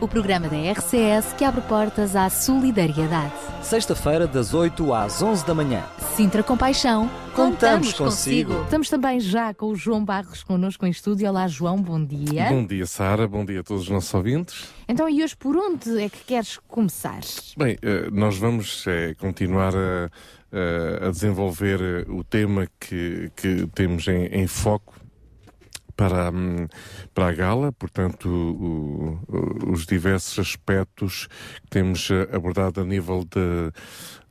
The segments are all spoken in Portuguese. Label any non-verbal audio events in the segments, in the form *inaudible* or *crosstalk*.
o programa da RCS que abre portas à solidariedade. Sexta-feira, das 8 às 11 da manhã. Sintra Compaixão, Contamos consigo. Estamos também já com o João Barros connosco em estúdio. Olá, João, bom dia. Bom dia, Sara. Bom dia a todos os nossos ouvintes. Então, e hoje por onde é que queres começar? Bem, eh, nós vamos eh, continuar a, a desenvolver eh, o tema que, que temos em, em foco para, hum, para a gala, portanto, o, o, os diversos aspectos que temos abordado a nível de,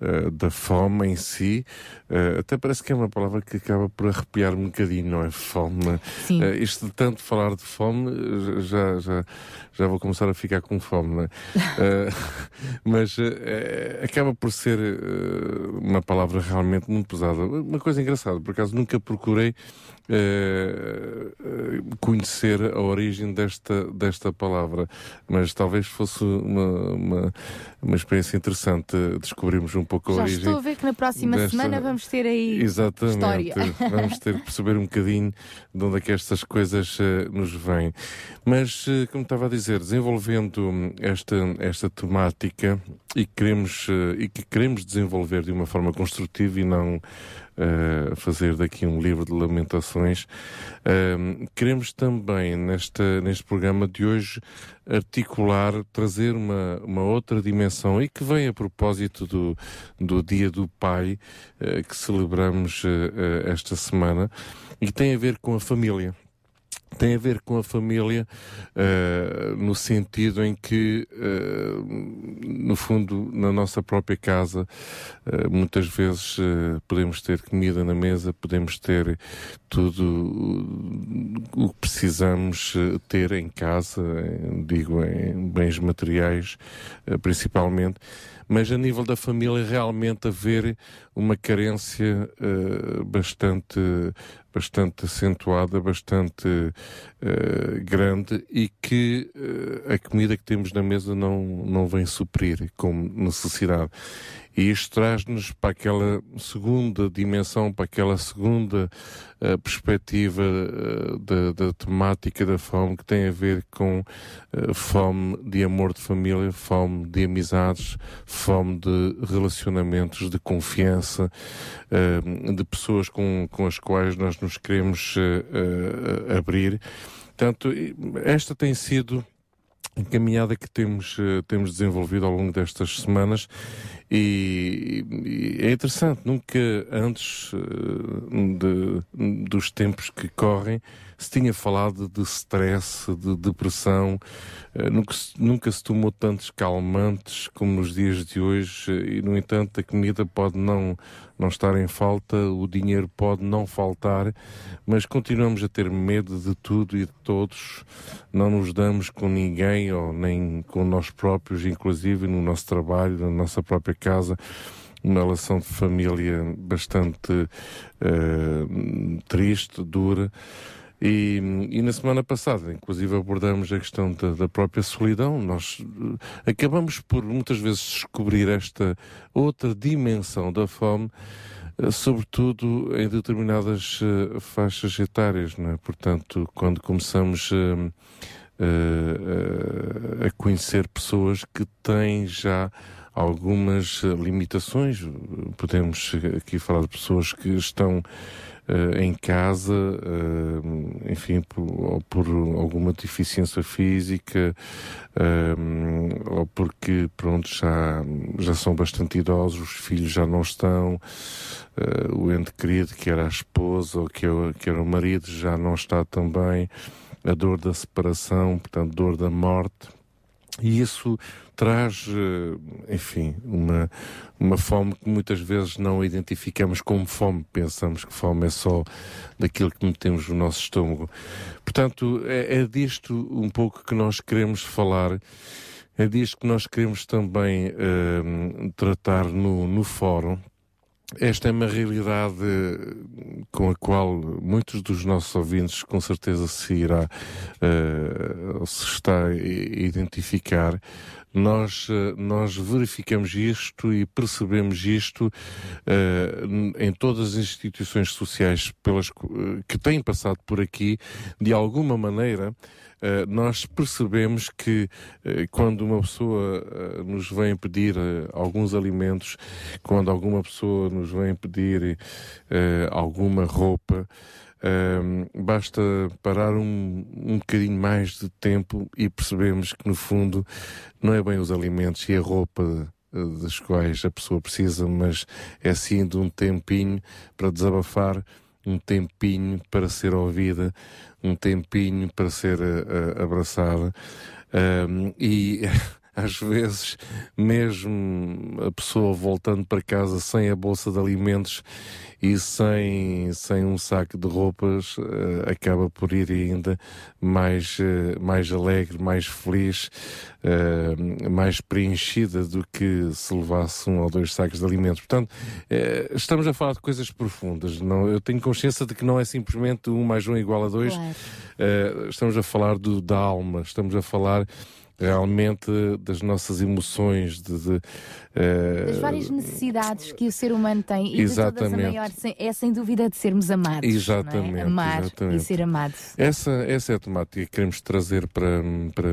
uh, da fome em si. Uh, até parece que é uma palavra que acaba por arrepiar um bocadinho, não é? Fome. Sim. Isto de tanto falar de fome, já, já, já vou começar a ficar com fome, não é? *laughs* *laughs* mas acaba por ser uma palavra realmente muito pesada. Uma coisa engraçada, por acaso nunca procurei conhecer a origem desta, desta palavra, mas talvez fosse uma, uma, uma experiência interessante descobrirmos um pouco a Já origem. estou a ver que na próxima desta- semana vamos ter aí Exatamente. história. *laughs* Vamos ter que perceber um bocadinho de onde é que estas coisas eh, nos vêm. Mas, eh, como estava a dizer, desenvolvendo esta, esta temática e, queremos, eh, e que queremos desenvolver de uma forma construtiva e não eh, fazer daqui um livro de lamentações, hum, queremos também neste programa de hoje articular, trazer uma, uma outra dimensão e que vem a propósito do, do Dia do Pai eh, que celebramos eh, eh, esta semana e tem a ver com a família. Tem a ver com a família eh, no sentido em que, eh, no fundo, na nossa própria casa, eh, muitas vezes podemos ter comida na mesa, podemos ter tudo o que precisamos ter em casa, digo, em bens materiais, principalmente, mas a nível da família realmente haver uma carência bastante, bastante acentuada, bastante eh, grande e que eh, a comida que temos na mesa não, não vem suprir como necessidade. E isto traz-nos para aquela segunda dimensão, para aquela segunda eh, perspectiva eh, da, temática da fome, que tem a ver com eh, fome de amor de família, fome de amizades, fome de relacionamentos, de confiança, de pessoas com, com as quais nós nos queremos abrir. Portanto, esta tem sido caminhada que temos, eh, temos desenvolvido ao longo destas semanas. E, e é interessante, nunca antes eh, de- dos tempos que correm se tinha falado de stress, de depressão, eh, nunca, nunca se tomou tantos calmantes como nos dias de hoje eh, e, no entanto, a comida pode não, não estar em falta, o dinheiro pode não faltar, mas continuamos a ter medo de tudo e de todos, não nos damos com ninguém ou nem com nós próprios, inclusive no nosso trabalho, na nossa própria casa, uma relação de família bastante eh, triste, dura. E, e na semana passada, inclusive, abordamos a questão da, da própria solidão. Nós eh, acabamos por muitas vezes descobrir esta outra dimensão da fome, eh, sobretudo em determinadas eh, faixas etárias, é? Portanto, quando começamos a conhecer pessoas que têm já algumas limitações. Podemos aqui falar de pessoas que estão eh, em casa, eh, enfim, por, por alguma deficiência física, eh, ou porque, pronto, já, já são bastante idosos, os filhos já não estão, o ente querido, que era a esposa ou que, é- que era o marido, já não está também, a dor da separação, portanto, dor da morte. E isso traz, eh, enfim, uma, uma fome que muitas vezes não identificamos como fome. Pensamos que fome é só daquilo que metemos no nosso estômago. Portanto, é, é disto um pouco que nós queremos falar. É disto que nós queremos também eh, tratar no, no fórum. Esta é uma realidade com a qual muitos dos nossos ouvintes com certeza se irá uh, se está a identificar. Nós, uh, nós verificamos isto e percebemos isto uh, em todas as instituições sociais pelas, que têm passado por aqui, de alguma maneira, nós percebemos que uh, quando uma pessoa uh, nos vem pedir alguns alimentos, quando alguma pessoa nos vem pedir alguma roupa, basta parar um, um bocadinho mais de tempo e percebemos que no fundo não é bem os alimentos e a roupa das quais a pessoa precisa, mas é sim de um tempinho para desabafar, um tempinho para ser ouvida, um tempinho para ser uh, abraçada. Um, e *laughs* às vezes, mesmo a pessoa voltando para casa sem a bolsa de alimentos e sem, sem um saco de roupas, uh, acaba por ir ainda mais, uh, mais alegre, mais feliz, uh, mais preenchida do que se levasse um ou dois sacos de alimentos. Portanto, estamos a falar de coisas profundas. Não, eu tenho consciência de que não é simplesmente um mais um igual a dois. Claro. estamos a falar do, da alma, estamos a falar realmente das nossas emoções, de, de uh, das várias necessidades que o ser humano tem e exatamente. de todas a maior é sem dúvida de sermos amados. É? Exatamente. É? Amar exatamente. e ser amado. Essa, essa é a temática que queremos trazer para, para,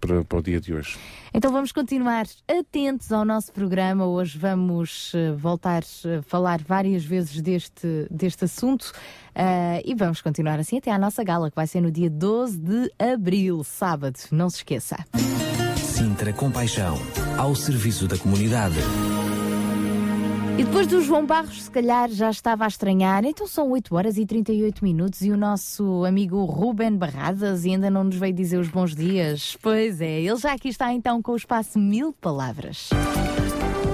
para, para o dia de hoje. Então vamos continuar atentos ao nosso programa. Hoje vamos uh, voltar a falar várias vezes deste, deste assunto. Uh, e vamos continuar assim até à nossa gala, que vai ser no dia 12 de abril, sábado. Não se esqueça. Sintra Compaixão, ao serviço da comunidade. E depois do João Barros, se calhar já estava a estranhar, então são 8 horas e 38 minutos e o nosso amigo Ruben Barradas ainda não nos veio dizer os bons dias. Pois é, ele já aqui está então com o espaço Mil Palavras.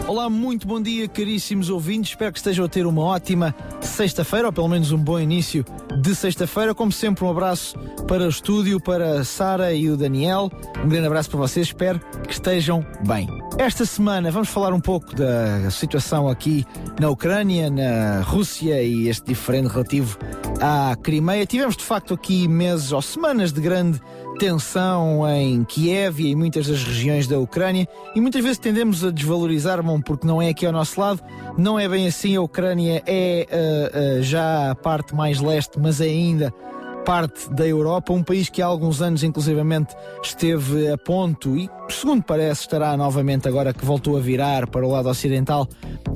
Olá, muito bom dia, caríssimos ouvintes. Espero que estejam a ter uma ótima sexta-feira, ou pelo menos um bom início de sexta-feira. Como sempre, um abraço para o estúdio, para a Sara e o Daniel. Um grande abraço para vocês, espero que estejam bem. Esta semana vamos falar um pouco da situação aqui na Ucrânia, na Rússia e este diferente relativo à Crimeia. Tivemos de facto aqui meses ou semanas de grande tensão em Kiev e em muitas das regiões da Ucrânia e muitas vezes tendemos a desvalorizar, bom, porque não é aqui ao nosso lado, não é bem assim, a Ucrânia é uh, uh, já a parte mais leste, mas é ainda parte da Europa, um país que há alguns anos inclusivamente esteve a ponto e, segundo parece, estará novamente agora que voltou a virar para o lado ocidental,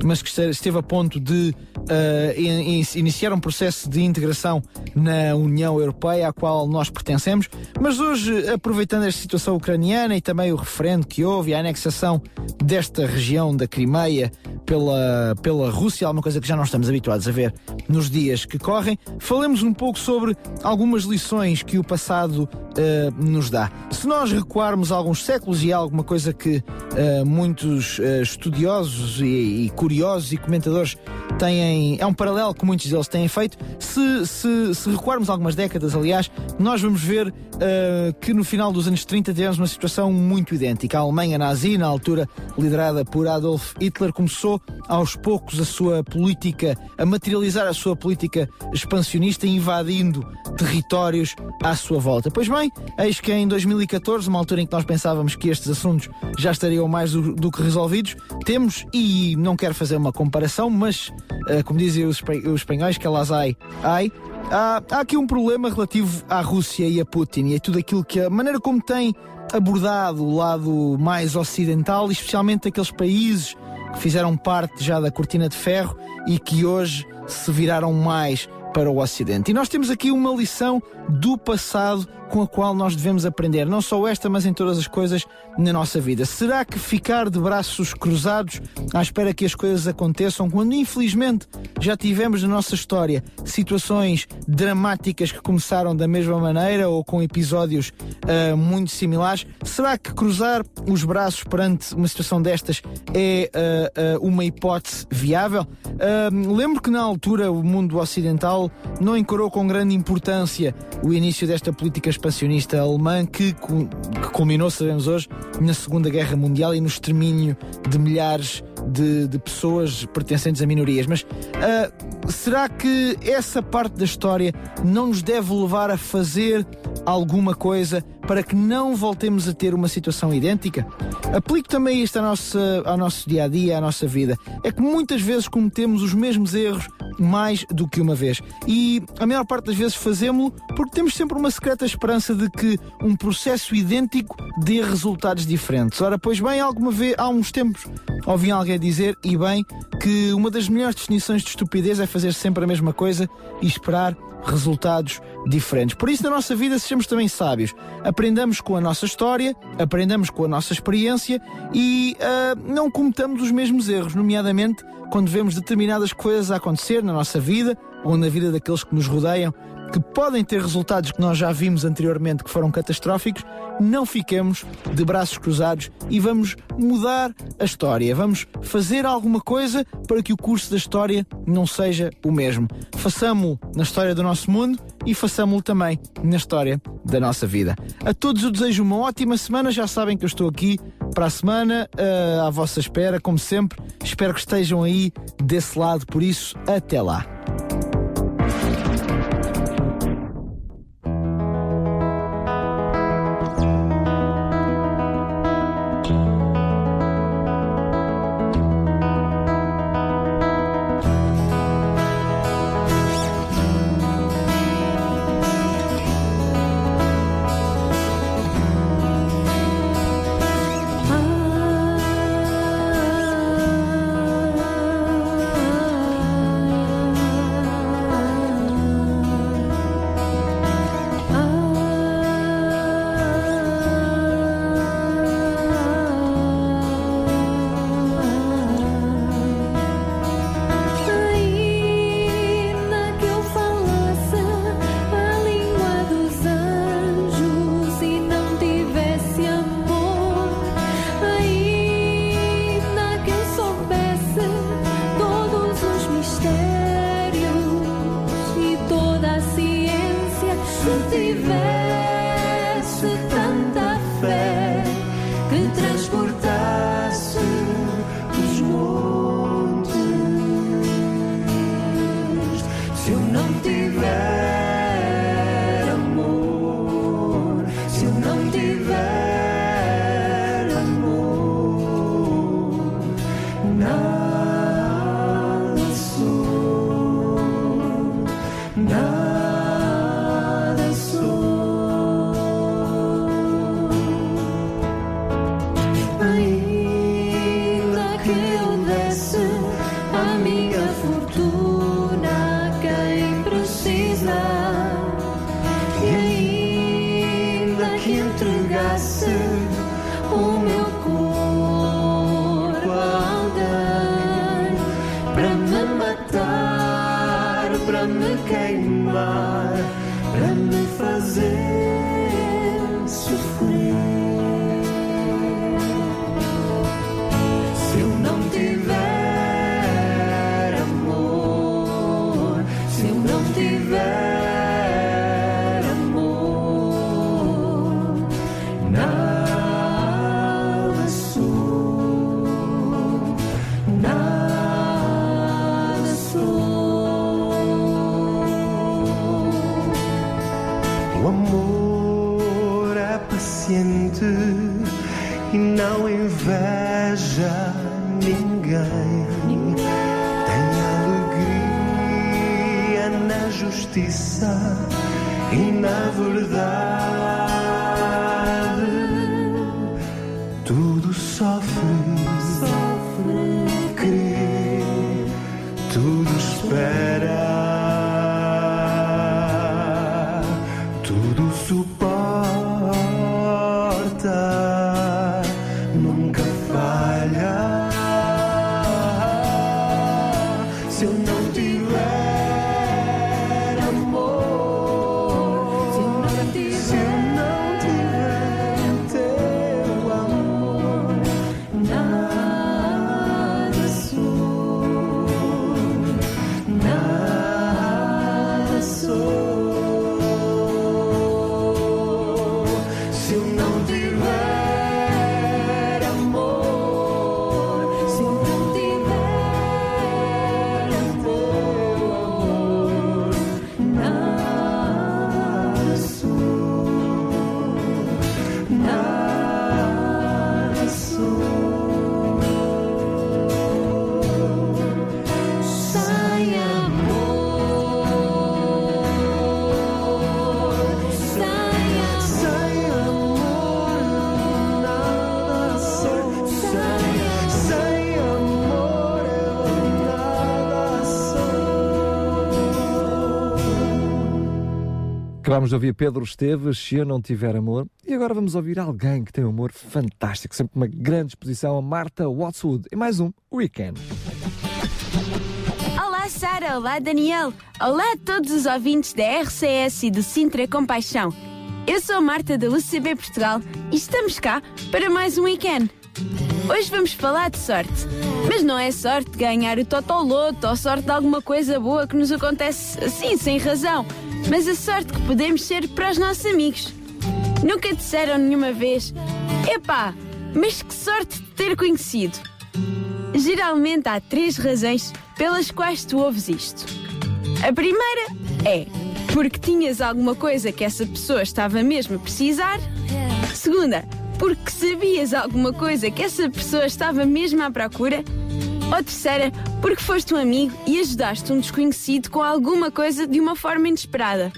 mas que esteve a ponto de uh, iniciar um processo de integração na União Europeia, à qual nós pertencemos. Mas hoje, aproveitando esta situação ucraniana e também o referendo que houve, a anexação desta região da Crimeia pela, pela Rússia, alguma coisa que já não estamos habituados a ver nos dias que correm, falemos um pouco sobre algumas lições que o passado uh, nos dá. Se nós recuarmos alguns séculos e alguma coisa que uh, muitos uh, estudiosos e, e curiosos e comentadores têm é um paralelo que muitos deles têm feito. Se, se, se recuarmos algumas décadas, aliás, nós vamos ver que no final dos anos 30 tivemos uma situação muito idêntica. A Alemanha nazi, na altura liderada por Adolf Hitler, começou aos poucos a sua política, a materializar a sua política expansionista, invadindo territórios à sua volta. Pois bem, eis que em 2014, uma altura em que nós pensávamos que estes assuntos já estariam mais do, do que resolvidos, temos, e não quero fazer uma comparação, mas uh, como dizem os, espanhóis, que elas ai, ai, há, há aqui um problema relativo à Rússia e a Putin e a tudo aquilo que a maneira como tem abordado o lado mais ocidental, especialmente aqueles países que fizeram parte já da cortina de ferro e que hoje se viraram mais para o Ocidente. E nós temos aqui uma lição do passado com a qual nós devemos aprender, não só esta, mas em todas as coisas na nossa vida. Será que ficar de braços cruzados à espera que as coisas aconteçam, quando infelizmente já tivemos na nossa história situações dramáticas que começaram da mesma maneira ou com episódios uh, muito similares, será que cruzar os braços perante uma situação destas é uh, uh, uma hipótese viável? lembro que na altura o mundo ocidental não encarou com grande importância o início desta política expansionista alemã que, que culminou, sabemos hoje, na Segunda Guerra Mundial e no extermínio de milhares de, de pessoas pertencentes a minorias. Mas uh, será que essa parte da história não nos deve levar a fazer alguma coisa para que não voltemos a ter uma situação idêntica? Aplico também isto à nossa, ao nosso dia a dia, à nossa vida. É que muitas vezes cometemos os mesmos erros mais do que uma vez. E a maior parte das vezes fazemos-lo porque temos sempre uma secreta esperança de que um processo idêntico dê resultados diferentes. Ora, pois bem, alguma vez, há uns tempos, ouvi alguém dizer, e bem, que uma das melhores definições de estupidez é fazer sempre a mesma coisa e esperar resultados diferentes. Por isso, na nossa vida, sejamos também sábios. Aprendamos com a nossa história, aprendamos com a nossa experiência e uh, não cometamos os mesmos erros, nomeadamente quando vemos determinadas coisas a acontecer na nossa vida ou na vida daqueles que nos rodeiam que podem ter resultados que nós já vimos anteriormente que foram catastróficos, não fiquemos de braços cruzados e vamos mudar a história. Vamos fazer alguma coisa para que o curso da história não seja o mesmo. Façamo-lo na história do nosso mundo e façamo-lo também na história da nossa vida. A todos eu desejo uma ótima semana. Já sabem que eu estou aqui para a semana, uh, à vossa espera, como sempre. Espero que estejam aí desse lado, por isso, até lá. Acabámos de ouvir Pedro Esteves, Se Eu Não Tiver Amor, e agora vamos ouvir alguém que tem um humor fantástico, sempre uma grande exposição, a Marta Wattswood, e mais um Weekend. Olá Sara, olá Daniel, olá a todos os ouvintes da RCS e do Sintra Compaixão. Eu sou a Marta da UCB Portugal e estamos cá para mais um weekend. Hoje vamos falar de sorte, mas não é sorte ganhar o Totoloto ou sorte de alguma coisa boa que nos acontece assim, sem razão, mas a sorte que podemos ser para os nossos amigos. Nunca disseram nenhuma vez, epá, mas que sorte de ter conhecido. Geralmente há três razões pelas quais tu ouves isto. A primeira é porque tinhas alguma coisa que essa pessoa estava mesmo a precisar. Segunda, porque sabias alguma coisa que essa pessoa estava mesmo à procura. Ou terceira, porque foste um amigo e ajudaste um desconhecido com alguma coisa de uma forma inesperada.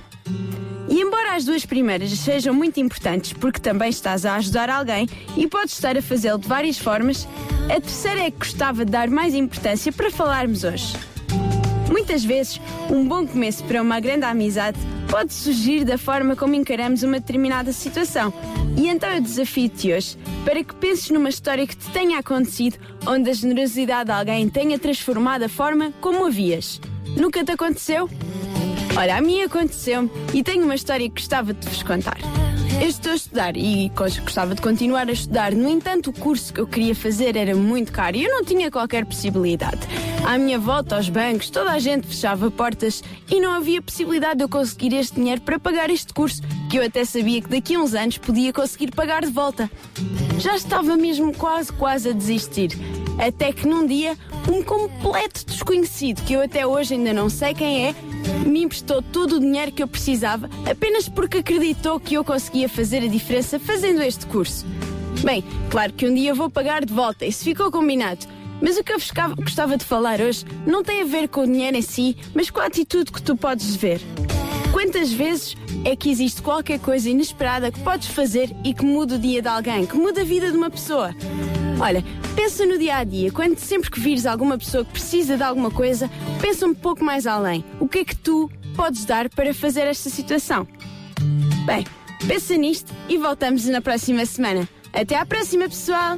E embora as duas primeiras sejam muito importantes porque também estás a ajudar alguém e podes estar a fazê-lo de várias formas, a terceira é que gostava de dar mais importância para falarmos hoje. Muitas vezes, um bom começo para uma grande amizade pode surgir da forma como encaramos uma determinada situação. E então eu desafio-te hoje para que penses numa história que te tenha acontecido onde a generosidade de alguém tenha transformado a forma como a vias. Nunca te aconteceu? Olha, a mim aconteceu-me e tenho uma história que gostava de vos contar. Eu estou a estudar e gostava de continuar a estudar, no entanto, o curso que eu queria fazer era muito caro e eu não tinha qualquer possibilidade. À minha volta aos bancos, toda a gente fechava portas e não havia possibilidade de eu conseguir este dinheiro para pagar este curso, que eu até sabia que daqui a uns anos podia conseguir pagar de volta. Já estava mesmo quase, quase a desistir. Até que num dia, um completo desconhecido, que eu até hoje ainda não sei quem é, me emprestou todo o dinheiro que eu precisava apenas porque acreditou que eu conseguia fazer a diferença fazendo este curso. Bem, claro que um dia vou pagar de volta, isso ficou combinado. Mas o que eu gostava de falar hoje não tem a ver com o dinheiro em si, mas com a atitude que tu podes ver. Quantas vezes é que existe qualquer coisa inesperada que podes fazer e que muda o dia de alguém, que muda a vida de uma pessoa? Olha, pensa no dia a dia, quando sempre que vires alguma pessoa que precisa de alguma coisa, pensa um pouco mais além. O que é que tu podes dar para fazer esta situação? Bem, pensa nisto e voltamos na próxima semana. Até à próxima, pessoal!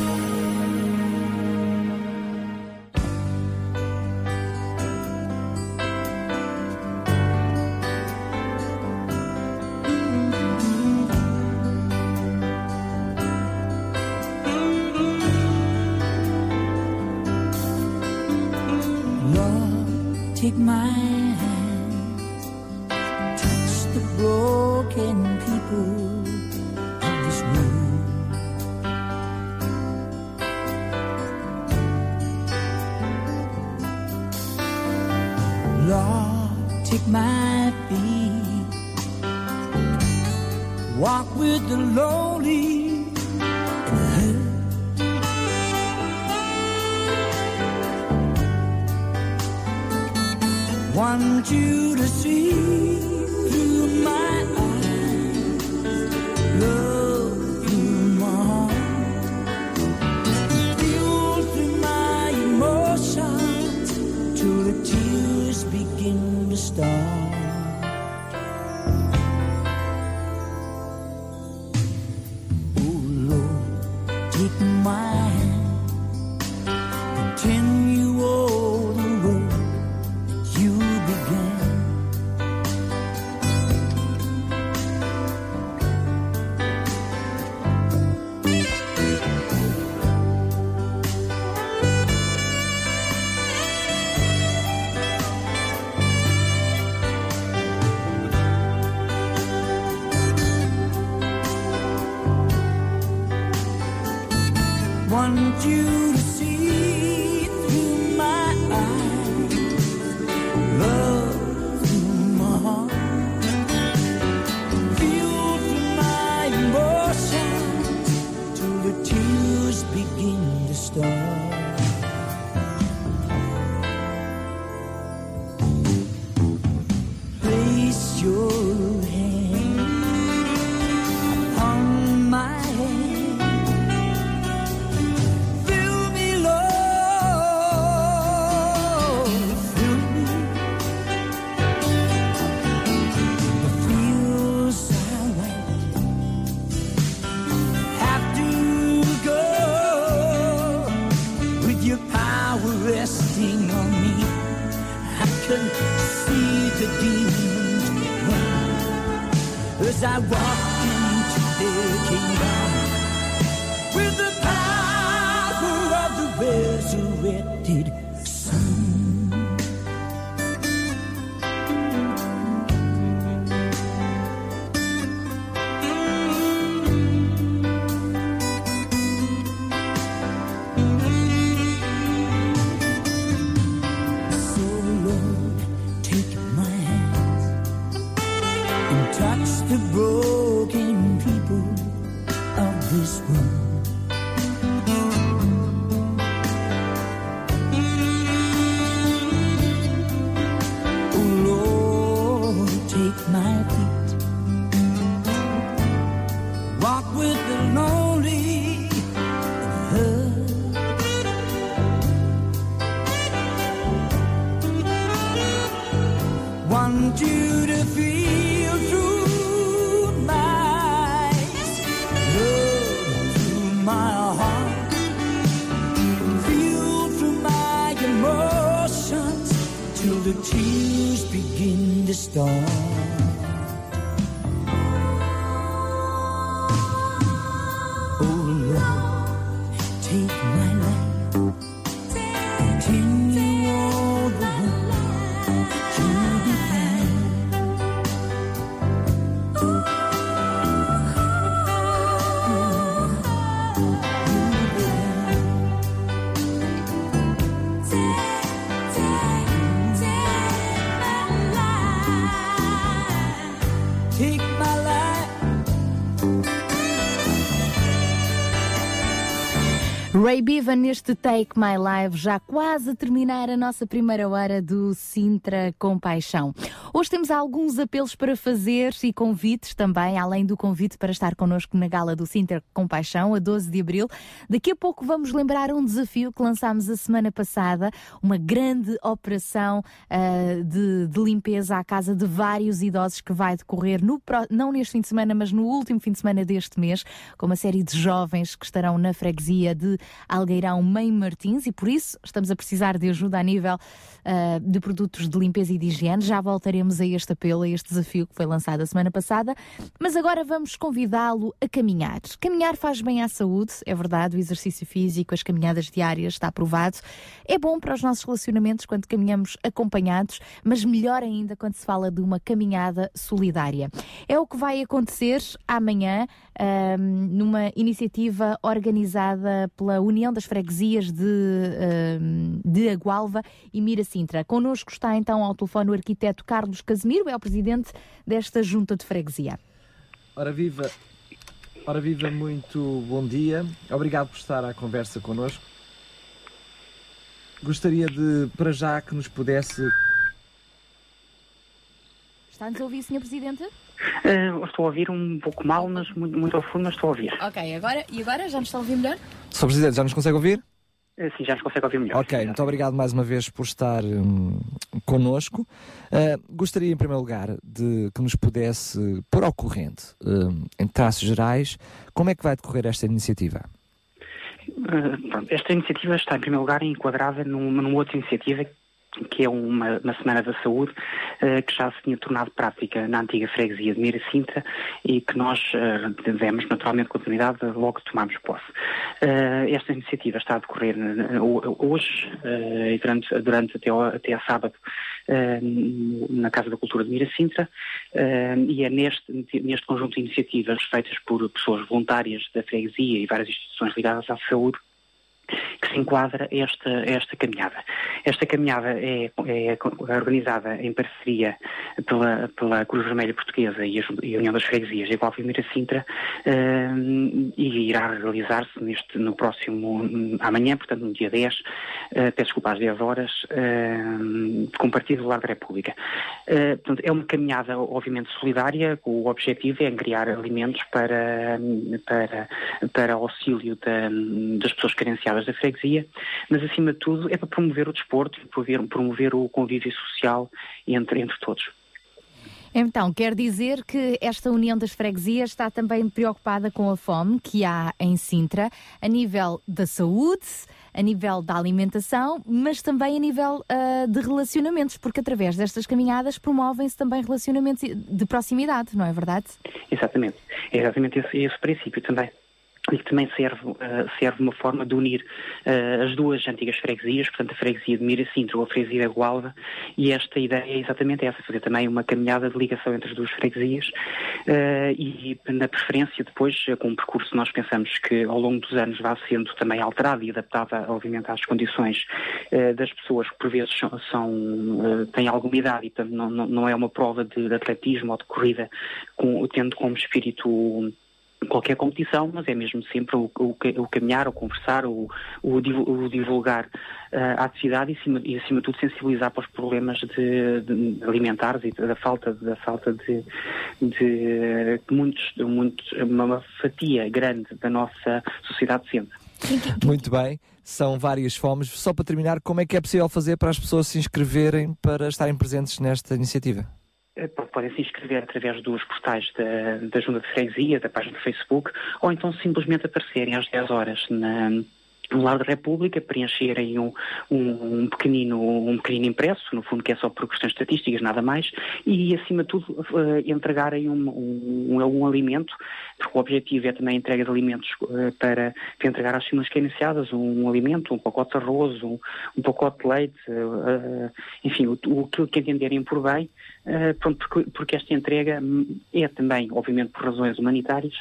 Ray Bevan neste Take My Live, já quase a terminar a nossa primeira hora do Sintra Compaixão. Hoje temos alguns apelos para fazer e convites também, além do convite para estar connosco na gala do Sintra Compaixão, a 12 de abril. Daqui a pouco vamos lembrar um desafio que lançámos a semana passada, uma grande operação ah, de, de limpeza à casa de vários idosos que vai decorrer, no, não neste fim de semana, mas no último fim de semana deste mês, com uma série de jovens que estarão na freguesia de Algueirão Mãe Martins e por isso estamos a precisar de ajuda a nível de produtos de limpeza e de higiene. Já voltaremos a este apelo, a este desafio que foi lançado a semana passada, mas agora vamos convidá-lo a caminhar. Caminhar faz bem à saúde, é verdade, o exercício físico, as caminhadas diárias, está provado. É bom para os nossos relacionamentos quando caminhamos acompanhados, mas melhor ainda quando se fala de uma caminhada solidária. É o que vai acontecer amanhã ahm, numa iniciativa organizada pela União das Freguesias de, ahm, de Agualva e Mira Sintra. Connosco está então ao telefone o arquiteto Carlos Casimiro, é o presidente desta junta de freguesia. Ora viva, ora viva, muito bom dia. Obrigado por estar à conversa connosco. Gostaria de, para já, que nos pudesse. Está-nos a ouvir, Sr. Presidente? Eh, estou a ouvir um pouco mal, mas muito, muito ao fundo, mas estou a ouvir. Ok, agora, e agora já nos está a ouvir melhor? Sr. Presidente, já nos consegue ouvir? Eh, sim, já nos consegue ouvir melhor. Ok, muito obrigado mais uma vez por estar hum, connosco. Ah, gostaria, em primeiro lugar, de que nos pudesse pôr ao corrente, hum, em traços gerais, como é que vai decorrer esta iniciativa? Eh, pronto, esta iniciativa está, em primeiro lugar, enquadrada numa, numa outra iniciativa que é uma, uma Semana da Saúde eh, que já se tinha tornado prática na antiga freguesia de Mira Sintra e que nós eh, demos naturalmente continuidade logo que tomámos posse. Eh, esta iniciativa está a decorrer ho- hoje e durante, durante até, até a sábado na Casa da Cultura de Mira Sintra e é neste, neste conjunto de iniciativas feitas por pessoas voluntárias da freguesia e várias instituições ligadas à saúde que se enquadra esta, esta caminhada. Esta caminhada é, é organizada em parceria pela, pela Cruz Vermelha Portuguesa e a, União das Freguesias de Igual Mira Sintra eh, e irá realizar-se neste, no próximo, amanhã, portanto no dia 10, eh, peço desculpa, às 10 horas, eh, com partido do Largo da República. Eh, portanto, é uma caminhada, obviamente, solidária, o objetivo é criar alimentos para, para, para auxílio da- das pessoas carenciadas da freguesia, mas, acima de tudo, é para promover o desporto e promover, promover o convívio social entre, entre todos. Então, quer dizer que esta União das Freguesias está também preocupada com a fome que há em Sintra, a nível da saúde, a nível da alimentação, mas também a nível uh, de relacionamentos, porque através destas caminhadas promovem-se também relacionamentos de proximidade, não é verdade? Exatamente. É exatamente esse, esse princípio também e que também serve, uh, serve uma forma de unir uh, as duas antigas freguesias, portanto a freguesia de Miracintra ou a freguesia de Gualva, e esta ideia é exatamente essa, fazer também uma caminhada de ligação entre as duas freguesias uh, e na preferência depois, com um percurso nós pensamos que ao longo dos anos vai sendo também alterado e adaptado obviamente às condições das pessoas que por vezes são, são têm alguma idade e portanto não, não é uma prova de, de atletismo ou de corrida com, tendo como espírito qualquer competição, mas é mesmo sempre o, o, o caminhar, o conversar, o, o divulgar uh, a atividade e acima, e, acima de tudo, sensibilizar para os problemas de, de alimentares e da falta, da falta de, de muitos, muitos, uma fatia grande da nossa sociedade sempre. Muito bem, são várias fomes. Só para terminar, como é que é possível fazer para as pessoas se inscreverem para estarem presentes nesta iniciativa? Eh, podem se inscrever através dos portais da, da Junta de Freguesia, da página do Facebook, ou então simplesmente aparecerem às 10 horas na, no Lar da República, preencherem um, um, um, pequenino, um pequenino impresso, no fundo que é só por questões estatísticas, nada mais, e acima de tudo uh, entregarem um, um, um, alimento, porque o objetivo é também a entrega de alimentos uh, para, entregar às famílias iniciadas, um, alimento, um pacote de arroz, um, pacote de leite, uh, enfim, o, o, que entenderem por bem, porque, porque esta entrega é também, obviamente, por razões humanitárias,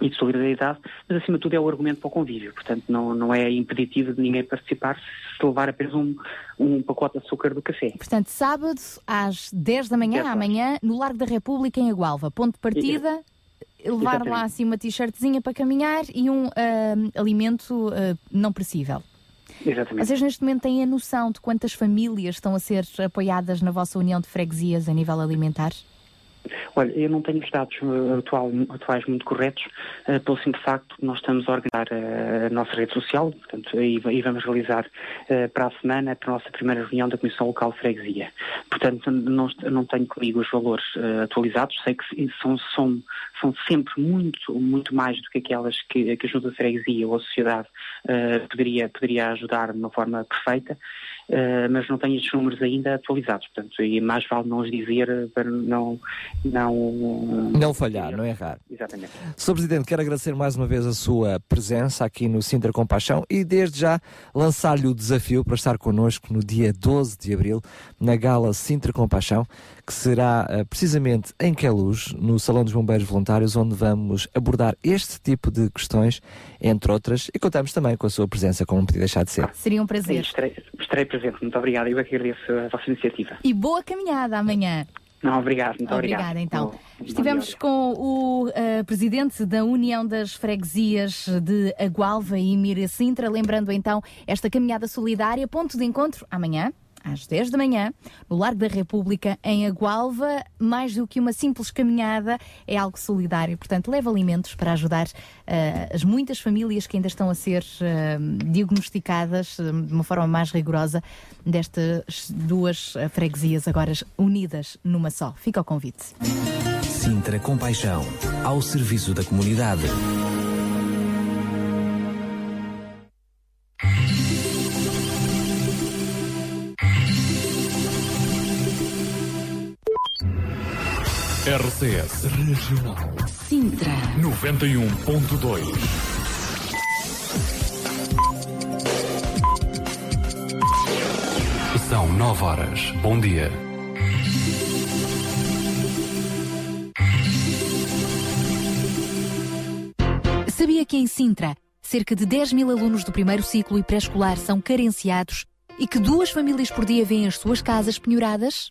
e de solidariedade, mas acima de tudo é o argumento para o convívio. Portanto, não, não é impeditivo de ninguém participar se levar apenas um, um pacote de açúcar do café. Portanto, sábado às 10 da manhã, amanhã, no Largo da República, em Agualva. Ponto de partida. Levar Exatamente. lá assim uma t-shirtzinha para caminhar e um uh, alimento uh, não perecível. Exatamente. Vocês neste momento têm a noção de quantas famílias estão a ser apoiadas na vossa união de freguesias a nível alimentar? Olha, eu não tenho os dados atual, atuais muito corretos, uh, pelo simples facto que nós estamos a organizar uh, a nossa rede social, portanto, e, vamos realizar uh, para a semana a nossa primeira reunião da Comissão Local de Freguesia. Portanto, não, não tenho comigo os valores atualizados, sei que são, são, são sempre muito, muito mais do que aquelas que, que a Junta de Freguesia ou a sociedade poderia, poderia ajudar de uma forma perfeita. Uh, mas não tenho estes números ainda atualizados, portanto, e mais vale não os dizer para não... Não, não falhar, não errar. Exatamente. Sr. Presidente, quero agradecer mais uma vez a sua presença aqui no Sintra Compaixão e desde já lançar-lhe o desafio para estar connosco no dia 12 de Abril, na Gala Sintra Compaixão, que será uh, precisamente em Queluz, no Salão dos Bombeiros Voluntários, onde vamos abordar este tipo de questões, entre outras, e contamos também com a sua presença, como não podia deixar de ser. Seria um prazer. Estarei, estarei presente, muito obrigado. Eu é que agradeço a vossa iniciativa. E boa caminhada amanhã. Não, obrigado, muito Obrigada, então. Estivemos com o uh, presidente da União das Freguesias de Agualva e Mira Sintra, lembrando então esta caminhada solidária, ponto de encontro amanhã às 10 da manhã, no Largo da República, em Agualva. Mais do que uma simples caminhada, é algo solidário. Portanto, leva alimentos para ajudar uh, as muitas famílias que ainda estão a ser uh, diagnosticadas uh, de uma forma mais rigorosa destas duas freguesias agora unidas numa só. Fica o convite. Sintra Compaixão, ao serviço da comunidade. RCS Regional Sintra 91.2 São nove horas. Bom dia. Sabia que em Sintra, cerca de 10 mil alunos do primeiro ciclo e pré-escolar são carenciados e que duas famílias por dia vêm as suas casas penhoradas?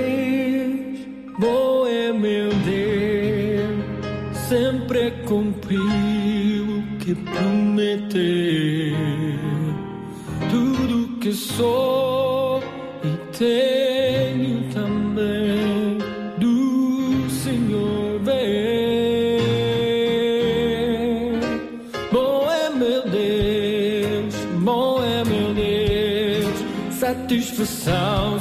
ter tudo que sou e tenho também do Senhor vem. Bom é meu Deus, bom é meu Deus, satisfação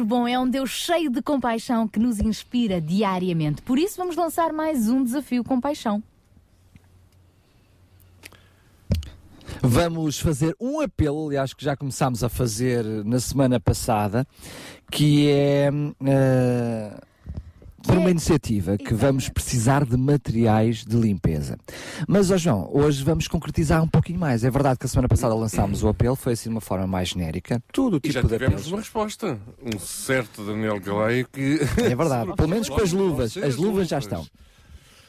sempre bom, é um Deus cheio de compaixão que nos inspira diariamente. Por isso, vamos lançar mais um desafio com paixão. Vamos fazer um apelo, aliás, que já começámos a fazer na semana passada, que é eh, por uma iniciativa que vamos precisar de materiais de limpeza. Mas, ó João, hoje vamos concretizar um pouquinho mais. É verdade que a semana passada lançámos o apelo, foi assim de uma forma mais genérica. Tudo o E já tipo de tivemos apelos. uma resposta. Um certo Daniel Galeio que. É verdade, *laughs* pelo menos com as luvas. As luvas já estão.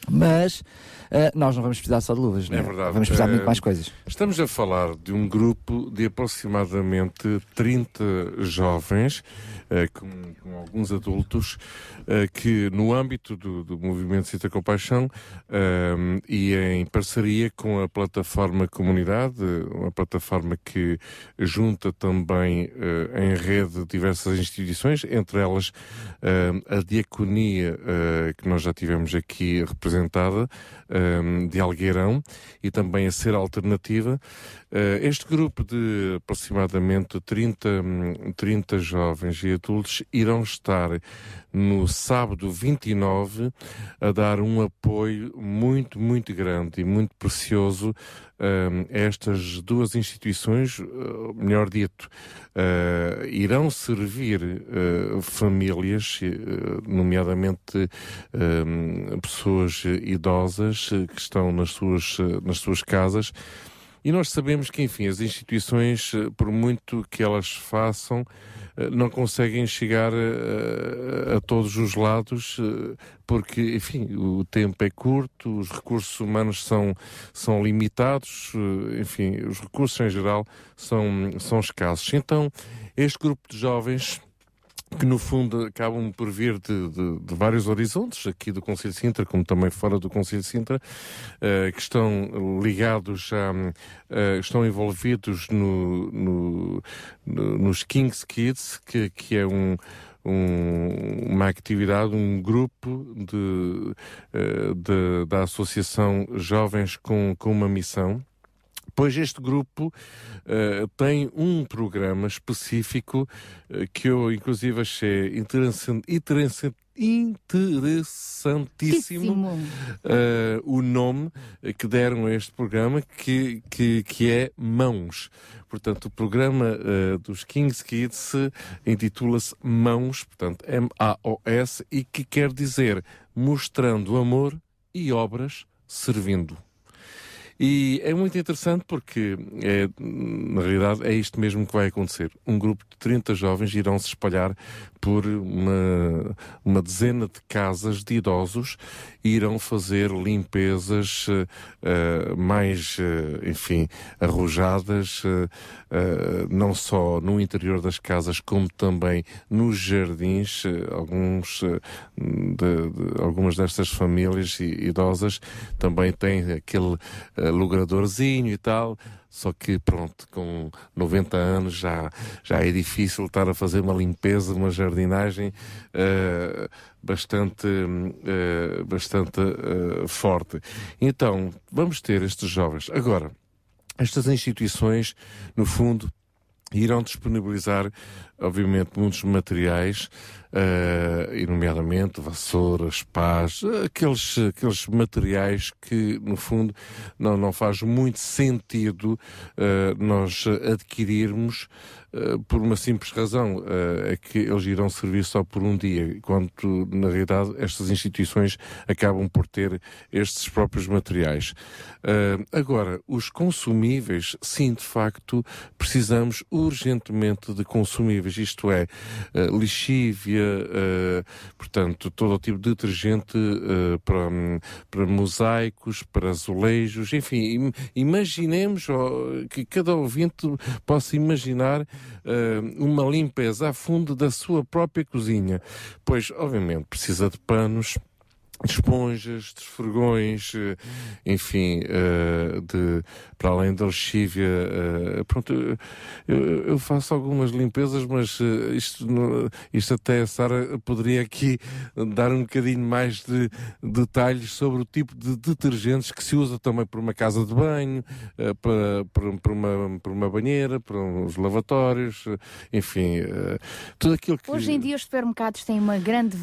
Mas eh, nós não vamos precisar só de luvas, não É verdade. Vamos precisar de muito Eh, mais coisas. Estamos a falar de um grupo de aproximadamente 30 jovens, com, com alguns adultos, eh, que no âmbito do, do movimento Cita Compaixão eh, e em parceria com a plataforma Comunidade, uma plataforma que junta também eh, em rede diversas instituições, entre elas eh, a Diaconia, eh, que nós já tivemos aqui representada, eh, de Algueirão, e também a Ser Alternativa. Eh, este grupo de aproximadamente 30, hum, 30 jovens e adultos irão estar no sábado 29 a dar um apoio muito, muito grande e muito precioso uh, estas duas instituições, uh, melhor dito, uh, irão servir famílias, nomeadamente pessoas idosas que estão nas suas, nas suas casas. E nós sabemos que, enfim, as instituições, uh, por muito que elas façam, uh, não conseguem chegar uh, a todos os lados, porque, enfim, o tempo é curto, os recursos humanos são, são limitados, enfim, os recursos em geral são, são escassos. Então, este grupo de jovens que no fundo acabam por vir de, de, de, vários horizontes, aqui do Conselho de Sintra, como também fora do Conselho de Sintra, uh, que estão ligados a, uh, estão envolvidos no, no, no, nos Kings Kids, que, que é um, um, uma atividade, um grupo de, uh, de, da Associação Jovens com, com uma Missão. Pois este grupo uh, tem um programa específico uh, que eu, inclusive, achei interessante, interessante interessantíssimo uh, o nome que deram a este programa, que, que, que é Mãos. Portanto, o programa uh, dos Kings Kids intitula-se Mãos, portanto, M-A-O-S, e que quer dizer mostrando amor e obras servindo. E é muito interessante porque, é, na realidade, é isto mesmo que vai acontecer. Um grupo de 30 jovens irão se espalhar por uma, uma dezena de casas de idosos e irão fazer limpezas uh, mais, uh, enfim, arrojadas, uh, não só no interior das casas, como também nos jardins. alguns de, de, algumas destas famílias idosas também têm aquele logradorzinho e tal. Só que, pronto, com 90 anos já, já é difícil estar a fazer uma limpeza, uma jardinagem uh, bastante, uh, bastante uh, forte. Então, vamos ter estes jovens. Agora, estas instituições, no fundo, irão disponibilizar, obviamente, muitos materiais uh, e nomeadamente vassouras, pás, aqueles, aqueles materiais que, no fundo, não, não faz muito sentido uh, nós adquirirmos uh, por uma simples razão, é que eles irão servir só por um dia, enquanto, na realidade, estas instituições acabam por ter estes próprios materiais. agora, os consumíveis, sim, de facto, precisamos urgentemente de consumíveis, isto é, lixívia, uh, portanto, todo o tipo de detergente uh, para, para mosaicos, para azulejos, enfim, imaginemos que cada ouvinte possa imaginar uh, uma limpeza a fundo da sua própria cozinha, pois, obviamente, precisa de panos de esponjas, de esfregões, enfim, uh, de, para além da lexívia. Uh, pronto, eu, eu, faço algumas limpezas, mas isto, isto até a Sara poderia aqui dar um bocadinho mais de detalhes sobre o tipo de detergentes que se usa também por uma casa de banho, para, para, para, uma, para uma banheira, para uns lavatórios, enfim, tudo aquilo que... Hoje em dia os supermercados têm uma grande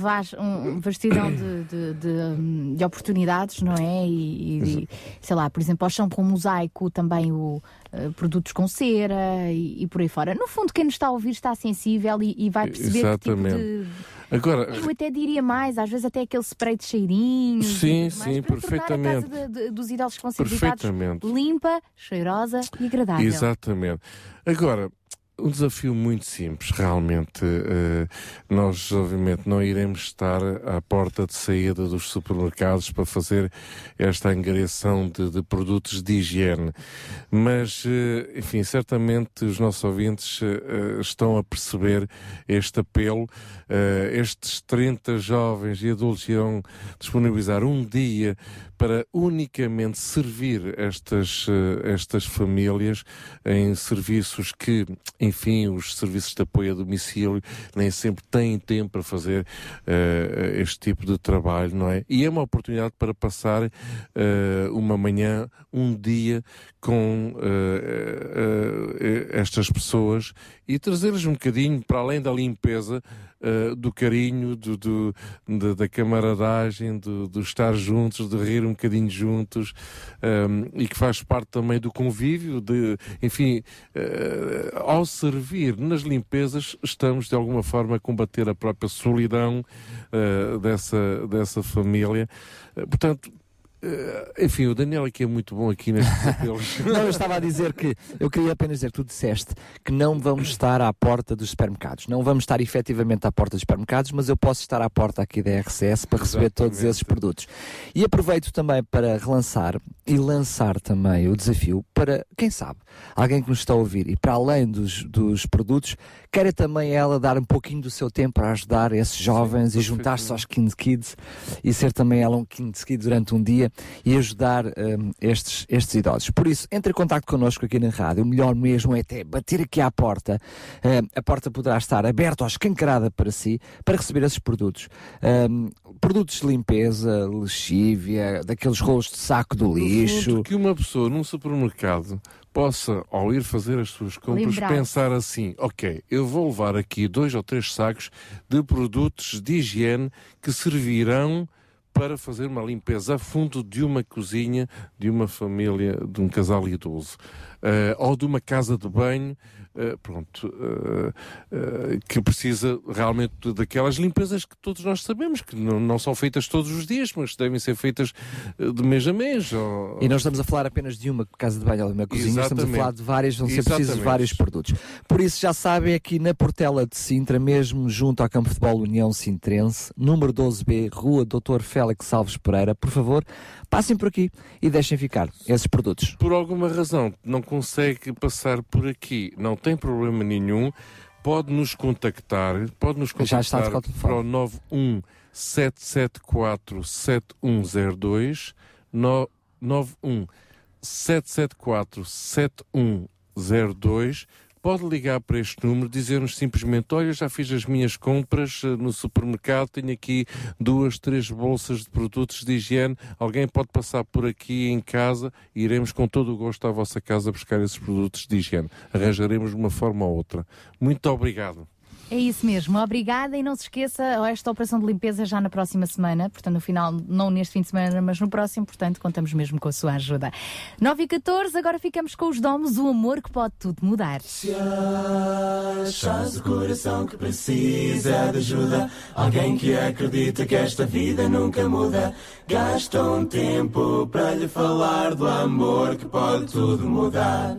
vastidão de, de, de de, de oportunidades, não é? E, e, sei lá, por exemplo, ao chão com mosaico, também o, uh, produtos com cera e, e, por aí fora. No fundo, quem nos está a ouvir está sensível e, e vai perceber Exatamente. que tipo de. Agora, eu até diria mais, às vezes até aquele spray de cheirinhos. Sim, sim, perfeitamente. A casa de, de, dos idosos que vão ser limpa, cheirosa e agradável. Exatamente. Agora, um desafio muito simples, realmente. Uh, nós, obviamente, não iremos estar à porta de saída dos supermercados para fazer esta angariação de, de produtos de higiene. Mas, uh, enfim, certamente os nossos ouvintes uh, estão a perceber este apelo. estes 30 jovens e adultos irão disponibilizar um dia para unicamente servir estas, estas famílias em serviços que, enfim, os serviços de apoio a domicílio nem sempre têm tempo para fazer uh, este tipo de trabalho, não é? E é uma oportunidade para passar uh, uma manhã, um dia com uh, estas pessoas e trazer-lhes um bocadinho, para além da limpeza, uh, do carinho, do, do de, da camaradagem, do, do, estar juntos, de rir um bocadinho juntos um, e que faz parte também do convívio, de, enfim, uh, ao servir nas limpezas, estamos de alguma forma a combater a própria solidão uh, dessa, dessa família. portanto, Uh, enfim, o Daniel aqui é muito bom aqui nestes *laughs* apelos. não, eu estava a dizer que eu queria apenas dizer, tu disseste que não vamos estar à porta dos supermercados. Não vamos estar efetivamente à porta dos supermercados, mas eu posso estar à porta aqui da RCS para receber Exatamente. todos esses produtos. E aproveito também para relançar e lançar também o desafio para, quem sabe, alguém que nos está a ouvir e para além dos, dos produtos, queira também ela dar um pouquinho do seu tempo para ajudar esses jovens Sim, e juntar-se aos Kind Kids e ser também ela um Kind Kid durante um dia e ajudar um, estes, estes idosos. Por isso, entre em contato connosco aqui na rádio. O melhor mesmo é até bater aqui à porta. Um, a porta poderá estar aberta ou escancarada para si para receber esses produtos. Um, produtos de limpeza, lexívia, daqueles rolos de saco do lixo. que uma pessoa num supermercado possa, ao ir fazer as suas compras, Lembrar. pensar assim: ok, eu vou levar aqui dois ou três sacos de produtos de higiene que servirão para fazer uma limpeza a fundo de uma cozinha de uma família, de um casal idoso, uh, ou de uma casa de banho pronto, uh, uh, que precisa realmente daquelas limpezas que todos nós sabemos que não, não são feitas todos os dias, mas devem ser feitas de mês a mês. Ou... E não estamos a falar apenas de uma casa de banho ou de uma cozinha, Exatamente. estamos a falar de várias, vão ser precisos vários produtos. Por isso, já sabem, aqui na Portela de Sintra, mesmo junto ao Campo de Futebol União Sintrense, número 12B, Rua Doutor Félix Alves Pereira, por favor, passem por aqui e deixem ficar esses produtos. Por alguma razão não consegue passar por aqui, não tem problema nenhum, pode nos contactar, pode nos contactar para o 91 774 7102 91 774 7102 pode ligar para este número, dizer-nos simplesmente: Olha, já fiz as minhas compras eh, no supermercado, tenho aqui duas, três bolsas de produtos de higiene. Alguém pode passar por aqui em casa e iremos com todo o gosto à vossa casa buscar esses produtos de higiene. Arranjaremos de uma forma ou outra. Muito obrigado. É isso mesmo, obrigada e não se esqueça, esta operação de limpeza já na próxima semana, portanto no final, não neste fim de semana, mas no próximo, portanto contamos mesmo com a sua ajuda. 9 e 14, agora ficamos com os domos, o amor que pode tudo mudar. Se achas o coração que precisa de ajuda, alguém que acredita que esta vida nunca muda, gasta um tempo para lhe falar do amor que pode tudo mudar.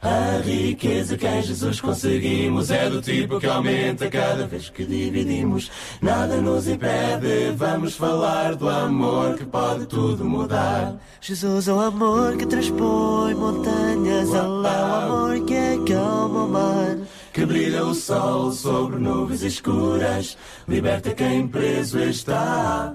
A riqueza que em Jesus conseguimos é do tipo que aumenta cada vez que dividimos. Nada nos impede, vamos falar do amor que pode tudo mudar. Jesus é o amor que transpõe montanhas, Ele é o amor que acalma o mar. Que brilha o sol sobre nuvens escuras, liberta quem preso está.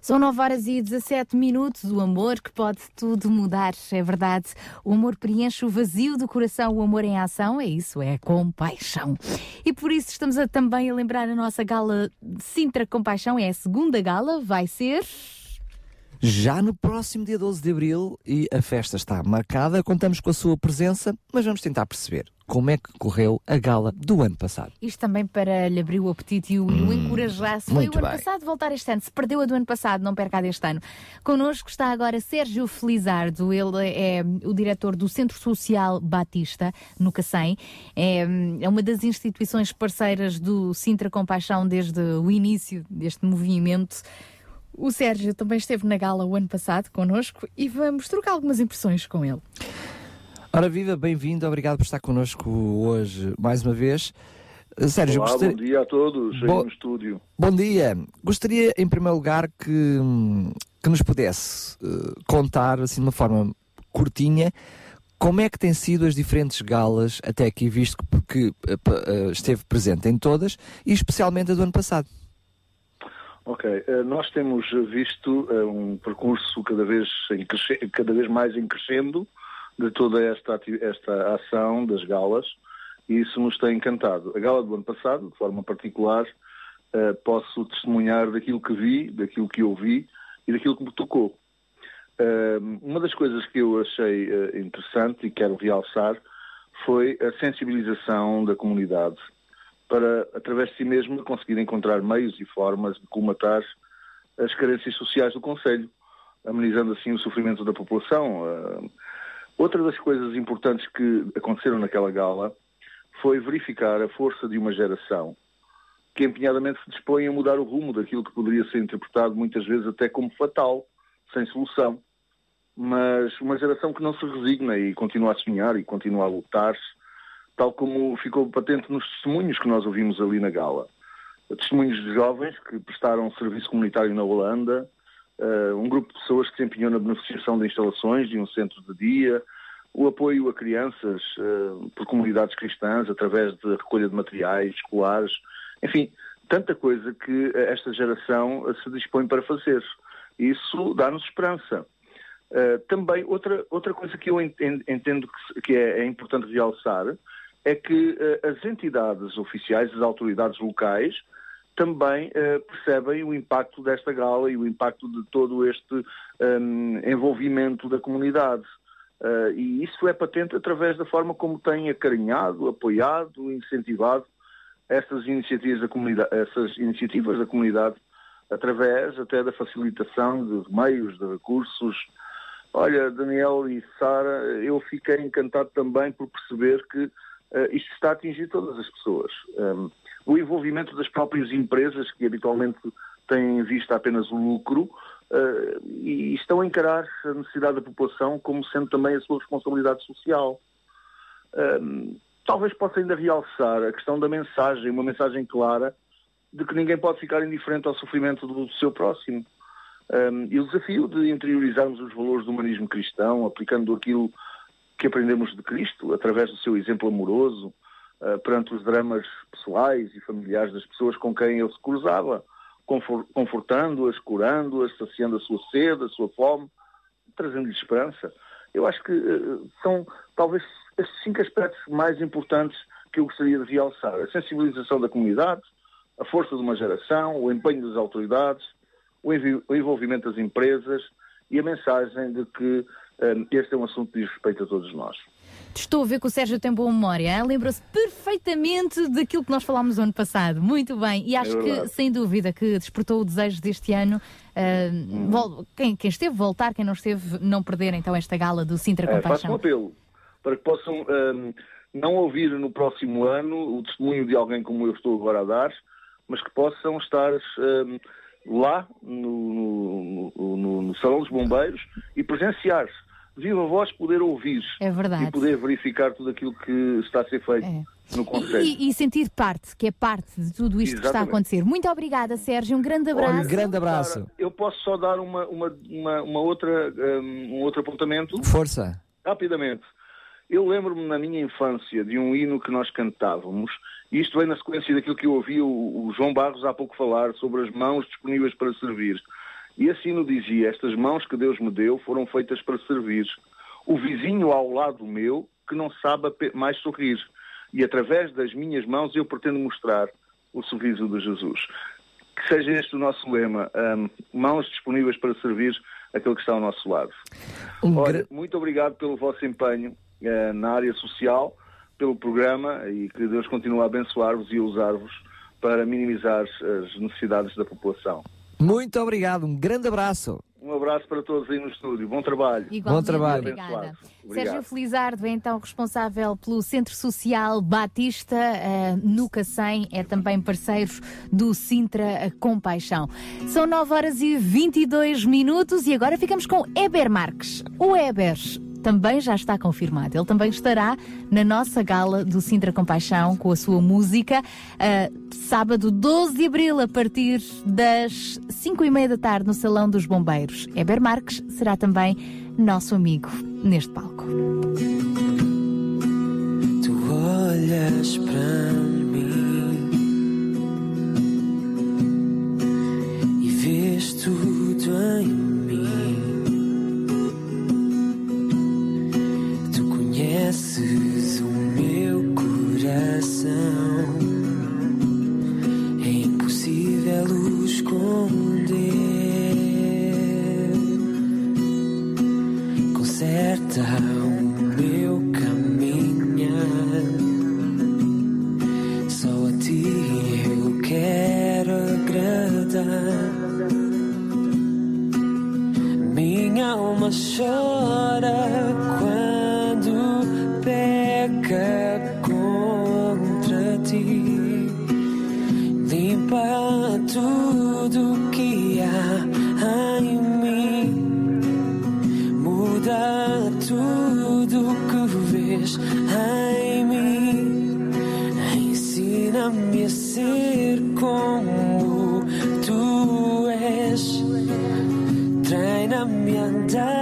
São 9 horas e 17 minutos. O amor que pode tudo mudar, é verdade. O amor preenche o vazio do coração, o amor em ação, é isso, é compaixão. E por isso estamos a, também a lembrar a nossa gala Sintra Compaixão, é a segunda gala, vai ser. Já no próximo dia 12 de abril e a festa está marcada, contamos com a sua presença, mas vamos tentar perceber como é que correu a gala do ano passado. Isto também para lhe abrir o apetite e o, e o encorajar. Se foi o ano bem. passado, voltar este ano. Se perdeu a do ano passado, não perca a deste ano. Connosco está agora Sérgio Felizardo. Ele é o diretor do Centro Social Batista, no Cacém. É, é uma das instituições parceiras do Sintra Compaixão desde o início deste movimento. O Sérgio também esteve na gala o ano passado connosco e vamos trocar algumas impressões com ele. Ora viva, bem-vindo, obrigado por estar connosco hoje mais uma vez. Sérgio, Olá, gostaria- bom dia a todos aí Bo- no estúdio. Bom dia. Gostaria, em primeiro lugar, que, que nos pudesse uh, contar, assim, de uma forma curtinha, como é que têm sido as diferentes galas até aqui, visto que, que, uh, esteve presente em todas, e especialmente a do ano passado. Ok, eh, nós temos visto eh, um percurso cada vez, cada vez mais em crescendo de toda esta, esta ação das galas e isso nos tem encantado. A gala do ano passado, de forma particular, eh, posso testemunhar daquilo que vi, daquilo que ouvi e daquilo que me tocou. Uma das coisas que eu achei interessante e quero realçar foi a sensibilização da comunidade para, através de si mesma, conseguir encontrar meios e formas de colmatar as carências sociais do Conselho, amenizando assim o sofrimento da população. Ah, Outra das coisas importantes que aconteceram naquela gala foi verificar a força de uma geração que empenhadamente se dispõe a mudar o rumo daquilo que poderia ser interpretado muitas vezes até como fatal, sem solução. Mas uma geração que não se resigna e continua a sonhar e continua a lutar-se, tal como ficou patente nos testemunhos que nós ouvimos ali na gala. Testemunhos de jovens que prestaram serviço comunitário na Holanda, eh, um grupo de pessoas que se empenhou na beneficiação de instalações de um centro de dia, o apoio a crianças eh, por comunidades cristãs através de recolha de materiais escolares, enfim, tanta coisa que esta geração eh, se dispõe para fazer. Isso dá-nos esperança. Uh, também, outra, outra coisa que eu enten- entendo que, que é, é importante realçar é que uh, as entidades oficiais, as autoridades locais, também uh, percebem o impacto desta gala e o impacto de todo este um, envolvimento da comunidade. Uh, e isso é patente através da forma como têm acarinhado, apoiado, incentivado essas iniciativas da comunidade, essas iniciativas da comunidade através até da facilitação de meios, de recursos. Olha, Daniel e Sara, eu fiquei encantado também por perceber que eh, isto está a atingir todas as pessoas. Um, o envolvimento das próprias empresas, que habitualmente têm vista apenas o lucro, eh, e estão a encarar a necessidade da população como sendo também a sua responsabilidade social. Um, talvez possa ainda realçar a questão da mensagem, uma mensagem clara de que ninguém pode ficar indiferente ao sofrimento do seu próximo. Um, e o desafio de interiorizarmos os valores do humanismo cristão, aplicando aquilo que aprendemos de Cristo, através do seu exemplo amoroso, uh, perante os dramas pessoais e familiares das pessoas com quem ele se cruzava, confor- confortando-as, curando-as, saciando a sua sede, a sua fome, trazendo-lhes esperança. Eu acho que uh, são talvez estes cinco aspectos mais importantes que eu gostaria de realçar. A sensibilização da comunidade, a força de uma geração, o empenho das autoridades, o envolvimento das empresas e a mensagem de que este é um assunto que diz respeito a todos nós. Estou a ver que o Sérgio tem boa memória. Lembra-se perfeitamente daquilo que nós falámos no ano passado. Muito bem. E acho que, verdade. sem dúvida, que despertou o desejo deste ano. ah, vol- quem, quem esteve, voltar. Quem não esteve, não perder então esta gala do Sintra É, faço um Compaixão. apelo para que possam um, não ouvir no próximo ano o testemunho de alguém como eu estou agora a dar, mas que possam estar um, lá no, no- no- no Salão dos Bombeiros e presenciar-se. Viva voz poder ouvir É verdade. e poder verificar tudo aquilo que está a ser feito no Conselho. E, e sentir parte, que é parte de tudo isto que está a Exatamente. acontecer. Muito obrigada, Sérgio. Um grande abraço. Sara, eu posso só dar uma, uma, uma, uma outra, um, um outro apontamento? Força. Rapidamente. Eu lembro-me na minha infância de um hino que nós cantávamos, e isto vem na sequência daquilo que eu ouvi o, o João Barros há pouco falar sobre as mãos disponíveis para servir. E assim nos dizia: Estas mãos que Deus me deu foram feitas para servir. O vizinho ao lado meu que não sabe mais sorrir. E através das minhas mãos eu pretendo mostrar o sorriso de Jesus. Que seja este o nosso lema: ahm, mãos disponíveis para servir aquele que está ao nosso lado. Olha, muito obrigado pelo vosso empenho eh, na área social, pelo programa e que Deus continue a abençoar-vos e a usar-vos para minimizar as necessidades da população. Muito obrigado, um grande abraço. Um abraço para todos aí no estúdio. Bom trabalho. Igualmente, trabalho. Obrigada. Sérgio. Felizardo é então responsável pelo Centro Social Batista eh, no Cacém, é também parceiro do Sintra Compaixão. São 9 horas e 22 minutos e agora ficamos com Eber Marques. O Eber também já está confirmado. Ele também estará na nossa gala do Sintra Compaixão com a sua música, eh, sábado 12 de abril, a partir das 5 e meia da tarde, no Salão dos Bombeiros. Eber Marques será também nosso amigo neste palco. Tu olhas para mim e vês tudo em mim. Conheces o meu coração. É impossível o esconder. Conserta o meu caminhar. Só a ti eu quero agradar. Minha alma chora Ensina-me a ser como tu és. Treina-me a andar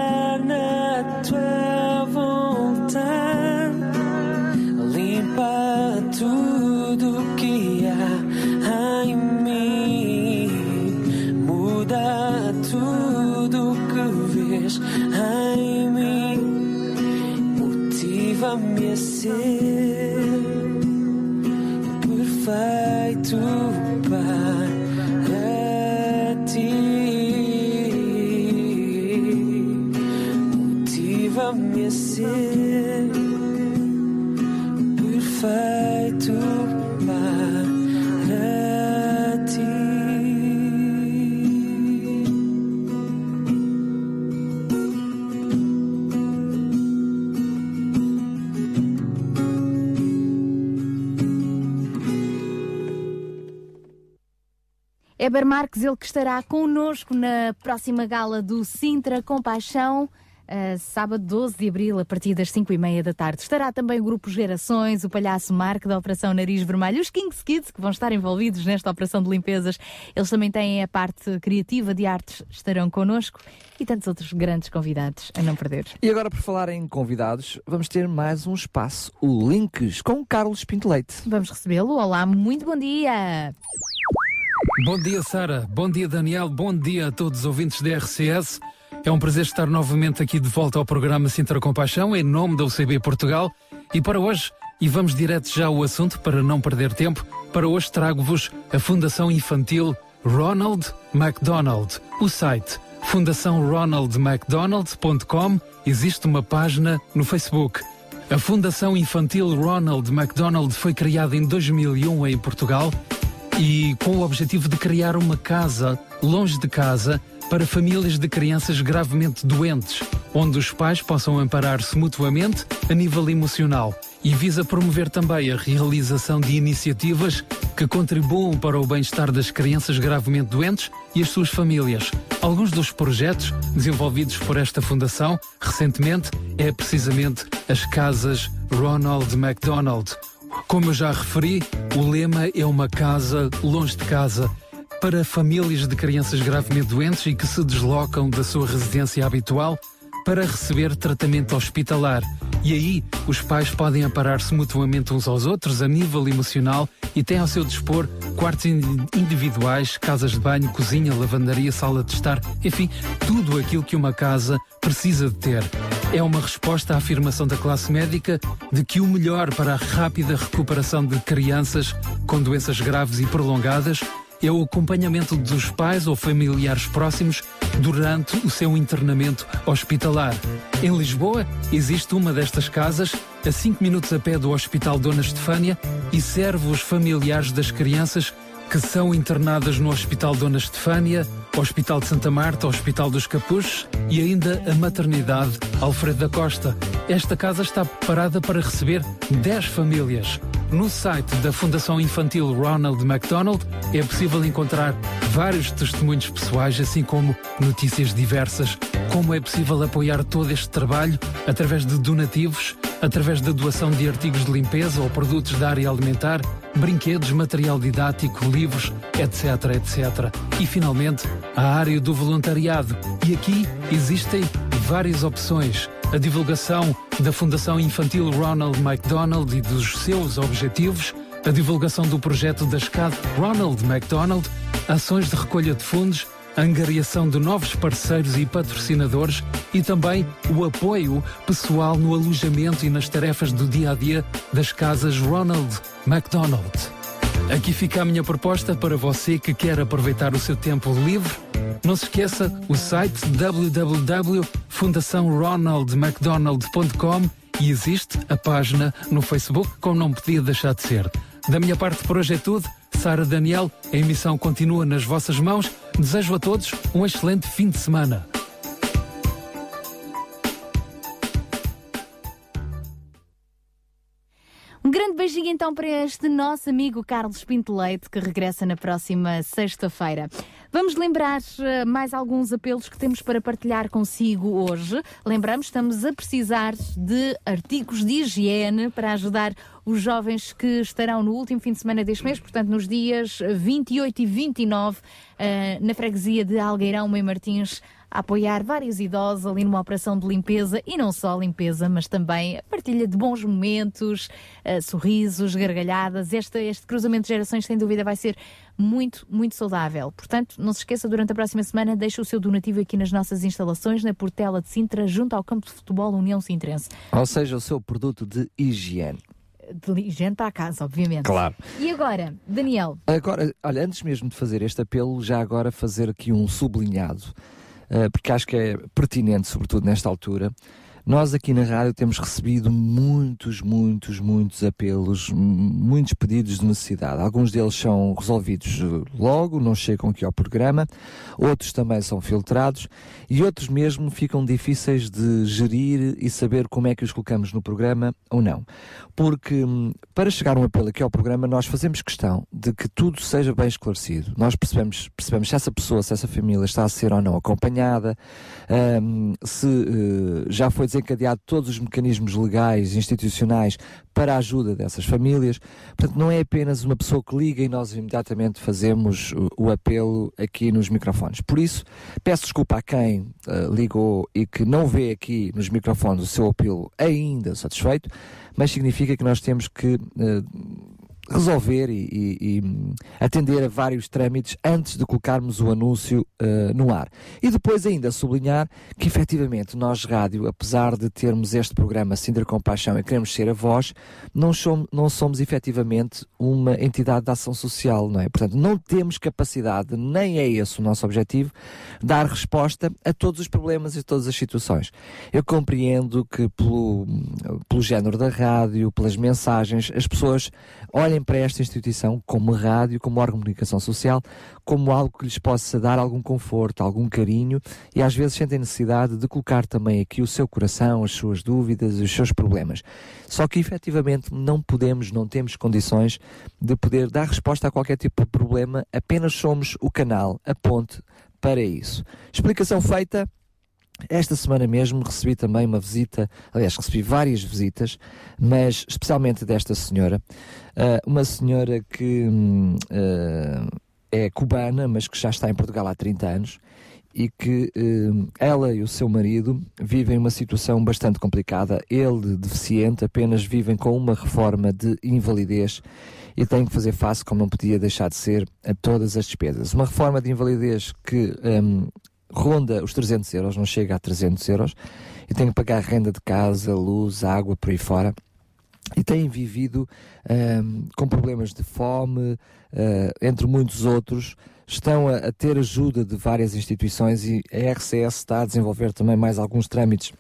Eber Marques, ele que estará connosco na próxima gala do Sintra Compaixão, eh, sábado 12 de abril, a partir das 5 e meia da tarde. Estará também o Grupo Gerações, o Palhaço Marco da Operação Nariz Vermelho, os Kings Kids, que vão estar envolvidos nesta operação de limpezas. Eles também têm a parte criativa de artes, estarão connosco e tantos outros grandes convidados a não perder. E agora, por falar em convidados, vamos ter mais um espaço, o Links, com Carlos Pinto Leite. Vamos recebê-lo. Olá, muito bom dia! Bom dia, Sara. Bom dia, Daniel. Bom dia a todos os ouvintes da RCS. É um prazer estar novamente aqui de volta ao programa Sintra Compaixão, em nome da UCB Portugal. E para hoje, e vamos direto já ao assunto para não perder tempo, para hoje trago-vos a Fundação Infantil Ronald McDonald. O site fundaçãoronaldmcdonald.com existe uma página no Facebook. A Fundação Infantil Ronald McDonald foi criada em 2001 em Portugal e com o objetivo de criar uma casa longe de casa para famílias de crianças gravemente doentes, onde os pais possam amparar-se mutuamente a nível emocional e visa promover também a realização de iniciativas que contribuam para o bem-estar das crianças gravemente doentes e as suas famílias. Alguns dos projetos desenvolvidos por esta fundação recentemente é precisamente as casas Ronald McDonald, como eu já referi, o lema é uma casa longe de casa para famílias de crianças gravemente doentes e que se deslocam da sua residência habitual para receber tratamento hospitalar E aí, os pais podem aparar-se mutuamente uns aos outros a nível emocional e têm ao seu dispor quartos in- individuais, casas de banho, cozinha, lavandaria, sala de estar, enfim, tudo aquilo que uma casa precisa de ter. É uma resposta à afirmação da classe médica de que o melhor para a rápida recuperação de crianças com doenças graves e prolongadas é o acompanhamento dos pais ou familiares próximos durante o seu internamento hospitalar. Em Lisboa, existe uma destas casas, a 5 minutos a pé do Hospital Dona Estefânia, e serve os familiares das crianças que são internadas no Hospital Dona Estefânia, Hospital de Santa Marta, Hospital dos Capuchos e ainda a Maternidade Alfredo da Costa. Esta casa está preparada para receber 10 famílias. No site da Fundação Infantil Ronald McDonald é possível encontrar vários testemunhos pessoais, assim como notícias diversas, como é possível apoiar todo este trabalho através de donativos, através da doação de artigos de limpeza ou produtos da área alimentar, brinquedos, material didático, livros, etc, etc. E finalmente, a área do voluntariado. E aqui existem várias opções. A divulgação da Fundação Infantil Ronald McDonald e dos seus objetivos, a divulgação do projeto da escada Ronald McDonald, ações de recolha de fundos, angariação de novos parceiros e patrocinadores e também o apoio pessoal no alojamento e nas tarefas do dia a dia das casas Ronald McDonald. Aqui fica a minha proposta para você que quer aproveitar o seu tempo livre. Não se esqueça o site www.fundaçãoronaldmcdonald.com e existe a página no Facebook, como não podia deixar de ser. Da minha parte por hoje é tudo. Sara Daniel, a emissão continua nas vossas mãos. Desejo a todos um excelente fim de semana. Um grande beijinho então para este nosso amigo Carlos Pinto Leite, que regressa na próxima sexta-feira. Vamos lembrar eh, mais alguns apelos que temos para partilhar consigo hoje. Lembramos, estamos a precisar de artigos de higiene para ajudar os jovens que estarão no último fim de semana deste mês, portanto, nos dias 28 e 29, eh, na freguesia de Algueirão, em Martins, a apoiar vários idosos ali numa operação de limpeza e não só limpeza, mas também a partilha de bons momentos, eh, sorrisos, gargalhadas. Este, este cruzamento de gerações, sem dúvida, vai ser muito, muito saudável. Portanto, não se esqueça, durante a próxima semana, deixe o seu donativo aqui nas nossas instalações, na Portela de Sintra, junto ao campo de futebol União Sintrense. Ou seja, o seu produto de higiene. De higiene para a casa, obviamente. Claro. E agora, Daniel, Agora, olha, antes mesmo de fazer este apelo, já agora fazer aqui um sublinhado, porque acho que é pertinente, sobretudo nesta altura. Nós aqui na rádio temos recebido muitos, muitos, muitos apelos, muitos pedidos de necessidade. Alguns deles são resolvidos logo, não chegam aqui ao programa, outros também são filtrados e outros mesmo ficam difíceis de gerir e saber como é que os colocamos no programa ou não. Porque para chegar um apelo aqui ao programa, nós fazemos questão de que tudo seja bem esclarecido. Nós percebemos, percebemos se essa pessoa, se essa família está a ser ou não acompanhada, hum, se eh, já foi desencadeado todos os mecanismos legais, institucionais para a ajuda dessas famílias. Portanto, não é apenas uma pessoa que liga e nós imediatamente fazemos o, apelo aqui nos microfones. Por isso, peço desculpa a quem eh, ligou e que não vê aqui nos microfones o seu apelo ainda satisfeito, mas significa que nós temos que eh, resolver e, e- e, hum, atender a vários trâmites antes de colocarmos o anúncio eh, no ar. E depois ainda sublinhar que efetivamente nós, rádio, apesar de termos este programa Sintra Compaixão e queremos ser a voz, não somos, não somos efetivamente uma entidade de ação social, não é? Portanto, não temos capacidade, nem é esse o nosso objetivo, dar resposta a todos os problemas e todas as situações. Eu compreendo que pelo, pelo género da rádio, pelas mensagens, as pessoas olhem para esta instituição como rádio, como órgão de comunicação social, como algo que lhes possa dar algum conforto, algum carinho e às vezes sentem necessidade de colocar também aqui o seu coração, as suas dúvidas, os seus problemas. Só que efetivamente não podemos, não temos condições de poder dar resposta a qualquer tipo de problema, apenas somos o canal, a ponte para isso. Explicação feita. Esta semana mesmo recebi também uma visita, aliás, recebi várias visitas, mas especialmente desta senhora, ah, uma senhora que hum, ah, é cubana, mas que já está em Portugal há 30 anos e que eh, ela e o seu marido vivem uma situação bastante complicada. Ele, deficiente, apenas vivem com uma reforma de invalidez e têm que fazer face, como não podia deixar de ser, a todas as despesas. Uma reforma de invalidez que hum, ronda os 300 euros, não chega a 300 euros, e têm que pagar renda de casa, luz, água, por aí fora e têm vivido hum, com problemas de fome, eh, entre muitos outros. Estão a, a ter ajuda de várias instituições e a RCS está a desenvolver também mais alguns trâmites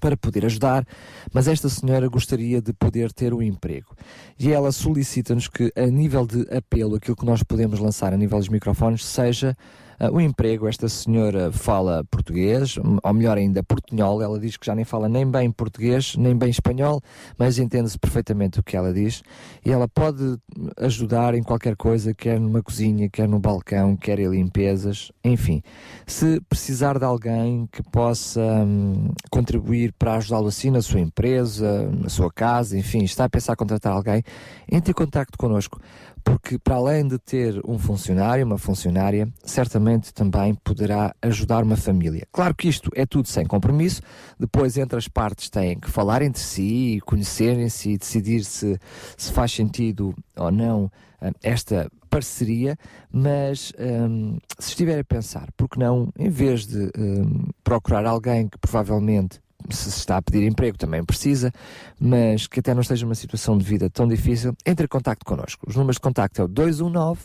para poder ajudar, mas esta senhora gostaria de poder ter um emprego. E ela solicita-nos que, a nível de apelo, aquilo que nós podemos lançar a nível dos microfones, seja uh, o emprego. Esta senhora fala português, ou melhor ainda, portunhol. Ela diz que já nem fala nem bem português, nem bem espanhol, mas entende-se perfeitamente o que ela diz. E ela pode ajudar em qualquer coisa, quer numa cozinha, quer no balcão, quer em limpezas, enfim. Se precisar de alguém que possa hum, contribuir para ajudá-lo assim na sua empresa, na sua casa, enfim, está a pensar em contratar alguém, entre em contacto connosco porque para além de ter um funcionário, uma funcionária, certamente também poderá ajudar uma família. Claro que isto é tudo sem compromisso, depois entre as partes têm que falar entre si, conhecerem-se e decidir se, se faz sentido ou não hum, esta parceria, mas hum, se estiver a pensar, porque não, em vez de hum, procurar alguém que provavelmente se está a pedir emprego também precisa, mas que até não esteja numa situação de vida tão difícil, entre em contacto connosco. Os números de contacto é o 219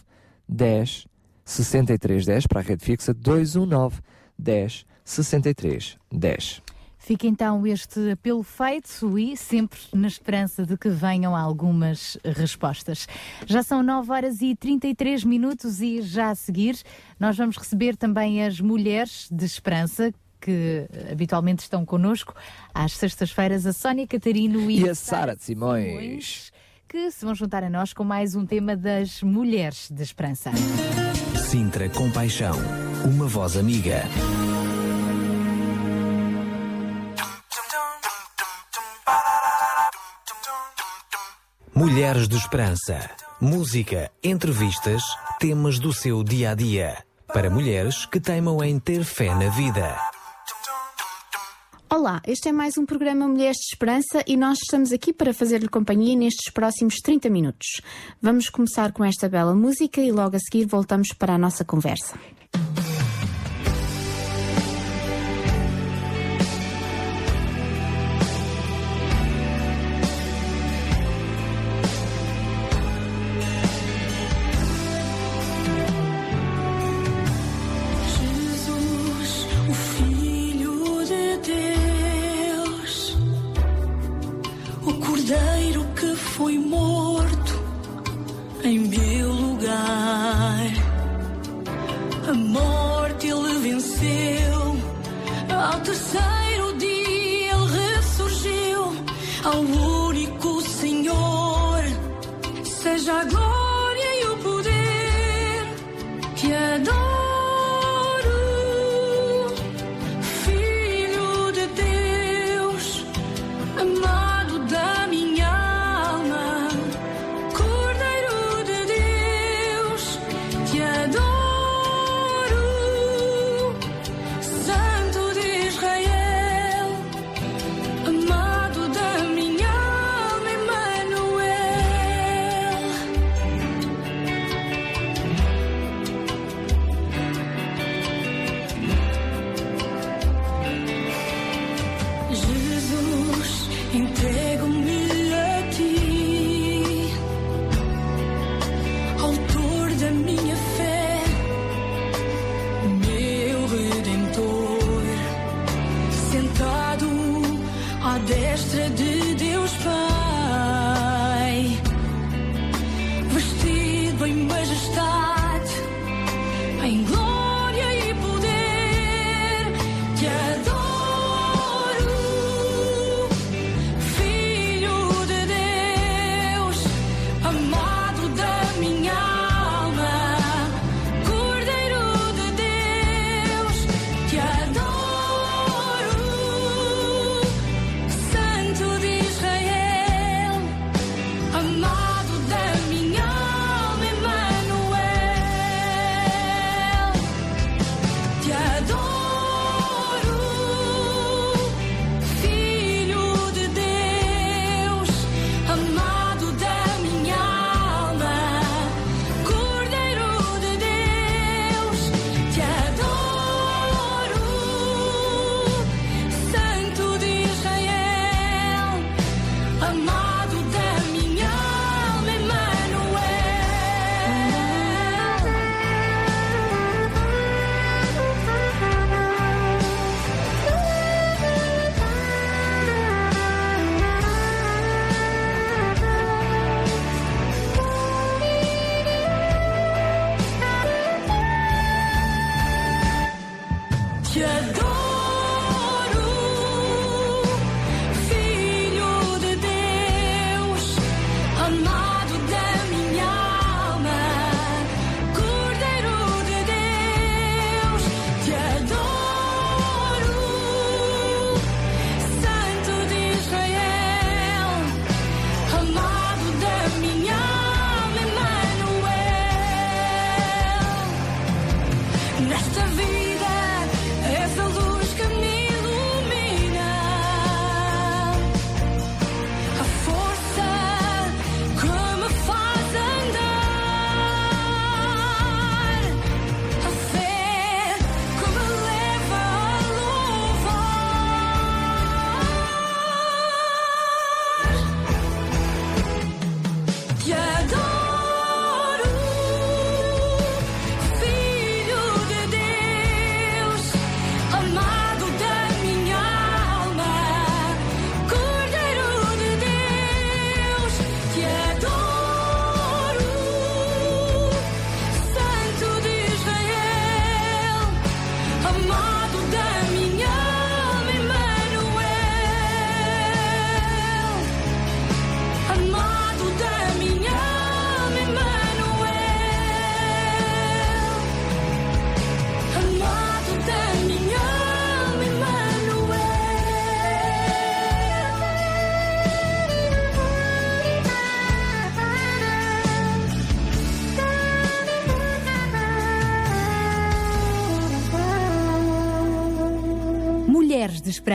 10 63 10 para a rede fixa, 219 10 63 10. Fica então este apelo feito e sempre na esperança de que venham algumas respostas. Já são 9 horas e 33 minutos e já a seguir nós vamos receber também as mulheres de esperança que habitualmente estão connosco às sextas-feiras, a Sónia Catarino e, E a Sara de Simões. que se vão juntar a nós com mais um tema das mulheres de esperança. Sintra Compaixão, uma voz amiga. Mulheres de Esperança. Música, entrevistas, temas do seu dia a dia. Para mulheres que teimam em ter fé na vida. Olá, este é mais um programa Mulheres de Esperança e nós estamos aqui para fazer-lhe companhia nestes próximos 30 minutos. Vamos começar com esta bela música e logo a seguir voltamos para a nossa conversa.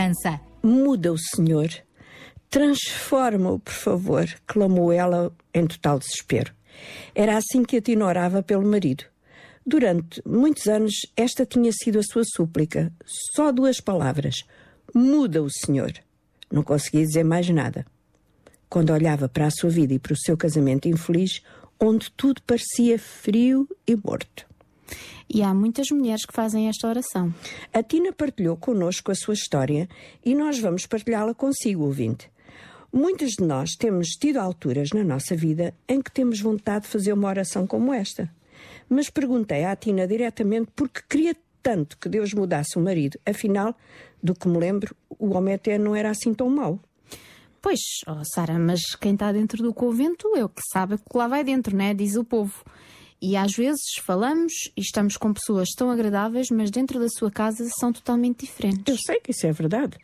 Esperança. Muda o Senhor. Transforma-o, por favor, clamou ela em total desespero. Era assim que a Tina orava pelo marido. Durante muitos anos, esta tinha sido a sua súplica. Só duas palavras: Muda o Senhor. Não conseguia dizer mais nada. Quando olhava para a sua vida e para o seu casamento infeliz, onde tudo parecia frio e morto. E há muitas mulheres que fazem esta oração. A Tina partilhou connosco a sua história e nós vamos partilhá-la consigo, ouvinte. Muitos de nós temos tido alturas na nossa vida em que temos vontade de fazer uma oração como esta. Mas perguntei à Tina diretamente porque queria tanto que Deus mudasse o marido. Afinal, do que me lembro, o homem até não era assim tão mau. Pois, oh Sara, mas quem está dentro do convento é o que sabe que lá vai dentro, né? Diz o povo. E às vezes falamos e estamos com pessoas tão agradáveis, mas dentro da sua casa são totalmente diferentes. Eu sei que isso é verdade.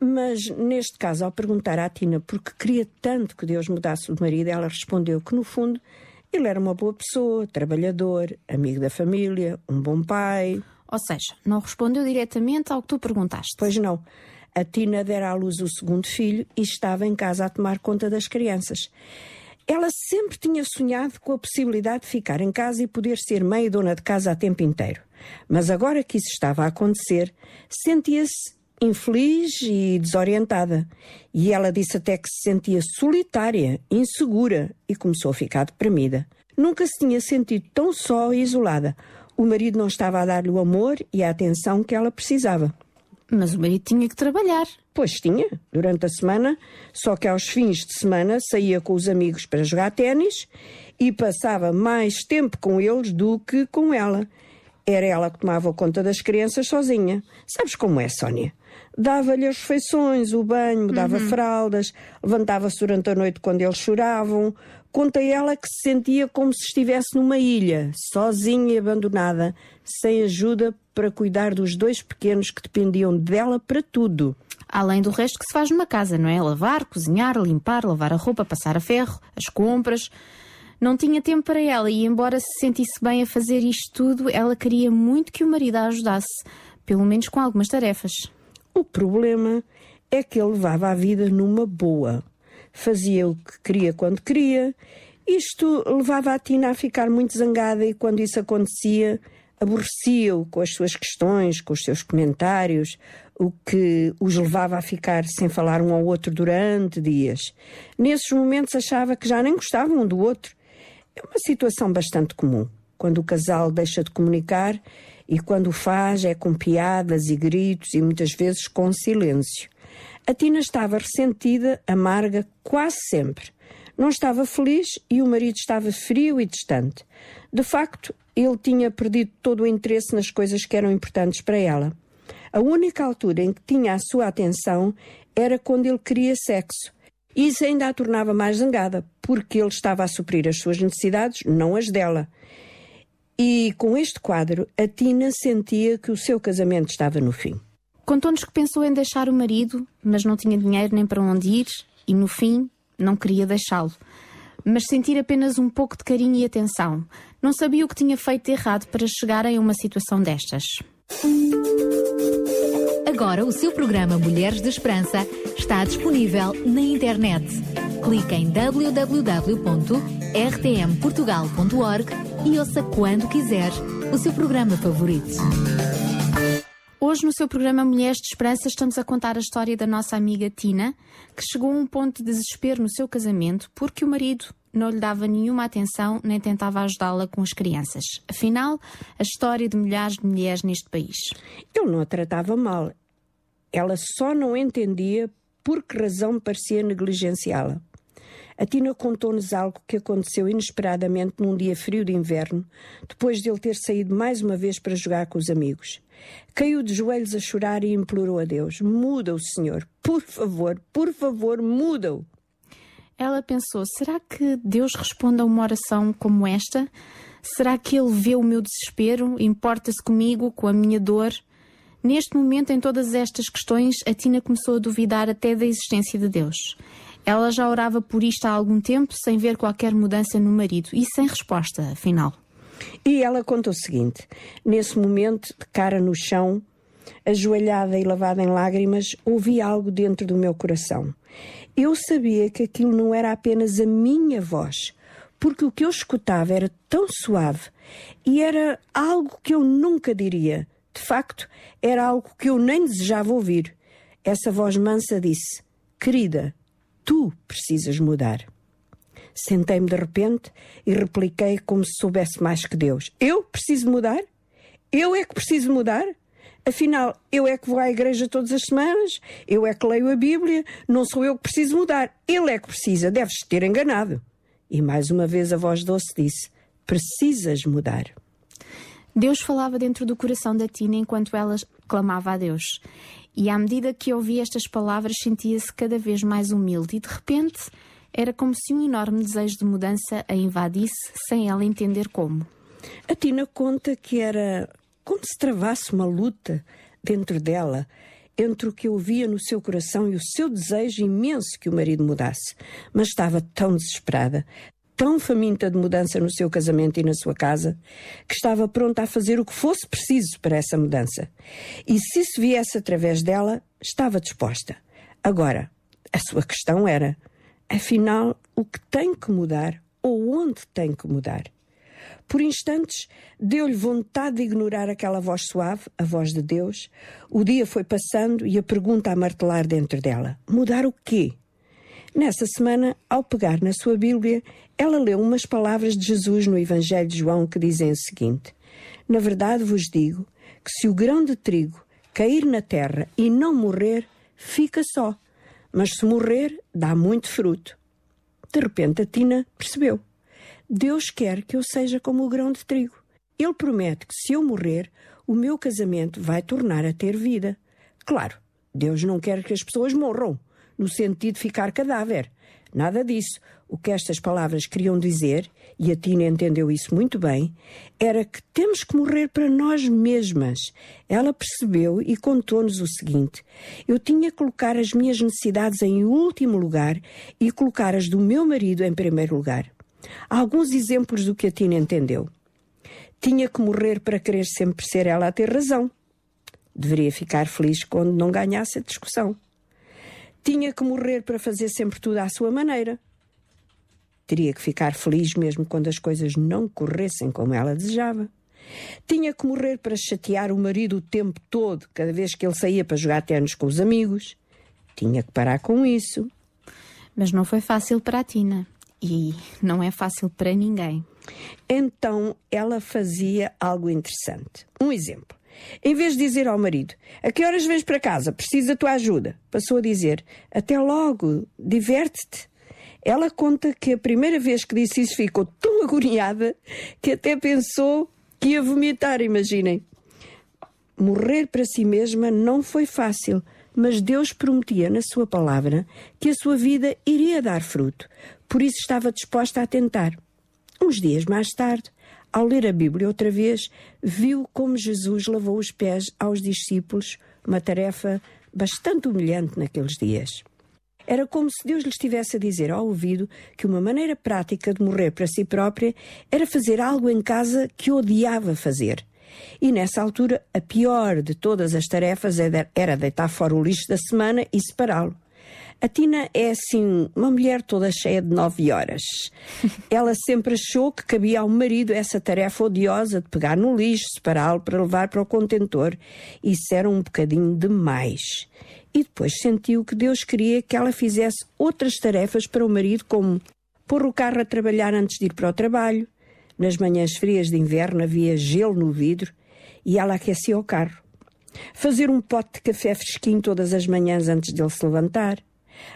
Mas neste caso, ao perguntar à Tina porque queria tanto que Deus mudasse o marido, ela respondeu que no fundo ele era uma boa pessoa, trabalhador, amigo da família, um bom pai. Ou seja, não respondeu diretamente ao que tu perguntaste. Pois não. A Tina dera à luz o segundo filho e estava em casa a tomar conta das crianças. Ela sempre tinha sonhado com a possibilidade de ficar em casa e poder ser mãe e dona de casa a tempo inteiro. Mas agora que isso estava a acontecer, sentia-se infeliz e desorientada. E ela disse até que se sentia solitária, insegura e começou a ficar deprimida. Nunca se tinha sentido tão só e isolada. O marido não estava a dar-lhe o amor e a atenção que ela precisava. Mas o marido tinha que trabalhar. Pois tinha, durante a semana, só que aos fins de semana saía com os amigos para jogar ténis e passava mais tempo com eles do que com ela. Era ela que tomava conta das crianças sozinha. Sabes como é, Sónia? Dava-lhe as refeições, o banho, mudava Uhum. fraldas, levantava-se durante a noite quando eles choravam. Conta ela que se sentia como se estivesse numa ilha, sozinha e abandonada, sem ajuda para cuidar dos dois pequenos que dependiam dela para tudo. Além do resto que se faz numa casa, não é? Lavar, cozinhar, limpar, lavar a roupa, passar a ferro, as compras. Não tinha tempo para ela e, embora se sentisse bem a fazer isto tudo, ela queria muito que o marido a ajudasse, pelo menos com algumas tarefas. O problema é que ele levava a vida numa boa. Fazia o que queria quando queria. Isto levava a Tina a ficar muito zangada e, quando isso acontecia, aborrecia-o com as suas questões, com os seus comentários, o que os levava a ficar sem falar um ao outro durante dias. Nesses momentos achava que já nem gostavam um do outro. É uma situação bastante comum. Quando o casal deixa de comunicar e quando o faz é com piadas e gritos e muitas vezes com silêncio. A Tina estava ressentida, amarga, quase sempre. Não estava feliz e o marido estava frio e distante. De facto, ele tinha perdido todo o interesse nas coisas que eram importantes para ela. A única altura em que tinha a sua atenção era quando ele queria sexo. Isso ainda a tornava mais zangada, porque ele estava a suprir as suas necessidades, não as dela. E com este quadro, a Tina sentia que o seu casamento estava no fim. Contou-nos que pensou em deixar o marido, mas não tinha dinheiro nem para onde ir e, no fim, não queria deixá-lo. Mas sentir apenas um pouco de carinho e atenção. Não sabia o que tinha feito errado para chegar a uma situação destas. Agora o seu programa Mulheres de Esperança está disponível na internet. Clique em www.rtmportugal.org e ouça quando quiser o seu programa favorito. Hoje, no seu programa Mulheres de Esperança, estamos a contar a história da nossa amiga Tina, que chegou a um ponto de desespero no seu casamento porque o marido não lhe dava nenhuma atenção nem tentava ajudá-la com as crianças. Afinal, a história de milhares de mulheres neste país. Ele não a tratava mal. Ela só não entendia por que razão parecia negligenciá-la. A Tina contou-nos algo que aconteceu inesperadamente num dia frio de inverno, depois de ele ter saído mais uma vez para jogar com os amigos. Caiu de joelhos a chorar e implorou a Deus: Muda-o, Senhor, por favor, por favor, muda-o. Ela pensou: será que Deus responde a uma oração como esta? Será que Ele vê o meu desespero? Importa-se comigo, com a minha dor? Neste momento, em todas estas questões, a Tina começou a duvidar até da existência de Deus. Ela já orava por isto há algum tempo, sem ver qualquer mudança no marido e sem resposta, afinal. E ela conta o seguinte: nesse momento, de cara no chão, Ajoelhada e lavada em lágrimas, ouvi algo dentro do meu coração. Eu sabia que aquilo não era apenas a minha voz, porque o que eu escutava era tão suave e era algo que eu nunca diria. De facto, era algo que eu nem desejava ouvir. Essa voz mansa disse: Querida, tu precisas mudar. Sentei-me de repente e repliquei como se soubesse mais que Deus: Eu preciso mudar? Eu é que preciso mudar? Afinal, eu é que vou à igreja todas as semanas, eu é que leio a Bíblia, não sou eu que preciso mudar, ele é que precisa, deves ter enganado. E mais uma vez a voz doce disse: Precisas mudar. Deus falava dentro do coração da Tina enquanto ela clamava a Deus. E à medida que ouvia estas palavras, sentia-se cada vez mais humilde e de repente era como se um enorme desejo de mudança a invadisse sem ela entender como. A Tina conta que era como se travasse uma luta dentro dela entre o que ouvia no seu coração e o seu desejo imenso que o marido mudasse. Mas estava tão desesperada, tão faminta de mudança no seu casamento e na sua casa, que estava pronta a fazer o que fosse preciso para essa mudança. E se isso viesse através dela, estava disposta. Agora, a sua questão era: afinal, o que tem que mudar ou onde tem que mudar? Por instantes, deu-lhe vontade de ignorar aquela voz suave, a voz de Deus. O dia foi passando e a pergunta a martelar dentro dela: mudar o quê? Nessa semana, ao pegar na sua Bíblia, ela leu umas palavras de Jesus no Evangelho de João que dizem o seguinte: Na verdade vos digo que se o grão de trigo cair na terra e não morrer, fica só, mas se morrer, dá muito fruto. De repente a Tina percebeu. Deus quer que eu seja como o grão de trigo. Ele promete que se eu morrer, o meu casamento vai tornar a ter vida. Claro, Deus não quer que as pessoas morram, no sentido de ficar cadáver. Nada disso. O que estas palavras queriam dizer, e a Tina entendeu isso muito bem, era que temos que morrer para nós mesmas. Ela percebeu e contou-nos o seguinte: eu tinha que colocar as minhas necessidades em último lugar e colocar as do meu marido em primeiro lugar. Alguns exemplos do que a Tina entendeu. Tinha que morrer para querer sempre ser ela a ter razão. Deveria ficar feliz quando não ganhasse a discussão. Tinha que morrer para fazer sempre tudo à sua maneira. Teria que ficar feliz mesmo quando as coisas não corressem como ela desejava. Tinha que morrer para chatear o marido o tempo todo, cada vez que ele saía para jogar ténis com os amigos. Tinha que parar com isso. Mas não foi fácil para a Tina. E não é fácil para ninguém. Então ela fazia algo interessante. Um exemplo. Em vez de dizer ao marido, a que horas vens para casa? Preciso da tua ajuda. Passou a dizer, até logo, diverte-te. Ela conta que a primeira vez que disse isso ficou tão agoniada que até pensou que ia vomitar, imaginem. Morrer para si mesma não foi fácil, mas Deus prometia na sua palavra que a sua vida iria dar fruto. Por isso estava disposta a tentar. Uns dias mais tarde, ao ler a Bíblia outra vez, viu como Jesus lavou os pés aos discípulos, uma tarefa bastante humilhante naqueles dias. Era como se Deus lhe estivesse a dizer ao ouvido que uma maneira prática de morrer para si própria era fazer algo em casa que odiava fazer. E nessa altura, a pior de todas as tarefas era deitar fora o lixo da semana e separá-lo. A Tina é assim, uma mulher toda cheia de nove horas. *laughs* Ela sempre achou que cabia ao marido essa tarefa odiosa de pegar no lixo, separá-lo para levar para o contentor. Isso era um bocadinho demais. E depois sentiu que Deus queria que ela fizesse outras tarefas para o marido, como pôr o carro a trabalhar antes de ir para o trabalho. Nas manhãs frias de inverno havia gelo no vidro e ela aquecia o carro. Fazer um pote de café fresquinho todas as manhãs antes dele se levantar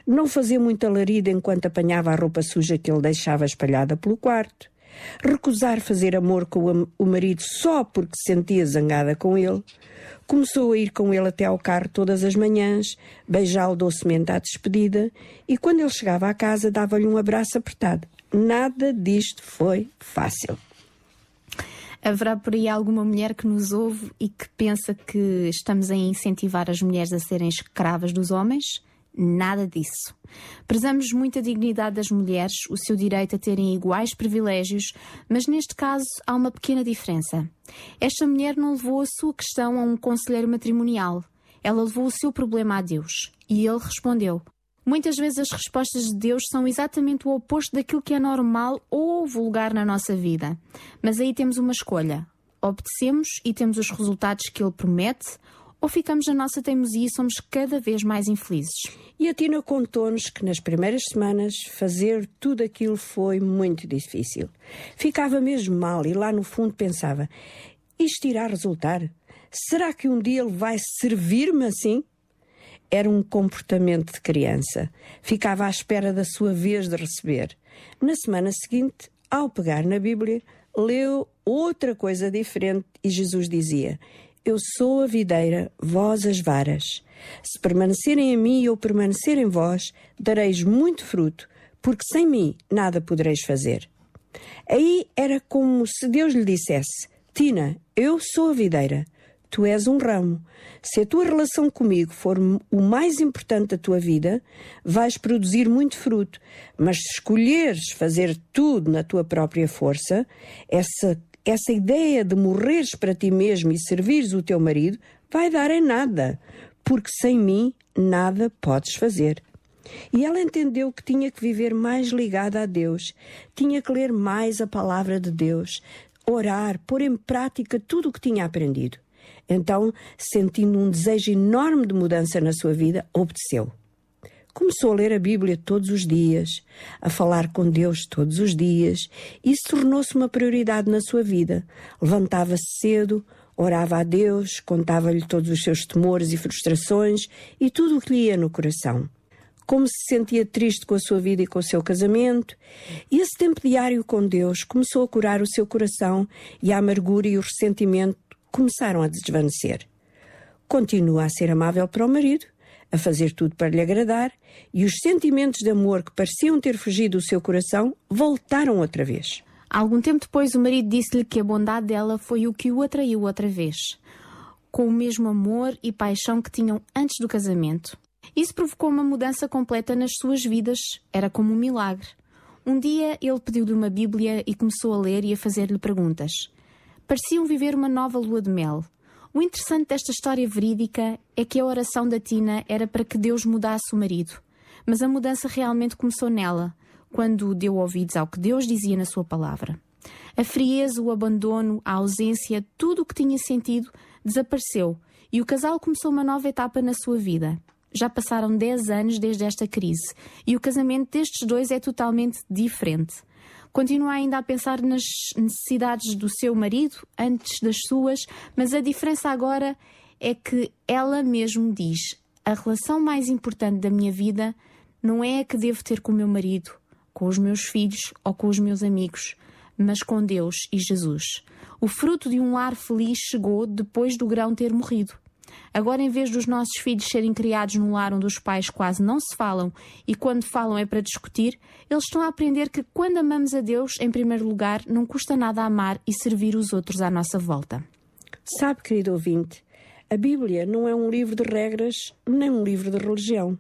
não fazer muita larida enquanto apanhava a roupa suja que ele deixava espalhada pelo quarto, recusar fazer amor com o marido só porque se sentia zangada com ele, começou a ir com ele até ao carro todas as manhãs, beijá-lo docemente à despedida e quando ele chegava à casa dava-lhe um abraço apertado. Nada disto foi fácil. Haverá por aí alguma mulher que nos ouve e que pensa que estamos a incentivar as mulheres a serem escravas dos homens? Nada disso. Prezamos muito a dignidade das mulheres, o seu direito a terem iguais privilégios, mas neste caso há uma pequena diferença. Esta mulher não levou a sua questão a um conselheiro matrimonial. Ela levou o seu problema a Deus. E ele respondeu. Muitas vezes as respostas de Deus são exatamente o oposto daquilo que é normal ou vulgar na nossa vida. Mas aí temos uma escolha. Obedecemos e temos os resultados que Ele promete, ou ficamos na nossa teimosia e somos cada vez mais infelizes. E a Tina contou-nos que nas primeiras semanas fazer tudo aquilo foi muito difícil. Ficava mesmo mal e lá no fundo pensava: isto irá resultar? Será que um dia ele vai servir-me assim? Era um comportamento de criança. Ficava à espera da sua vez de receber. Na semana seguinte, ao pegar na Bíblia, leu outra coisa diferente e Jesus dizia: Eu sou a videira, vós as varas. Se permanecerem em mim e eu permanecer em vós, dareis muito fruto, porque sem mim nada podereis fazer. Aí era como se Deus lhe dissesse: Tina, eu sou a videira, tu és um ramo. Se a tua relação comigo for o mais importante da tua vida, vais produzir muito fruto. Mas se escolheres fazer tudo na tua própria força, essa, essa ideia de morreres para ti mesmo e servires o teu marido vai dar em nada, porque sem mim nada podes fazer. E ela entendeu que tinha que viver mais ligada a Deus, tinha que ler mais a palavra de Deus, orar, pôr em prática tudo o que tinha aprendido. Então, sentindo um desejo enorme de mudança na sua vida, obedeceu. Começou a ler a Bíblia todos os dias, a falar com Deus todos os dias. Isso tornou-se uma prioridade na sua vida. Levantava-se cedo, orava a Deus, contava-lhe todos os seus temores e frustrações e tudo o que lhe ia no coração. Como se sentia triste com a sua vida e com o seu casamento, e esse tempo diário com Deus começou a curar o seu coração e a amargura e o ressentimento começaram a desvanecer. Continua a ser amável para o marido, a fazer tudo para lhe agradar, e os sentimentos de amor que pareciam ter fugido do seu coração voltaram outra vez. Algum tempo depois, o marido disse-lhe que a bondade dela foi o que o atraiu outra vez, com o mesmo amor e paixão que tinham antes do casamento. Isso provocou uma mudança completa nas suas vidas, era como um milagre. Um dia ele pediu-lhe uma Bíblia e começou a ler e a fazer-lhe perguntas. Pareciam viver uma nova lua de mel. O interessante desta história verídica é que a oração da Tina era para que Deus mudasse o marido. Mas a mudança realmente começou nela, quando deu ouvidos ao que Deus dizia na sua palavra. A frieza, o abandono, a ausência, tudo o que tinha sentido desapareceu e o casal começou uma nova etapa na sua vida. Já passaram 10 anos desde esta crise e o casamento destes dois é totalmente diferente. Continua ainda a pensar nas necessidades do seu marido antes das suas, mas a diferença agora é que ela mesmo diz: a relação mais importante da minha vida não é a que devo ter com o meu marido, com os meus filhos ou com os meus amigos, mas com Deus e Jesus. O fruto de um lar feliz chegou depois do grão ter morrido. Agora, em vez dos nossos filhos serem criados num lar onde os pais quase não se falam e quando falam é para discutir, eles estão a aprender que quando amamos a Deus, em primeiro lugar, não custa nada amar e servir os outros à nossa volta. Sabe, querido ouvinte, a Bíblia não é um livro de regras nem um livro de religião.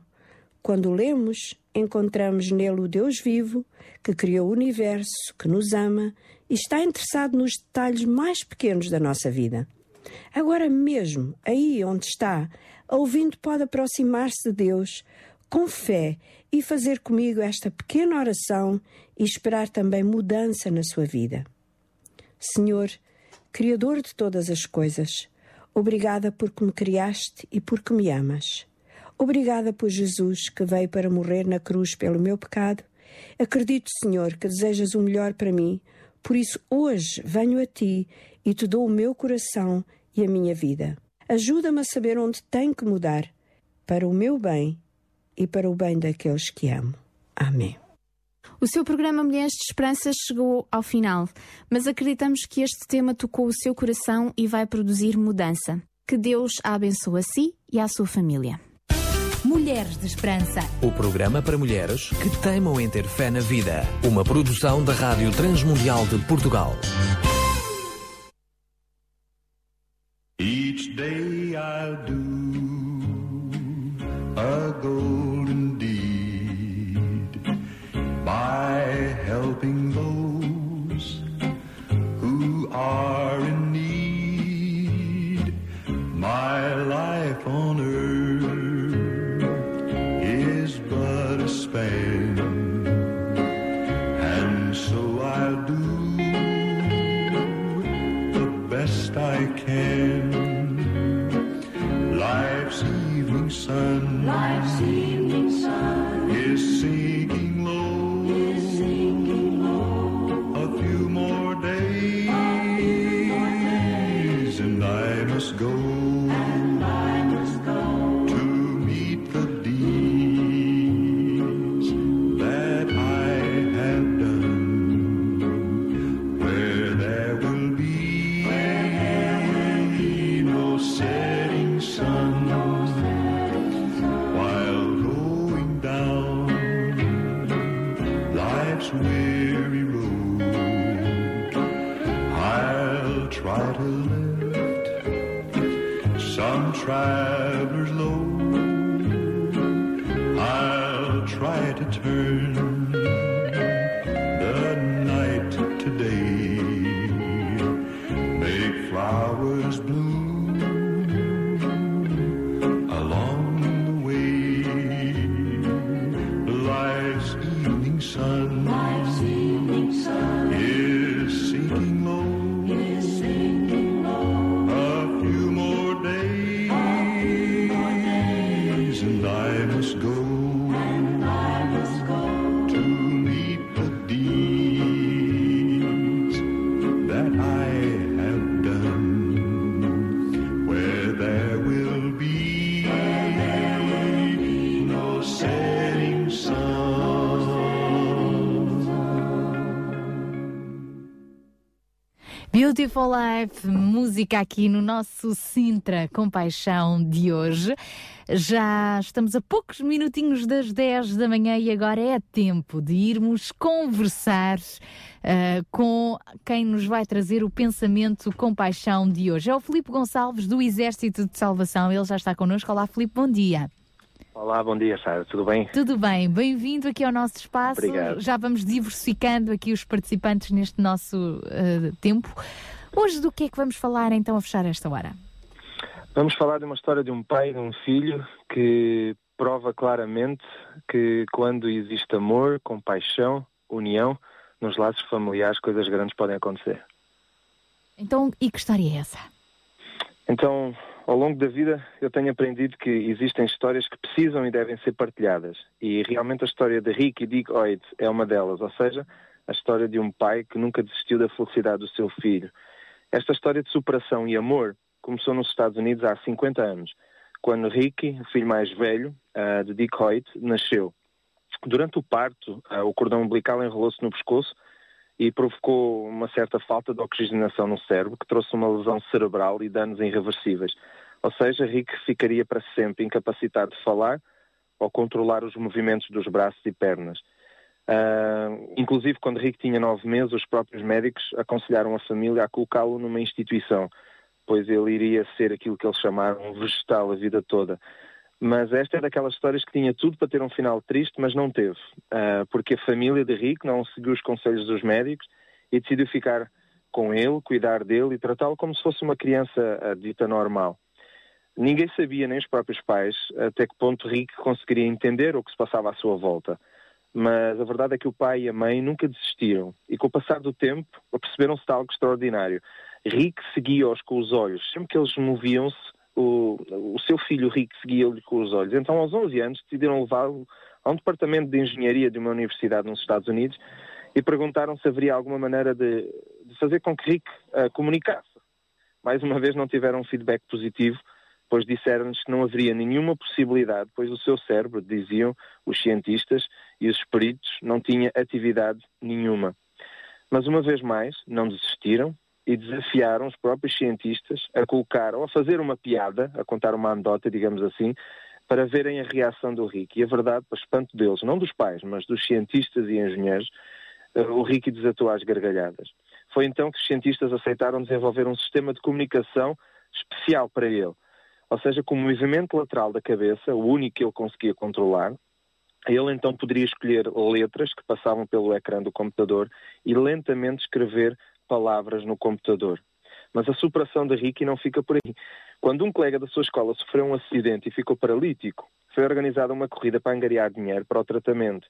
Quando lemos, encontramos nele o Deus vivo, que criou o universo, que nos ama e está interessado nos detalhes mais pequenos da nossa vida. Agora mesmo, aí onde está, ouvindo, pode aproximar-se de Deus com fé e fazer comigo esta pequena oração e esperar também mudança na sua vida. Senhor, Criador de todas as coisas, obrigada porque me criaste e porque me amas. Obrigada por Jesus que veio para morrer na cruz pelo meu pecado. Acredito, Senhor, que desejas o melhor para mim, por isso hoje venho a ti e te dou o meu coração e a minha vida. Ajuda-me a saber onde tenho que mudar para o meu bem e para o bem daqueles que amo. Amém. O seu programa Mulheres de Esperança chegou ao final, mas acreditamos que este tema tocou o seu coração e vai produzir mudança. Que Deus a abençoe a si e à sua família. Mulheres de Esperança. O programa para mulheres que teimam em ter fé na vida. Uma produção da Rádio Transmundial de Portugal. I'll do. Beautiful Life, música aqui no nosso Sintra Compaixão de hoje. Já estamos a poucos minutinhos das 10 da manhã e agora é tempo de irmos conversar ah, com quem nos vai trazer o pensamento compaixão de hoje. É o Filipe Gonçalves do Exército de Salvação. Ele já está connosco. Olá, Filipe, bom dia. Olá, bom dia, Sara. Tudo bem? Tudo bem, bem-vindo aqui ao nosso espaço. Obrigado. Já vamos diversificando aqui os participantes neste nosso ah, tempo. Hoje do que é que vamos falar então a fechar esta hora? Vamos falar de uma história de um pai e de um filho que prova claramente que quando existe amor, compaixão, união, nos laços familiares coisas grandes podem acontecer. Então, e que história é essa? Então, ao longo da vida, eu tenho aprendido que existem histórias que precisam e devem ser partilhadas. E realmente a história de Rick e Dick Hoyt é uma delas, ou seja, a história de um pai que nunca desistiu da felicidade do seu filho. Esta história de superação e amor começou nos Estados Unidos há 50 anos, quando Ricky, o filho mais velho ah, de Dick Hoyt, nasceu. Durante o parto, ah, o cordão umbilical enrolou-se no pescoço e provocou uma certa falta de oxigenação no cérebro, que trouxe uma lesão cerebral e danos irreversíveis. Ou seja, Rick ficaria para sempre incapacitado de falar ou controlar os movimentos dos braços e pernas. Ah, inclusive, quando Rick tinha nove meses, os próprios médicos aconselharam a família a colocá-lo numa instituição, pois ele iria ser aquilo que eles chamaram um vegetal a vida toda. Mas esta é daquelas histórias que tinha tudo para ter um final triste, mas não teve, Ah, porque a família de Rick não seguiu os conselhos dos médicos e decidiu ficar com ele, cuidar dele e tratá-lo como se fosse uma criança dita normal. Ninguém sabia, nem os próprios pais, até que ponto Rick conseguiria entender o que se passava à sua volta. Mas a verdade é que o pai e a mãe nunca desistiram e com o passar do tempo aperceberam-se de algo extraordinário. Rick seguia-os com os olhos. Sempre que eles moviam-se, o, o seu filho Rick seguia-lhe com os olhos. Então, aos 11 anos, decidiram levá-lo a um departamento de engenharia de uma universidade nos Estados Unidos e perguntaram se haveria alguma maneira de, de fazer com que Rick ah, comunicasse. Mais uma vez não tiveram um feedback positivo, pois disseram-nos que não haveria nenhuma possibilidade, pois o seu cérebro, diziam os cientistas e os peritos, não tinha atividade nenhuma. Mas uma vez mais, não desistiram e desafiaram os próprios cientistas a colocar ou a fazer uma piada, a contar uma anedota, digamos assim, para verem a reação do Rick. E a verdade, para espanto deles, não dos pais, mas dos cientistas e engenheiros, eh, o Rick desatou às gargalhadas. Foi então que os cientistas aceitaram desenvolver um sistema de comunicação especial para ele. Ou seja, com o movimento lateral da cabeça, o único que ele conseguia controlar, ele então poderia escolher letras que passavam pelo ecrã do computador e lentamente escrever palavras no computador. Mas a superação de Ricky não fica por aí. Quando um colega da sua escola sofreu um acidente e ficou paralítico, foi organizada uma corrida para angariar dinheiro para o tratamento.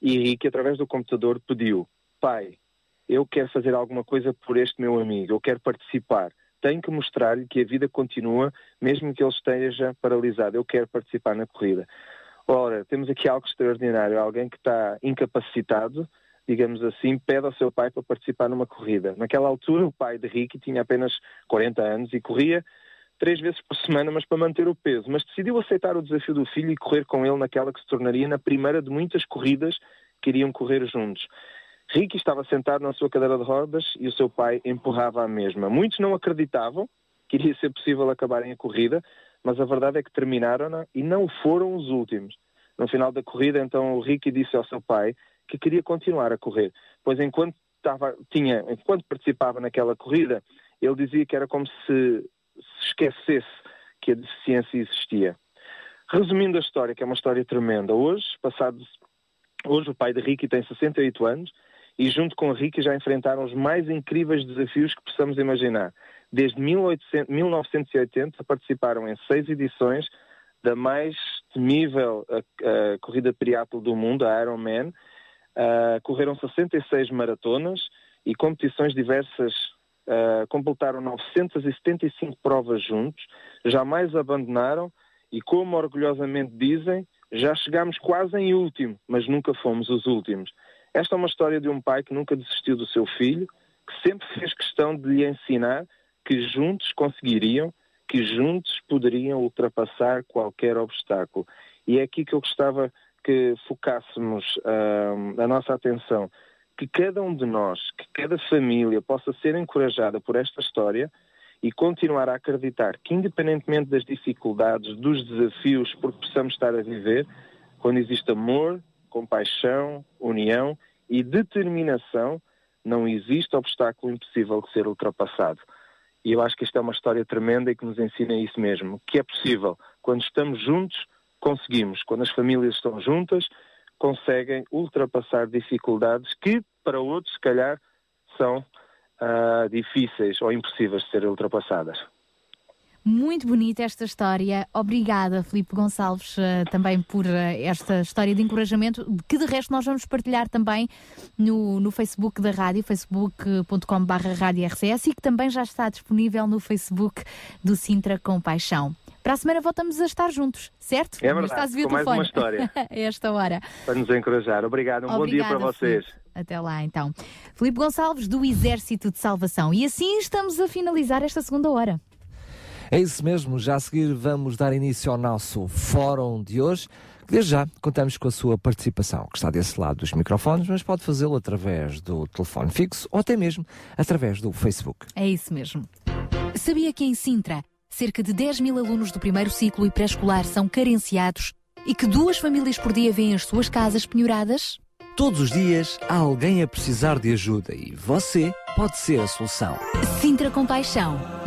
E Ricky, através do computador, pediu: Pai, eu quero fazer alguma coisa por este meu amigo, eu quero participar. Tenho que mostrar-lhe que a vida continua, mesmo que ele esteja paralisado. Eu quero participar na corrida. Ora, temos aqui algo extraordinário. Alguém que está incapacitado, digamos assim, pede ao seu pai para participar numa corrida. Naquela altura, o pai de Ricky tinha apenas 40 anos e corria três vezes por semana, mas para manter o peso. Mas decidiu aceitar o desafio do filho e correr com ele naquela que se tornaria na primeira de muitas corridas que iriam correr juntos. Ricky estava sentado na sua cadeira de rodas e o seu pai empurrava a mesma. Muitos não acreditavam que iria ser possível acabarem a corrida, mas a verdade é que terminaram e não foram os últimos. No final da corrida, então, o Ricky disse ao seu pai que queria continuar a correr, pois enquanto, estava, tinha, enquanto participava naquela corrida, ele dizia que era como se se esquecesse que a deficiência existia. Resumindo a história, que é uma história tremenda, hoje, passados, hoje o pai de Ricky tem 68 anos e junto com Ricky já enfrentaram os mais incríveis desafios que possamos imaginar. Desde 1800, 1980 participaram em seis edições da mais temível a, a corrida triatlo do mundo, a Ironman. Uh, correram 66 maratonas e competições diversas Uh, completaram 975 provas juntos, jamais abandonaram e, como orgulhosamente dizem, já chegámos quase em último, mas nunca fomos os últimos. Esta é uma história de um pai que nunca desistiu do seu filho, que sempre fez questão de lhe ensinar que juntos conseguiriam, que juntos poderiam ultrapassar qualquer obstáculo. E é aqui que eu gostava que focássemos uh, a nossa atenção que cada um de nós, que cada família possa ser encorajada por esta história e continuar a acreditar que, independentemente das dificuldades, dos desafios por que possamos estar a viver, quando existe amor, compaixão, união e determinação, não existe obstáculo impossível de ser ultrapassado. E eu acho que esta é uma história tremenda e que nos ensina isso mesmo, que é possível. Quando estamos juntos, conseguimos. Quando as famílias estão juntas, conseguem ultrapassar dificuldades que, para outros, se calhar, são uh, difíceis ou impossíveis de serem ultrapassadas. Muito bonita esta história. Obrigada, Filipe Gonçalves, uh, também por uh, esta história de encorajamento, que de resto nós vamos partilhar também no, no Facebook da rádio, facebook.com.br RCS e que também já está disponível no Facebook do Sintra Compaixão. Para a semana voltamos a estar juntos, certo? É verdade, Estás com mais uma história. a *laughs* esta hora. Para nos encorajar. Obrigado, um Obrigada, bom dia para vocês. Filipe. Até lá, então. Filipe Gonçalves, do Exército de Salvação. E assim estamos a finalizar esta segunda hora. É isso mesmo, já a seguir vamos dar início ao nosso fórum de hoje. Desde já, contamos com a sua participação, que está desse lado dos microfones, mas pode fazê-lo através do telefone fixo ou até mesmo através do Facebook. É isso mesmo. Sabia que em Sintra, cerca de 10 mil alunos do primeiro ciclo e pré-escolar são carenciados e que duas famílias por dia vêm as suas casas penhoradas? Todos os dias há alguém a precisar de ajuda e você pode ser a solução. Sintra Compaixão,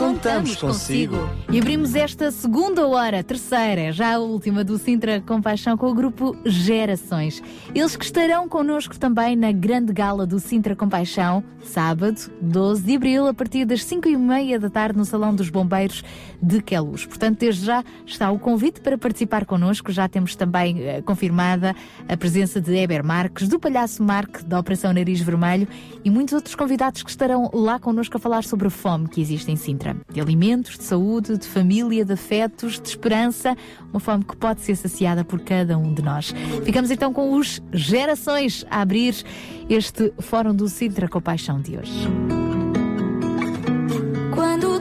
contamos, consigo. E abrimos esta segunda hora, terceira, já a última do Sintra Compaixão com o grupo Gerações. Eles que estarão connosco também na grande gala do Sintra Compaixão, sábado, 12 de abril, a partir das 5 e meia da tarde no Salão dos Bombeiros de Queluz. Portanto, desde já está o convite para participar connosco. Já temos também eh, confirmada a presença de Eber Marques, do Palhaço Marque, da Operação Nariz Vermelho e muitos outros convidados que estarão lá connosco a falar sobre a fome que existe em Sintra. De alimentos, de saúde, de família, de afetos, de esperança, uma fome que pode ser saciada por cada um de nós. Ficamos então com os Gerações a abrir este Fórum do Sintra Compaixão de hoje. Quando o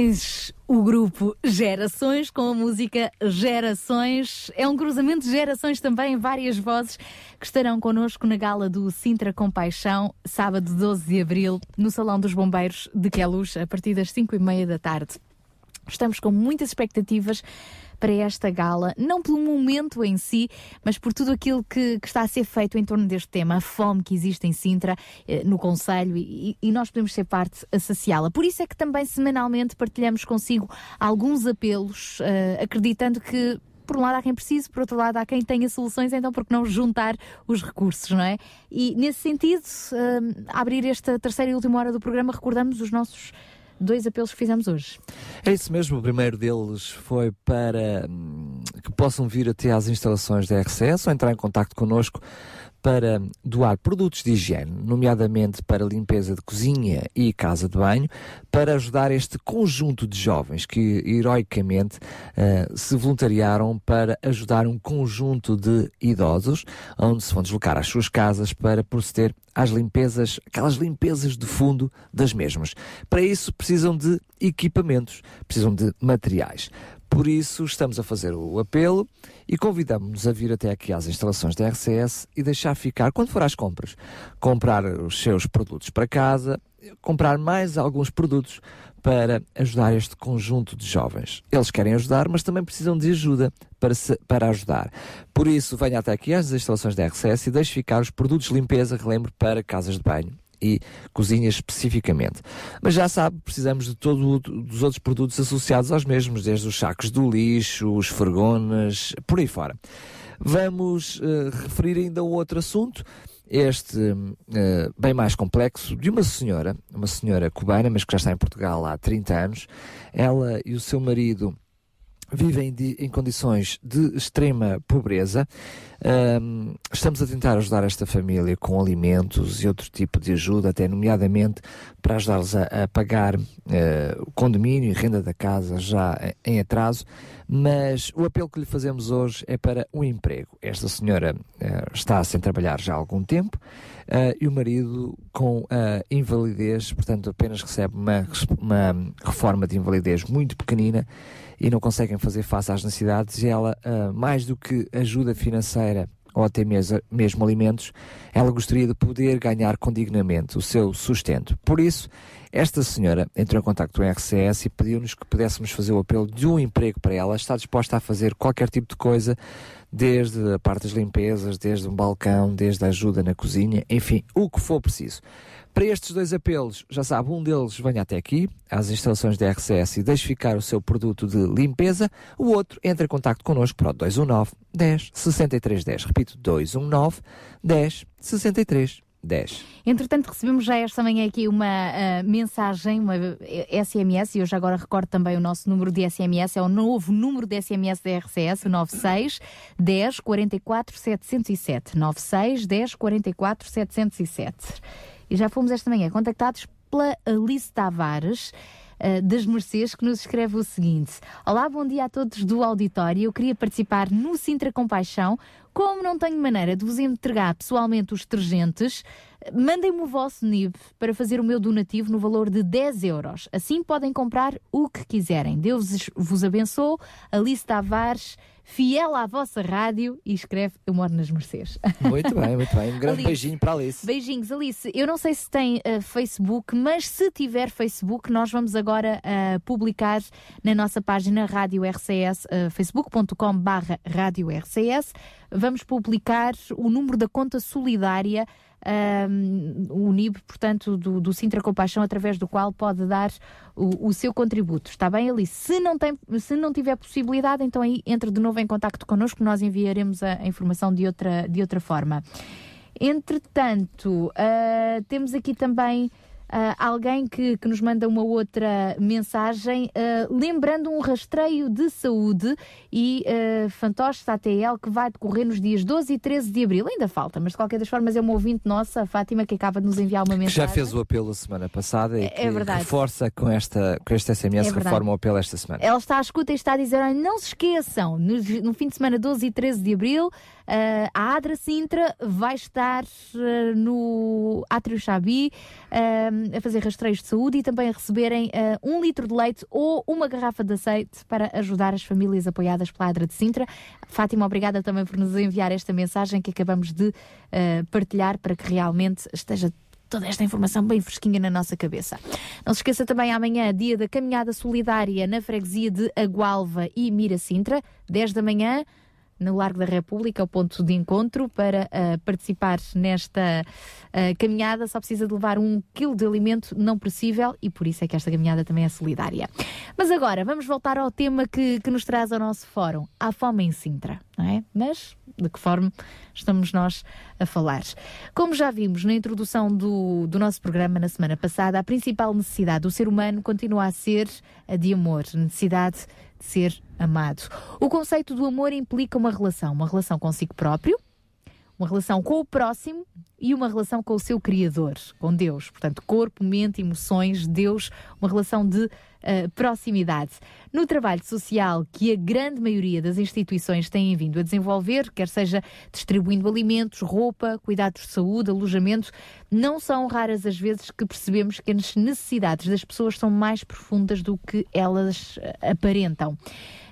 Gerações, o grupo Gerações com a música Gerações. É um cruzamento de gerações também, várias vozes que estarão connosco na gala do Sintra Compaixão, sábado 12 de abril, no Salão dos Bombeiros de Queluz, a partir das 5 e meia da tarde. Estamos com muitas expectativas para esta gala, não pelo momento em si, mas por tudo aquilo que, que está a ser feito em torno deste tema, a fome que existe em Sintra, eh, no Conselho, e, e nós podemos ser parte a saciá-la. Por isso é que também semanalmente partilhamos consigo alguns apelos, eh, acreditando que por um lado há quem precise, por outro lado há quem tenha soluções, então por que não juntar os recursos, não é? E nesse sentido, a abrir esta terceira e última hora do programa, recordamos os nossos dois apelos que fizemos hoje. É isso mesmo, o primeiro deles foi para hum, que possam vir até às instalações da RCS ou entrar em contato connosco para doar produtos de higiene, nomeadamente para limpeza de cozinha e casa de banho, para ajudar este conjunto de jovens que heroicamente uh, se voluntariaram para ajudar um conjunto de idosos, onde se vão deslocar às suas casas para proceder às limpezas, aquelas limpezas de fundo das mesmas. Para isso precisam de equipamentos, precisam de materiais. Por isso, estamos a fazer o apelo e convidamos-nos a vir até aqui às instalações da RCS e deixar ficar, quando for às compras, comprar os seus produtos para casa, comprar mais alguns produtos para ajudar este conjunto de jovens. Eles querem ajudar, mas também precisam de ajuda para, se, para ajudar. Por isso, venha até aqui às instalações da RCS e deixe ficar os produtos de limpeza, relembro, para casas de banho e cozinhas especificamente. Mas já sabe, precisamos de todos os outros produtos associados aos mesmos, desde os sacos do lixo, os fergonas, por aí fora. Vamos uh, referir ainda outro assunto, este uh, bem mais complexo, de uma senhora, uma senhora cubana, mas que já está em Portugal há 30 anos. Ela e o seu marido vivem de, em condições de extrema pobreza. Um, estamos a tentar ajudar esta família com alimentos e outro tipo de ajuda, até nomeadamente para ajudá-los a, a, pagar uh, o condomínio e renda da casa já em atraso. Mas o apelo que lhe fazemos hoje é para um emprego. Esta senhora uh, está sem trabalhar já há algum tempo uh, e o marido com invalidez, portanto, apenas recebe uma, uma reforma de invalidez muito pequenina e não conseguem fazer face às necessidades, ela, uh, mais do que ajuda financeira ou até mesmo, mesmo alimentos, ela gostaria de poder ganhar condignamente o seu sustento. Por isso, esta senhora entrou em contato com o RCS e pediu-nos que pudéssemos fazer o apelo de um emprego para ela. Está disposta a fazer qualquer tipo de coisa, desde a parte das limpezas, desde um balcão, desde a ajuda na cozinha, enfim, o que for preciso. Para estes dois apelos, já sabe, um deles venha até aqui, às instalações da RCS e deixe ficar o seu produto de limpeza. O outro entra em contato connosco para o 219 10 63 10. Repito, 219 10 63 10. Entretanto, recebemos já esta manhã aqui uma uh, mensagem, uma SMS, e eu já agora recordo também o nosso número de SMS, é o novo número de SMS da RCS, o 96 10 44 707. 96 10 44 707. E já fomos esta manhã contactados pela Alice Tavares. Uh, das Mercês, que nos escreve o seguinte: Olá, bom dia a todos do auditório. Eu queria participar no Sintra Compaixão. Como não tenho maneira de vos entregar pessoalmente os detergentes, mandem-me o vosso NIB para fazer o meu donativo no valor de 10 euros. Assim podem comprar o que quiserem. Deus vos abençoe. Alice Tavares fiel à vossa rádio e escreve Eu moro nas Mercês. Muito bem, muito bem. Um grande Alice, beijinho para Alice. Beijinhos, Alice. Eu não sei se tem uh, Facebook, mas se tiver Facebook, nós vamos agora uh, publicar na nossa página Rádio RCS, uh, facebook.com/barra Rádio RCS. Vamos publicar o número da conta solidária um, o NIB, portanto, do, do Sintra Compaixão, através do qual pode dar o, o, seu contributo. Está bem, ali? Se não, tem, se não tiver possibilidade, então aí entre de novo em contato connosco, nós enviaremos a, a informação de outra, de outra forma. Entretanto, uh, temos aqui também uh, alguém que, que, nos manda uma outra mensagem, uh, lembrando um rastreio de saúde e uh, fantoches ATL que vai decorrer nos dias 12 e 13 de abril. Ainda falta, mas de qualquer das formas é uma ouvinte nossa, a Fátima, que acaba de nos enviar uma mensagem. Que já fez o apelo a semana passada e é, que é verdade. reforça com, esta, com este SMS, é reforma o apelo esta semana. Ela está à escuta e está a dizer: não se esqueçam, no, no fim de semana 12 e 13 de abril. A Adra Sintra vai estar no Átrio Xabi uh, a fazer rastreios de saúde e também a receberem um litro de leite ou uma garrafa de azeite para ajudar as famílias apoiadas pela Adra de Sintra. Fátima, obrigada também por nos enviar esta mensagem que acabamos de partilhar para que realmente esteja toda esta informação bem fresquinha na nossa cabeça. Não se esqueça também amanhã, dia da caminhada solidária na freguesia de Agualva e Mira Sintra, 10 da manhã no Largo da República, o ponto de encontro. Para uh, participar nesta uh, caminhada, só precisa de levar um quilo de alimento não perecível e por isso é que esta caminhada também é solidária. Mas agora, vamos voltar ao tema que, que nos traz ao nosso fórum: a fome em Sintra, não é? Mas de que forma estamos nós a falar? Como já vimos na introdução do, do nosso programa na semana passada, a principal necessidade do ser humano continua a ser a de amor, necessidade de ser amado. O conceito do amor implica uma relação, uma relação consigo próprio, uma relação com o próximo e uma relação com o seu Criador, com Deus. Portanto, corpo, mente, emoções, Deus, uma relação de uh, proximidade. No trabalho social que a grande maioria das instituições têm vindo a desenvolver, quer seja distribuindo alimentos, roupa, cuidados de saúde, alojamento, não são raras as vezes que percebemos que as necessidades das pessoas são mais profundas do que elas uh, aparentam.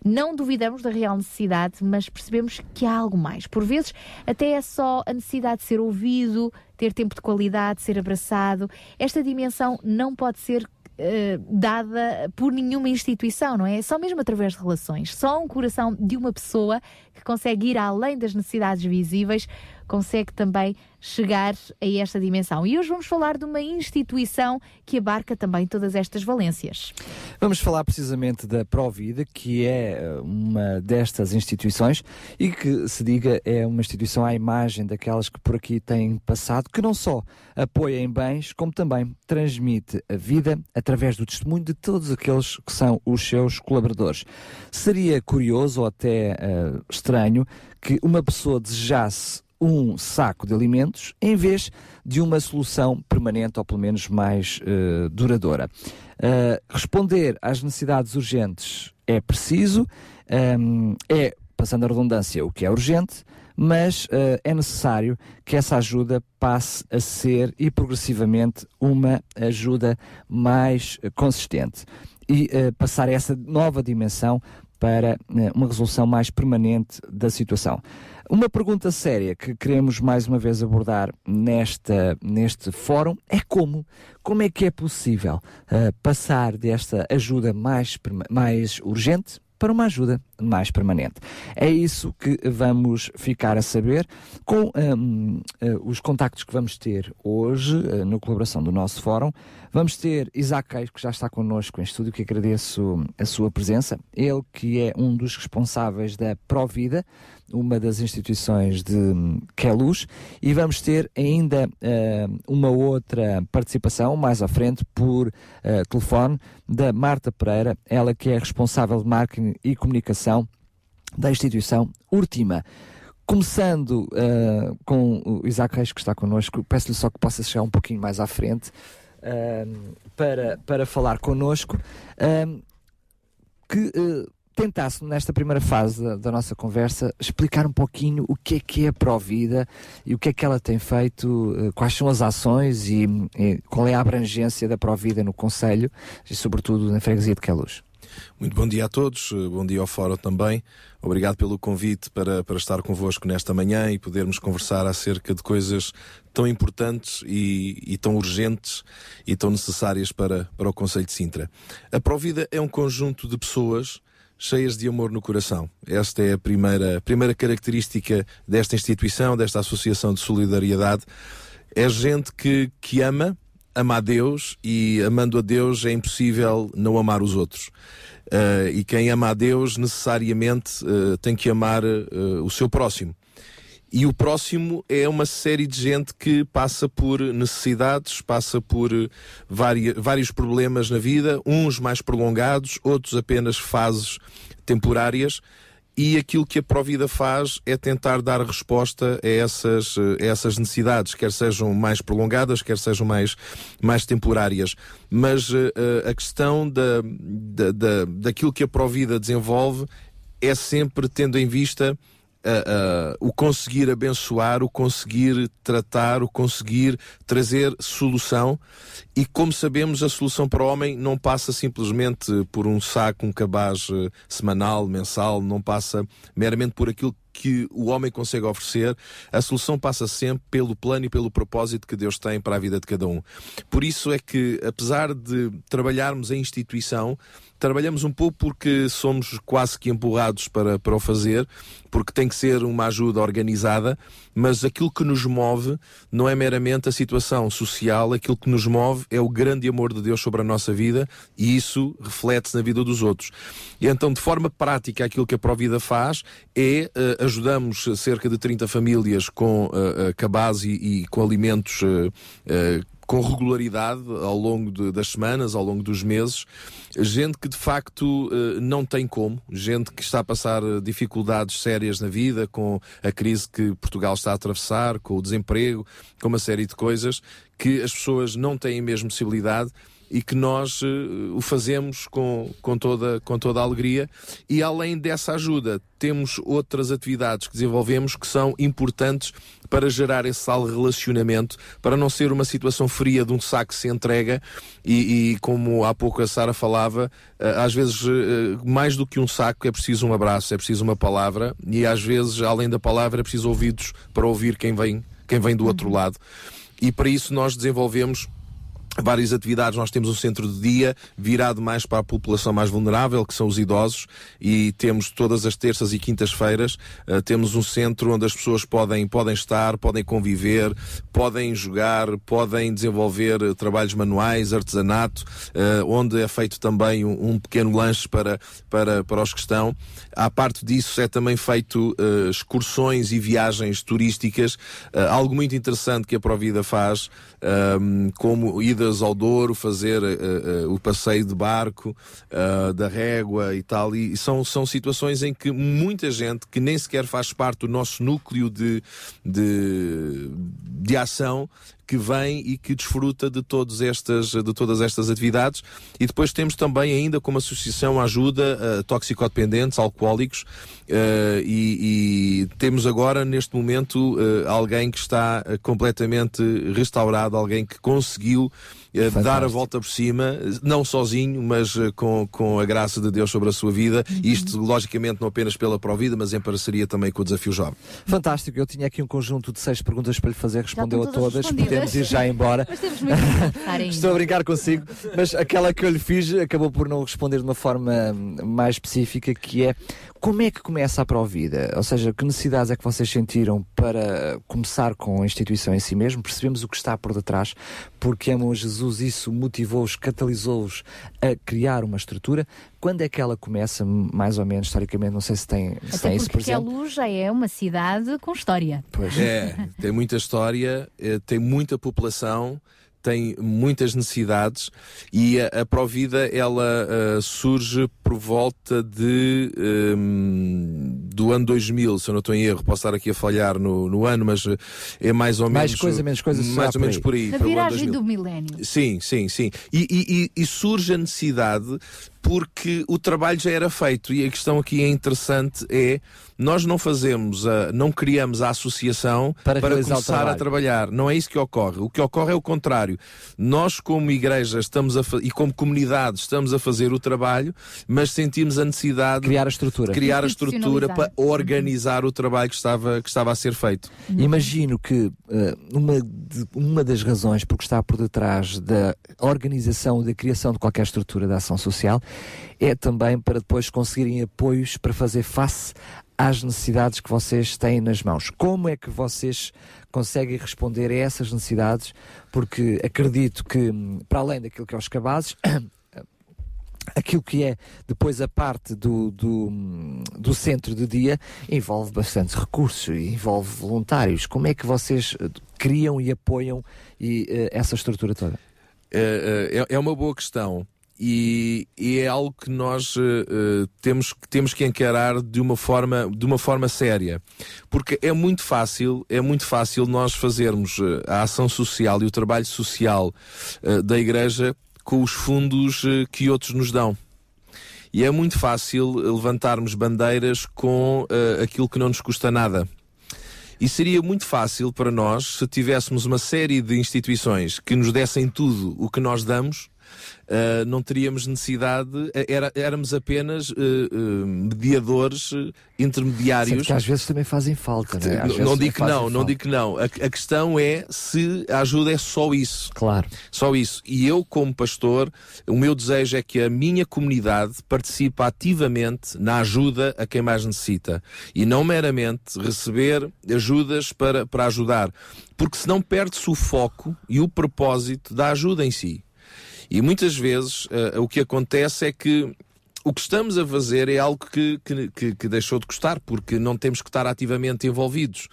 Não duvidamos da real necessidade, mas percebemos que há algo mais. Por vezes, até é só a necessidade de ser ouvido, ter tempo de qualidade, ser abraçado. Esta dimensão não pode ser uh, dada por nenhuma instituição, não é? Só mesmo através de relações. Só um coração de uma pessoa que consegue ir além das necessidades visíveis consegue também chegar a esta dimensão. E hoje vamos falar de uma instituição que abarca também todas estas valências. Vamos falar precisamente da Provida, que é uma destas instituições e que, se diga, é uma instituição à imagem daquelas que por aqui têm passado, que não só apoia em bens, como também transmite a vida através do testemunho de todos aqueles que são os seus colaboradores. Seria curioso ou até uh, estranho que uma pessoa desejasse um saco de alimentos em vez de uma solução permanente ou pelo menos mais uh, duradoura. Uh, responder às necessidades urgentes é preciso, um, é, passando a redundância, o que é urgente, mas uh, é necessário que essa ajuda passe a ser e progressivamente uma ajuda mais consistente e passar a essa nova dimensão para uma resolução mais permanente da situação. Uma pergunta séria que queremos mais uma vez abordar nesta, neste fórum é como, como é que é possível uh, passar desta ajuda mais, mais urgente para uma ajuda mais permanente. É isso que vamos ficar a saber com um, uh, os contactos que vamos ter hoje uh, na colaboração do nosso fórum. Vamos ter Isaac Reis, que já está connosco em estúdio, que agradeço a sua presença. Ele que é um dos responsáveis da Provida, uma das instituições de Queluz, e vamos ter ainda uh, uma outra participação mais à frente por uh, telefone da Marta Pereira, ela que é responsável de marketing e comunicação da instituição Última. Começando uh, com o Isaac Reis que está connosco, peço-lhe só que possa chegar um pouquinho mais à frente para, para falar connosco, que tentasse, nesta primeira fase da, da, nossa conversa, explicar um pouquinho o que é que é a Provida e o que é que ela tem feito, eh, quais são as ações e, e qual é a abrangência da Provida no Conselho e, sobretudo, na freguesia de Queluz. Muito bom dia a todos, eh, bom dia ao Fórum também. Obrigado pelo convite para, para estar convosco nesta manhã e podermos conversar acerca de coisas tão importantes e, e, tão urgentes e tão necessárias para, para o Conselho de Sintra. A Provida é um conjunto de pessoas cheias de amor no coração. Esta é a primeira, primeira característica desta instituição, desta associação de solidariedade. É gente que, que ama, ama a Deus e amando a Deus é impossível não amar os outros. Uh, e quem ama a Deus necessariamente uh, tem que amar uh, o seu próximo. E o próximo é uma série de gente que passa por necessidades, passa por vários, vários problemas na vida, uns mais prolongados, outros apenas fases temporárias. E aquilo que a Provida faz é tentar dar resposta a essas, a essas necessidades, quer sejam mais prolongadas, quer sejam mais, mais temporárias. Mas uh, a questão da, da, da, daquilo que a Provida desenvolve é sempre tendo em vista uh, uh, o conseguir abençoar, o conseguir tratar, o conseguir trazer solução. E como sabemos, a solução para o homem não passa simplesmente por um saco, um cabaz uh, semanal, mensal, não passa meramente por aquilo que o homem consegue oferecer, a solução passa sempre pelo plano e pelo propósito que Deus tem para a vida de cada um. Por isso é que, apesar de trabalharmos em instituição, trabalhamos um pouco porque somos quase que empurrados para, para o fazer, porque tem que ser uma ajuda organizada, mas aquilo que nos move não é meramente a situação social, aquilo que nos move é o grande amor de Deus sobre a nossa vida e isso reflete-se na vida dos outros. E então, de forma prática, aquilo que a Provida faz é uh, ajudamos cerca de 30 famílias com uh, cabaz e, e com alimentos com regularidade ao longo de, das semanas, ao longo dos meses, gente que de facto eh, não tem como, gente que está a passar eh, dificuldades sérias na vida, com a crise que Portugal está a atravessar, com o desemprego, com uma série de coisas, que as pessoas não têm mesmo possibilidade e que nós uh, o fazemos com, com, toda, com toda a alegria. E além dessa ajuda, temos outras atividades que desenvolvemos que são importantes para gerar esse tal relacionamento, para não ser uma situação fria de um saco que se entrega e, e como há pouco a Sara falava, uh, às vezes uh, mais do que um saco é preciso um abraço, é preciso uma palavra e às vezes, além da palavra, é preciso ouvidos para ouvir quem vem, quem vem do outro lado. E para isso nós desenvolvemos várias atividades. Nós temos um centro de dia virado mais para a população mais vulnerável, que são os idosos, e temos todas as terças e quintas-feiras, uh, temos um centro onde as pessoas podem, podem estar, podem conviver, podem jogar, podem desenvolver uh, trabalhos manuais, artesanato, uh, onde é feito também um, um, pequeno lanche para, para, para os que estão. À parte disso, é também feito excursões e viagens turísticas, algo muito interessante que a Provida faz, um, como idas ao Douro, fazer uh, uh, o passeio de barco, uh, da régua e tal. E são, são situações em que muita gente que nem sequer faz parte do nosso núcleo de, de, de ação que vem e que desfruta de, todas estas, de todas estas atividades. E depois temos também ainda como associação ajuda uh, toxicodependentes, alcoólicos, uh, e, e, temos agora neste momento uh, alguém que está completamente restaurado, alguém que conseguiu Fantástico. dar a volta por cima, não sozinho, mas com, com a graça de Deus sobre a sua vida. Uhum. Isto, logicamente, não apenas pela Provida, mas em parceria também com o Desafio Jovem. Fantástico. Eu tinha aqui um conjunto de seis perguntas para lhe fazer, respondeu a todas. Podemos ir já embora. Mas temos muito a Estou a brincar consigo, mas aquela que eu lhe fiz acabou por não responder de uma forma mais específica, que é como é que começa a Provida? Ou seja, que necessidades é que vocês sentiram para começar com a instituição em si mesmo? Percebemos o que está por detrás, porque amam Jesus, isso motivou-os, catalisou-os a criar uma estrutura. Quando é que ela começa, mais ou menos, historicamente? Não sei se tem, se Até tem isso porque a Luz já é uma cidade com história. Pois é, tem muita história, eh, tem muita população tem muitas necessidades e a, a Provida ela uh, surge por volta de um, do ano 2000, se eu não estou em erro, posso estar aqui a falhar no, no ano, mas é mais ou mais menos coisa menos coisa mais ou menos por aí. Na viragem do milénio. Sim, sim, sim. E, e, e, e surge a necessidade porque o trabalho já era feito e a questão aqui é interessante é nós não fazemos, a, não criamos a associação para, para começar a trabalhar. Não é isso que ocorre. O que ocorre é o contrário. Nós, como igreja, estamos a e como comunidade, estamos a fazer o trabalho, mas sentimos a necessidade criar a estrutura, de criar a estrutura para organizar o trabalho que estava, que estava a ser feito. Imagino que uh, uma, de, uma das razões por que está por detrás da organização da criação de qualquer estrutura de ação social é também para depois conseguirem apoios para fazer face às necessidades que vocês têm nas mãos. Como é que vocês conseguem responder a essas necessidades? Porque acredito que, para além daquilo que é os cabazes, *coughs* aquilo que é depois a parte do, do, do, centro de dia envolve bastantes recursos, envolve voluntários. Como é que vocês criam e apoiam e, uh, essa estrutura toda? É, é uma boa questão e, e, é algo que nós uh, temos, temos que encarar de uma forma de uma forma séria. Porque é muito fácil é muito fácil nós fazermos uh, a ação social e o trabalho social uh, da igreja com os fundos que outros nos dão. E é muito fácil levantarmos bandeiras com aquilo que não nos custa nada. E seria muito fácil para nós se tivéssemos uma série de instituições que nos dessem tudo o que nós damos uh, não teríamos necessidade, era, éramos apenas uh, uh, mediadores, intermediários. Sendo que às vezes também fazem falta, não é? Às Não, não digo que não, não digo que não. A, a questão é se a ajuda é só isso. Claro. Só isso. E eu, como pastor, o meu desejo é que a minha comunidade participe ativamente na ajuda a quem mais necessita. E não meramente receber ajudas para, para ajudar. Porque senão perde-se o foco e o propósito da ajuda em si. E muitas vezes eh, o que acontece é que o que estamos a fazer é algo que, que, que deixou de custar, porque não temos que estar ativamente envolvidos.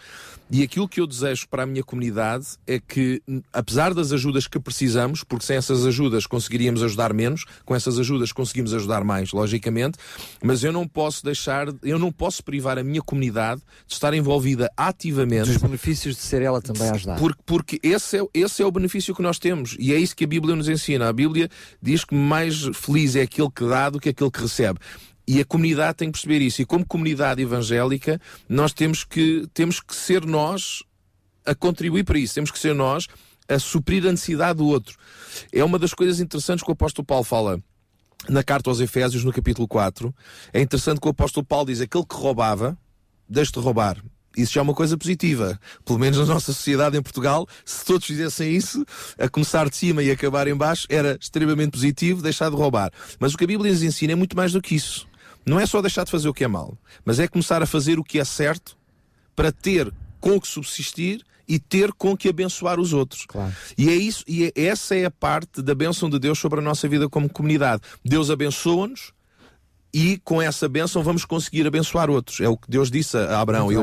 E aquilo que eu desejo para a minha comunidade é que, apesar das ajudas que precisamos, porque sem essas ajudas conseguiríamos ajudar menos, com essas ajudas conseguimos ajudar mais, logicamente, mas eu não posso deixar, eu não posso privar a minha comunidade de estar envolvida ativamente. Dos benefícios de ser ela também a ajudar. Porque, porque esse, é, esse é o benefício que nós temos e é isso que a Bíblia nos ensina. A Bíblia diz que mais feliz é aquele que dá do que aquele que recebe. E a comunidade tem que perceber isso. E como comunidade evangélica, nós temos que, temos que ser nós a contribuir para isso. Temos que ser nós a suprir a necessidade do outro. É uma das coisas interessantes que o apóstolo Paulo fala na carta aos Efésios, no capítulo 4. É interessante que o apóstolo Paulo diz aquele que roubava, deixe-te roubar. Isso já é uma coisa positiva. Pelo menos na nossa sociedade em Portugal, se todos fizessem isso, a começar de cima e acabar em baixo, era extremamente positivo deixar de roubar. Mas o que a Bíblia nos ensina é muito mais do que isso. Não é só deixar de fazer o que é mal, mas é começar a fazer o que é certo para ter com o que subsistir e ter com que abençoar os outros. E é isso, e é- essa é a parte da bênção de Deus sobre a nossa vida como comunidade. Deus abençoa-nos e com essa bênção vamos conseguir abençoar outros. É o que Deus disse a Abraão: Eu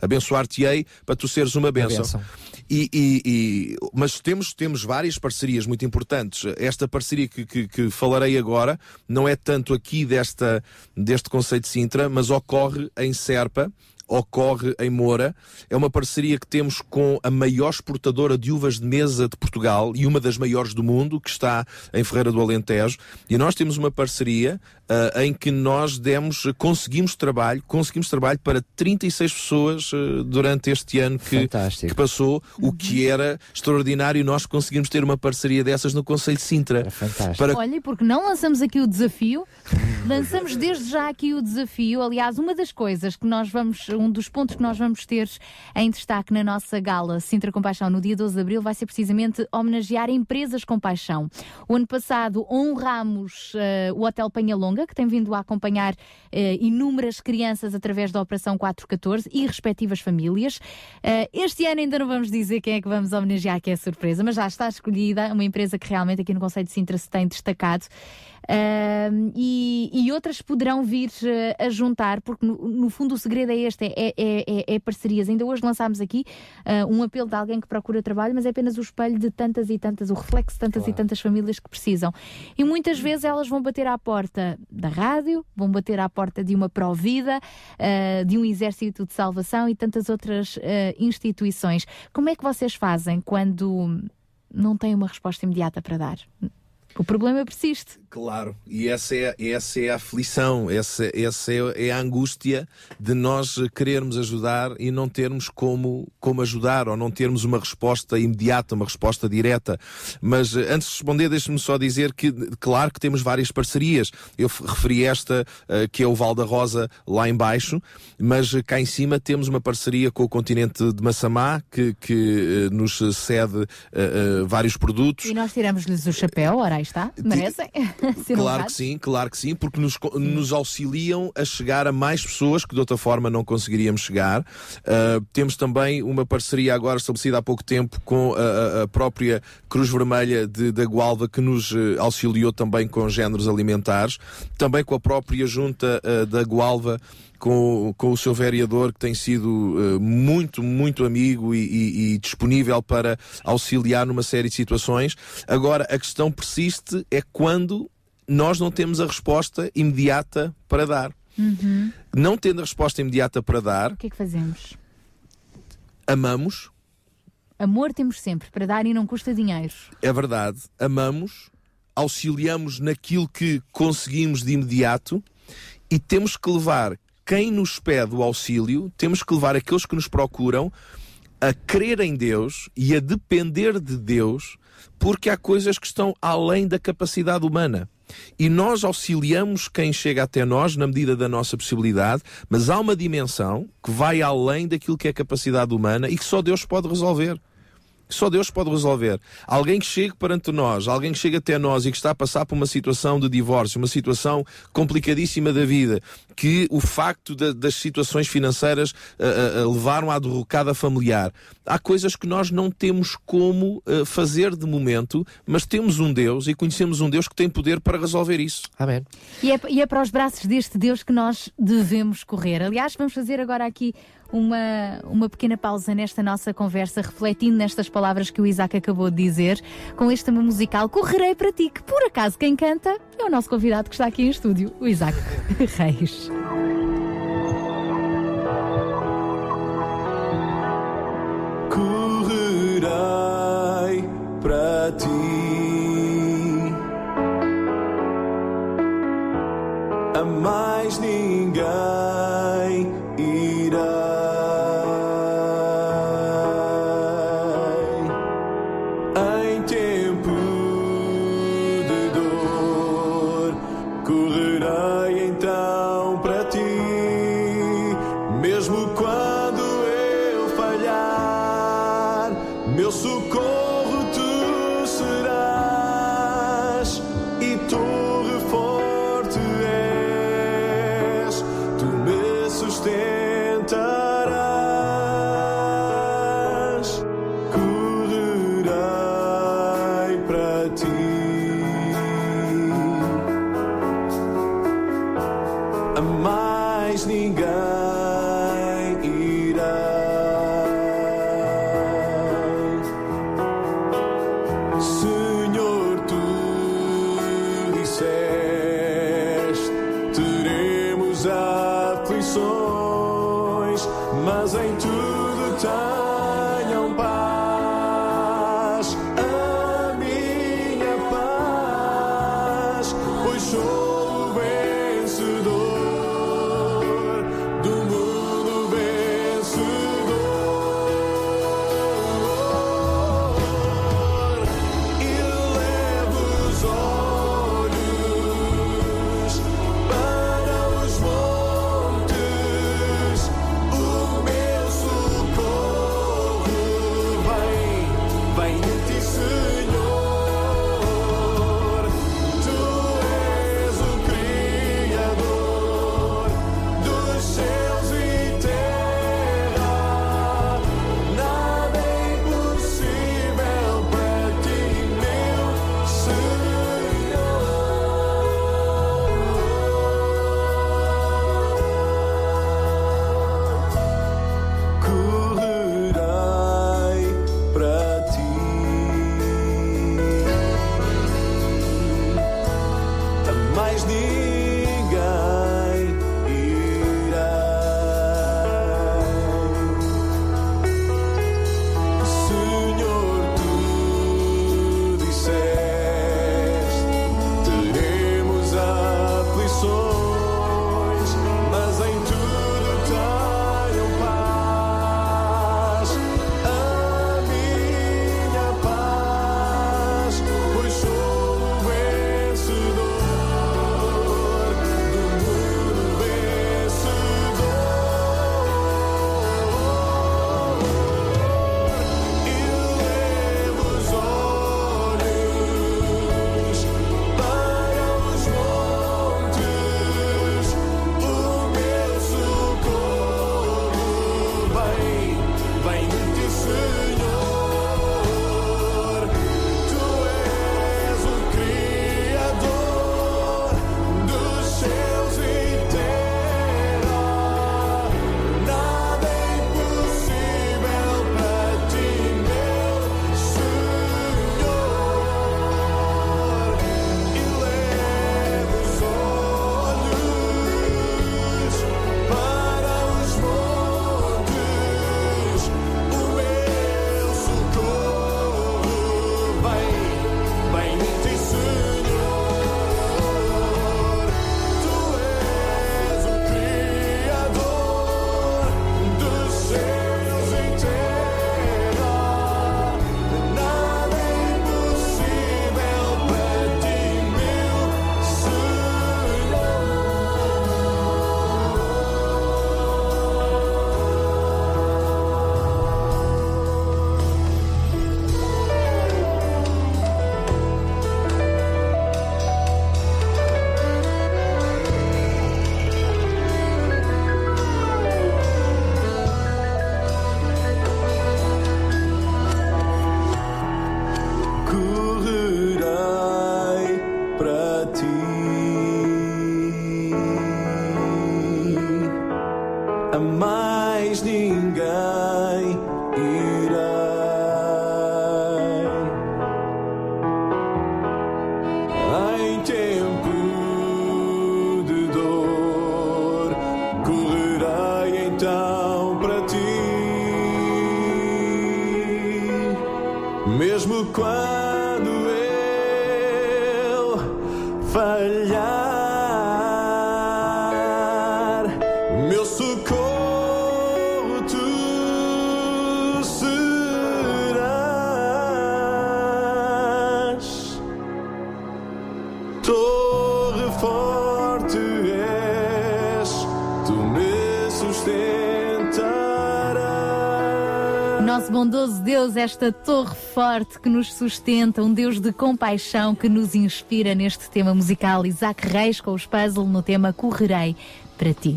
abençoar-te-ei para tu seres uma bênção. bênção. E, e- e- mas temos, temos várias parcerias muito importantes. Esta parceria que, que- que falarei agora não é tanto aqui desta, deste Conceito de Sintra, mas ocorre em Serpa, ocorre em Moura. É uma parceria que temos com a maior exportadora de uvas de mesa de Portugal e uma das maiores do mundo, que está em Ferreira do Alentejo. E nós temos uma parceria ah, em que nós demos, conseguimos trabalho, conseguimos trabalho para 36 pessoas ah, durante este ano que, que passou, o que era extraordinário nós conseguimos ter uma parceria dessas no Conselho de Sintra. Para Olha, porque não lançamos aqui o desafio? *laughs* Lançamos desde já aqui o desafio. Aliás, uma das coisas que nós vamos, um dos pontos que nós vamos ter em destaque na nossa gala Sintra Compaixão no dia 12 de abril vai ser precisamente homenagear empresas com paixão. O ano passado honramos eh, o Hotel Penhalonga, que tem vindo a acompanhar eh, inúmeras crianças através da Operação 414 e respectivas famílias. Eh, este ano ainda não vamos dizer quem é que vamos homenagear, que é surpresa, mas já está escolhida uma empresa que realmente aqui no Conselho de Sintra se tem destacado. Ahm, e, e outras poderão vir eh, a juntar, porque no, no fundo o segredo é este: é, é- é- é parcerias. Ainda hoje lançámos aqui ah, um apelo de alguém que procura trabalho, mas é apenas o espelho de tantas e tantas, o reflexo de tantas e tantas famílias que precisam. E muitas vezes elas vão bater à porta da rádio, vão bater à porta de uma Provida, ah, de um Exército de Salvação e tantas outras ah, instituições. Como é que vocês fazem quando não têm uma resposta imediata para dar? O problema persiste. Claro, e essa é, essa é a aflição, essa, essa é, é a angústia de nós querermos ajudar e não termos como, como ajudar, ou não termos uma resposta imediata, uma resposta direta. Mas eh, antes de responder, deixe-me só dizer que, claro que temos várias parcerias. Eu referi esta, eh, que é o Val da Rosa, lá em baixo, mas eh, cá em cima temos uma parceria com o continente de Massamá, que, que nos cede eh, eh, vários produtos. E nós tiramos-lhes o chapéu, ora aí está, merecem. *laughs* *laughs* Ser Claro que sim, claro que sim, porque nos, nos auxiliam a chegar a mais pessoas que de outra forma não conseguiríamos chegar. Uh, temos também uma parceria agora estabelecida há pouco tempo com a, a- própria Cruz Vermelha de, da Gualva, que nos eh, auxiliou também com géneros alimentares, também com a própria Junta eh, da Gualva. Com, o- com o seu vereador que tem sido eh, muito, muito amigo e, e- e disponível para auxiliar numa série de situações. Agora, a questão persiste é quando nós não temos a resposta imediata para dar. Uhum. Não tendo a resposta imediata para dar, O que é que fazemos? amamos, Amor temos sempre para dar e não custa dinheiro. é verdade, amamos, auxiliamos naquilo que conseguimos de imediato e temos que levar quem nos pede o auxílio, temos que levar aqueles que nos procuram a crer em Deus e a depender de Deus, porque há coisas que estão além da capacidade humana. E nós auxiliamos quem chega até nós na medida da nossa possibilidade, mas há uma dimensão que vai além daquilo que é capacidade humana e que só Deus pode resolver só Deus pode resolver. Alguém que chegue perante nós, alguém que chega até nós e que está a passar por uma situação de divórcio, uma situação complicadíssima da vida, que o facto de, das situações financeiras uh, uh, levaram à derrocada familiar. Há coisas que nós não temos como uh, fazer de momento, mas temos um Deus e conhecemos um Deus que tem poder para resolver isso. Amém. E é, e é para os braços deste Deus que nós devemos correr. Aliás, vamos fazer agora aqui uma, uma pequena pausa nesta nossa conversa, refletindo nestas palavras que o Isaac acabou de dizer, com este tema musical Correrei para ti, que por acaso quem canta é o nosso convidado que está aqui em estúdio, o Isaac *laughs* Reis. Correrei para ti. A mais ninguém freedom. Esta torre forte que nos sustenta, um Deus de compaixão que nos inspira neste tema musical. Isaac Reis com os puzzle no tema Correrei para ti.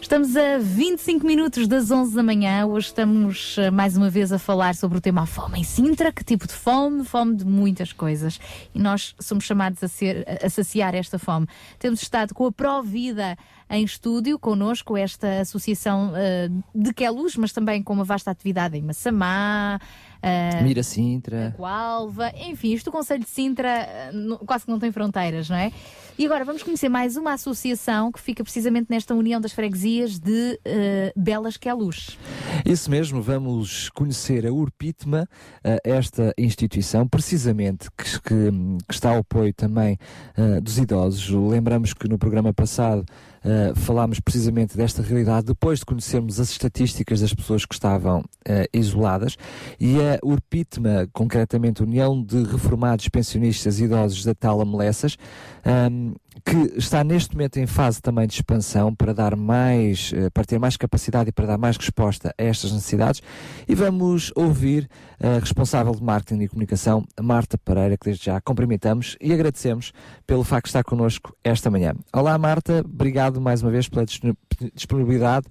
Estamos a 25 minutos das 11 da manhã. Hoje estamos eh, mais uma vez a falar sobre o tema fome em Sintra. Que tipo de fome? Fome de muitas coisas. E nós somos chamados a, ser, a saciar esta fome. Temos estado com a Provida em estúdio connosco, esta associação eh, de Queluz, mas também com uma vasta atividade em Massamá. Eh, Mira Sintra. Coalva, enfim, isto o Conselho de Sintra no- quase que não tem fronteiras, não é? E agora vamos conhecer mais uma associação que fica precisamente nesta união das freguesias de eh, Belas que é Luz. Isso mesmo, vamos conhecer a Urpitma, eh, esta instituição, precisamente que, que- que está ao apoio também eh, dos idosos. Lembramos que no programa passado eh, falámos precisamente desta realidade depois de conhecermos as estatísticas das pessoas que estavam eh, isoladas e a Urpitma, concretamente União de Reformados Pensionistas Idosos da Tala Melessas, ahm, que está neste momento em fase também de expansão para dar mais, eh, para ter mais capacidade e para dar mais resposta a estas necessidades. E vamos ouvir a responsável de marketing e comunicação, Marta Pereira, que desde já cumprimentamos e agradecemos pelo facto de estar connosco esta manhã. Olá Marta, obrigado mais uma vez pela disponi- disponibilidade.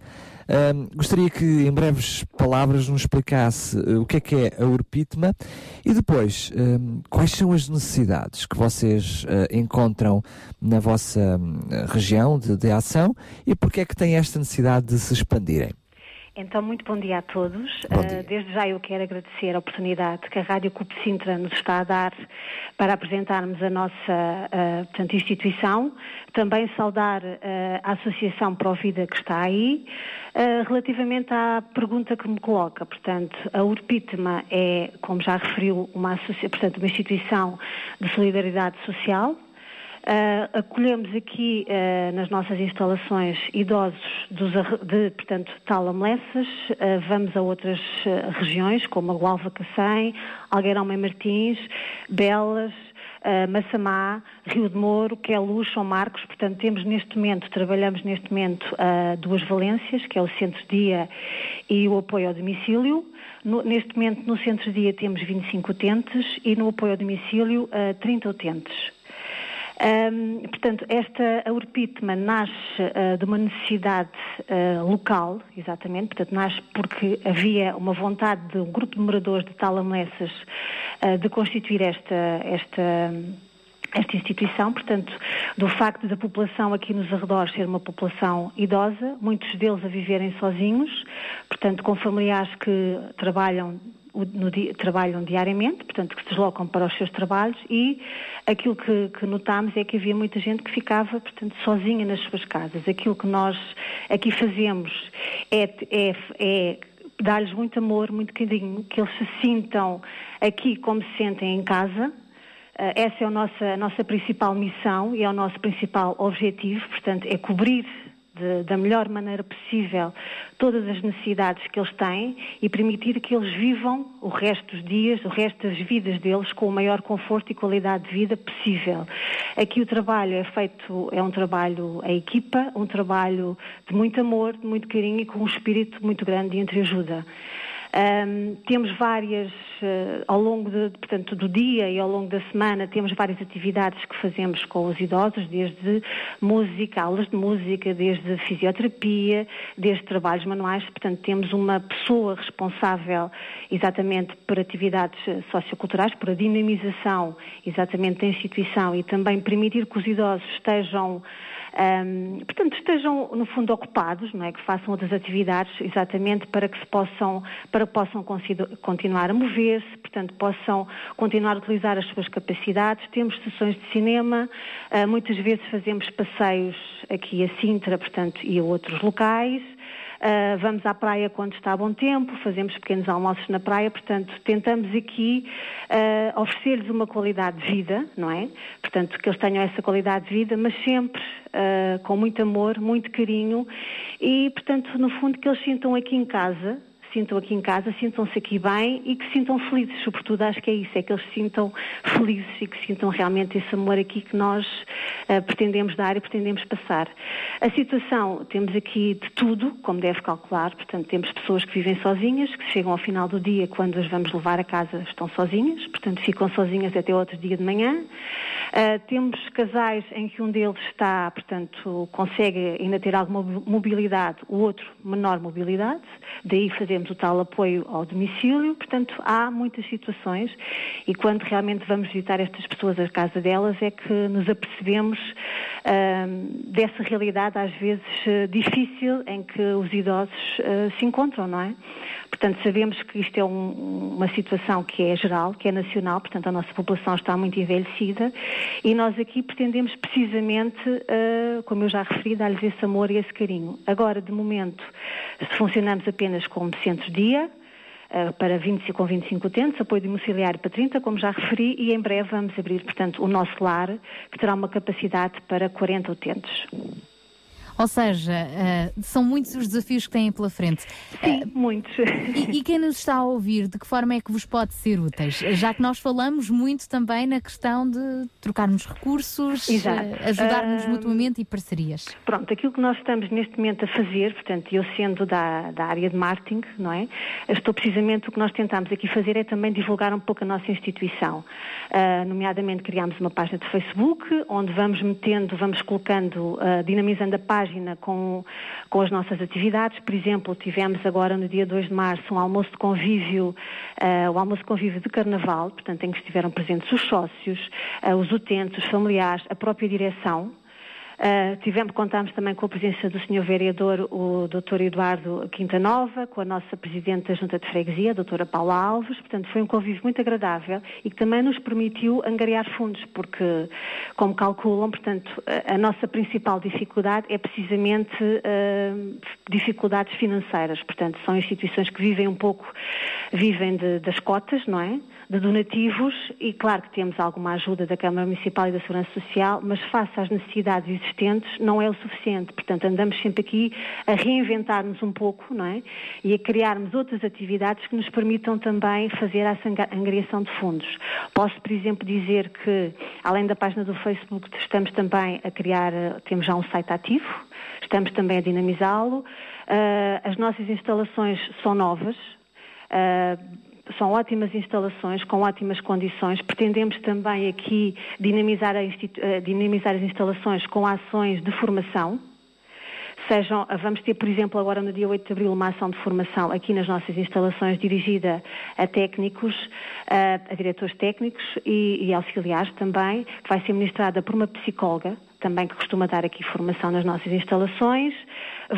Ahm, gostaria que em breves palavras nos explicasse eh, o que é que é a Urpitma e depois ahm, quais são as necessidades que vocês eh, encontram na vossa hum, região de, de ação e porque é que têm esta necessidade de se expandirem. Então, muito bom dia a todos. Bom Uh, desde já eu quero agradecer a oportunidade que a Rádio Cup Sintra nos está a dar para apresentarmos a nossa uh, portanto, instituição. Também saudar uh, a Associação Provida que está aí. Relativamente à pergunta que me coloca, portanto, a Urpitma é, como já referiu, uma, portanto, uma instituição de solidariedade social. Uh, acolhemos aqui uh, nas nossas instalações idosos dos, de, portanto, Talamlessas, uh, vamos a outras regiões, como a Gualva Cacém, Algueirão Mãe Martins, Belas, uh, Massamá, Rio de Moro, Queluz, São Marcos, portanto temos neste momento, trabalhamos neste momento uh, duas valências, que é o centro-dia e o apoio ao domicílio. No- neste momento no centro-dia temos 25 utentes e no apoio ao domicílio uh, 30 utentes. Ahm, portanto, esta Urpitma nasce ah, de uma necessidade ah, local, exatamente, portanto, nasce porque havia uma vontade de um grupo de moradores de Talamessas ah, de constituir esta, esta, esta instituição, portanto, do facto da população aqui nos arredores ser uma população idosa, muitos deles a viverem sozinhos, portanto, com familiares que trabalham o- no di- trabalham diariamente, portanto, que se deslocam para os seus trabalhos e aquilo que, que notámos é que havia muita gente que ficava, portanto, sozinha nas suas casas. Aquilo que nós aqui fazemos é, é, é dar-lhes muito amor, muito carinho, que eles se sintam aqui como se sentem em casa. Uh, essa é a nossa, a nossa principal missão e é o nosso principal objetivo, portanto, é cobrir de- da melhor maneira possível todas as necessidades que eles têm e permitir que eles vivam o resto dos dias, o resto das vidas deles com o maior conforto e qualidade de vida possível. Aqui o trabalho é feito, é um trabalho em equipa, um trabalho de muito amor, de muito carinho e com um espírito muito grande de entreajuda. Ahm, temos várias, eh, ao longo de, portanto, do dia e ao longo da semana, temos várias atividades que fazemos com os idosos, desde música, aulas de música, desde fisioterapia, desde trabalhos manuais. Portanto, temos uma pessoa responsável exatamente por atividades eh, socioculturais, por a dinamização exatamente da instituição e também permitir que os idosos estejam Ahm, portanto, estejam no fundo ocupados, não é? que façam outras atividades exatamente para que se possam, para possam continuar a mover-se, portanto, possam continuar a utilizar as suas capacidades. Temos sessões de cinema, ah, muitas vezes fazemos passeios aqui a Sintra, portanto, e a outros locais. Uh, vamos à praia quando está bom tempo, fazemos pequenos almoços na praia, portanto, tentamos aqui uh, oferecer-lhes uma qualidade de vida, não é? Portanto, que eles tenham essa qualidade de vida, mas sempre uh, com muito amor, muito carinho e, portanto, no fundo, que eles sintam aqui em casa, sintam aqui em casa, sintam-se aqui bem e que se sintam felizes. Sobretudo, acho que é isso, é que eles se sintam felizes e que sintam realmente esse amor aqui que nós uh, pretendemos dar e pretendemos passar. A situação, temos aqui de tudo, como deve calcular, portanto, temos pessoas que vivem sozinhas, que chegam ao final do dia, quando as vamos levar a casa, estão sozinhas, portanto, ficam sozinhas até outro dia de manhã. Uh, temos casais em que um deles está, portanto, consegue ainda ter alguma mobilidade, o outro menor mobilidade, daí fazemos o tal apoio ao domicílio, portanto, há muitas situações e quando realmente vamos visitar estas pessoas à casa delas é que nos apercebemos uh, dessa realidade às vezes uh, difícil em que os idosos uh, se encontram, não é? Portanto, sabemos que isto é um, uma situação que é geral, que é nacional, portanto, a nossa população está muito envelhecida e nós aqui pretendemos precisamente, uh, como eu já referi, dar-lhes esse amor e esse carinho. Agora, de momento, funcionamos apenas como centro-dia, uh, para 20, com 25 utentes, apoio domiciliário para 30, como já referi, e em breve vamos abrir, portanto, o nosso lar, que terá uma capacidade para 40 utentes. Ou seja, uh, são muitos os desafios que têm pela frente. Sim, uh, muitos. E, e, quem nos está a ouvir, de que forma é que vos pode ser úteis? Já que nós falamos muito também na questão de trocarmos recursos, uh, ajudarmos mutuamente e parcerias. Pronto, aquilo que nós estamos neste momento a fazer, portanto, eu sendo da, da área de marketing, não é? Estou precisamente, o que nós tentamos aqui fazer é também divulgar um pouco a nossa instituição. nomeadamente, criámos uma página de Facebook, onde vamos metendo, vamos colocando, dinamizando a página página com, com as nossas atividades. Por exemplo, tivemos agora no dia 2 de março um almoço de convívio, uh, o almoço de convívio de carnaval, portanto, em que estiveram presentes os sócios, uh, os utentes, os familiares, a própria direção. Uh, tivemos, contámos também com a presença do Sr. Vereador, o Dr. Eduardo Quintanova, com a nossa Presidente da Junta de Freguesia, a Dra. Paula Alves. Portanto, foi um convívio muito agradável e que também nos permitiu angariar fundos, porque, como calculam, portanto, a, a nossa principal dificuldade é precisamente uh, dificuldades financeiras. Portanto, são instituições que vivem um pouco, vivem de, das cotas, não é? De donativos e, claro, que temos alguma ajuda da Câmara Municipal e da Segurança Social, mas face às necessidades existentes, não é o suficiente. Portanto, andamos sempre aqui a reinventar-nos um pouco, não é? E a criarmos outras atividades que nos permitam também fazer essa angariação de fundos. Posso, por exemplo, dizer que, além da página do Facebook, estamos também a criar, temos já um site ativo, estamos também a dinamizá-lo. Uh, as nossas instalações são novas. Uh, são ótimas instalações, com ótimas condições. Pretendemos também aqui dinamizar, dinamizar as instalações com ações de formação. Sejam, vamos ter, por exemplo, agora no dia 8 de abril, uma ação de formação aqui nas nossas instalações dirigida a técnicos, a, a diretores técnicos e, e auxiliares também, que vai ser ministrada por uma psicóloga, também que costuma dar aqui formação nas nossas instalações.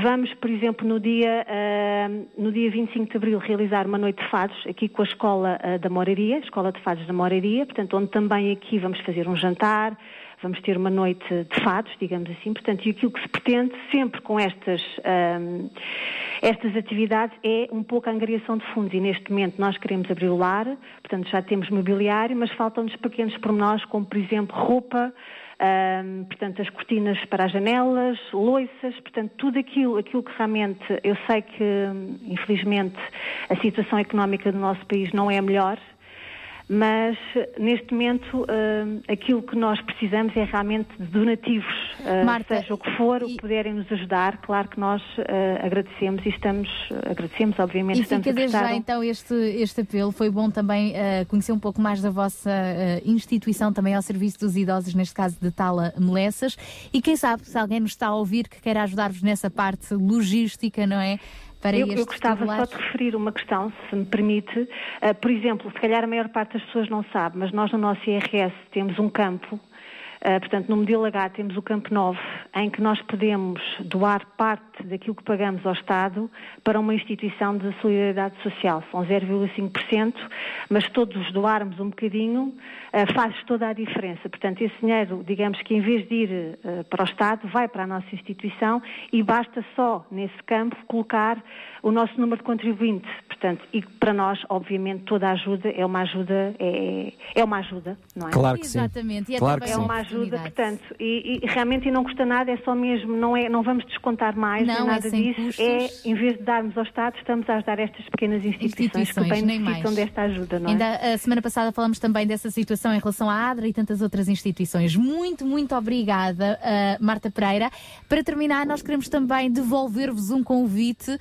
Vamos, por exemplo, no dia, uh, no dia 25 de Abril realizar uma noite de fados aqui com a Escola uh, da Moraria, Escola de Fados da Moraria, portanto, onde também aqui vamos fazer um jantar, vamos ter uma noite de fados, digamos assim, portanto, e aquilo que se pretende sempre com estas, um, estas atividades é um pouco a angariação de fundos. E neste momento nós queremos abrir o lar, portanto já temos mobiliário, mas faltam-nos pequenos pormenores como, por exemplo, roupa, um, portanto, as cortinas para as janelas, loiças, portanto, tudo aquilo, aquilo que realmente eu sei que, infelizmente, a situação económica do nosso país não é a melhor, mas neste momento uh, aquilo que nós precisamos é realmente de donativos, uh, Marta, seja o que for, o que puderem nos ajudar, claro que nós uh, agradecemos e estamos, agradecemos obviamente. E estamos fica desde já então este, este apelo, foi bom também conhecer um pouco mais da vossa instituição também ao serviço dos idosos, neste caso de Tala Melessas, e quem sabe se alguém nos está a ouvir que queira ajudar-vos nessa parte logística, não é? Para eu, este eu gostava vestibular? só de referir uma questão, se me permite. Uh, por exemplo, se calhar a maior parte das pessoas não sabe, mas nós no nosso IRS temos um campo portanto, no modelo H temos o campo 9, em que nós podemos doar parte daquilo que pagamos ao Estado para uma instituição de solidariedade social. São 0,5%, mas todos doarmos um bocadinho, uh, faz toda a diferença. Portanto, esse dinheiro, digamos que em vez de ir uh, para o Estado, vai para a nossa instituição e basta só, nesse campo, colocar o nosso número de contribuinte. Portanto, e para nós, obviamente, toda a ajuda é uma ajuda, é, é uma ajuda, não é? Claro que sim. Exatamente. E é Claro que sim. uma ajuda, portanto, e, e realmente e não custa nada, é só mesmo, não, é, não vamos descontar mais, Não, é nada sem disso. custos. É, em vez de darmos ao Estado, estamos a ajudar estas pequenas instituições, que bem nem necessitam mais. desta ajuda, não é? Ainda a semana passada falamos também dessa situação em relação à ADRA e tantas outras instituições. Muito, muito obrigada, uh, Marta Pereira. Para terminar, nós queremos também devolver-vos um convite, uh,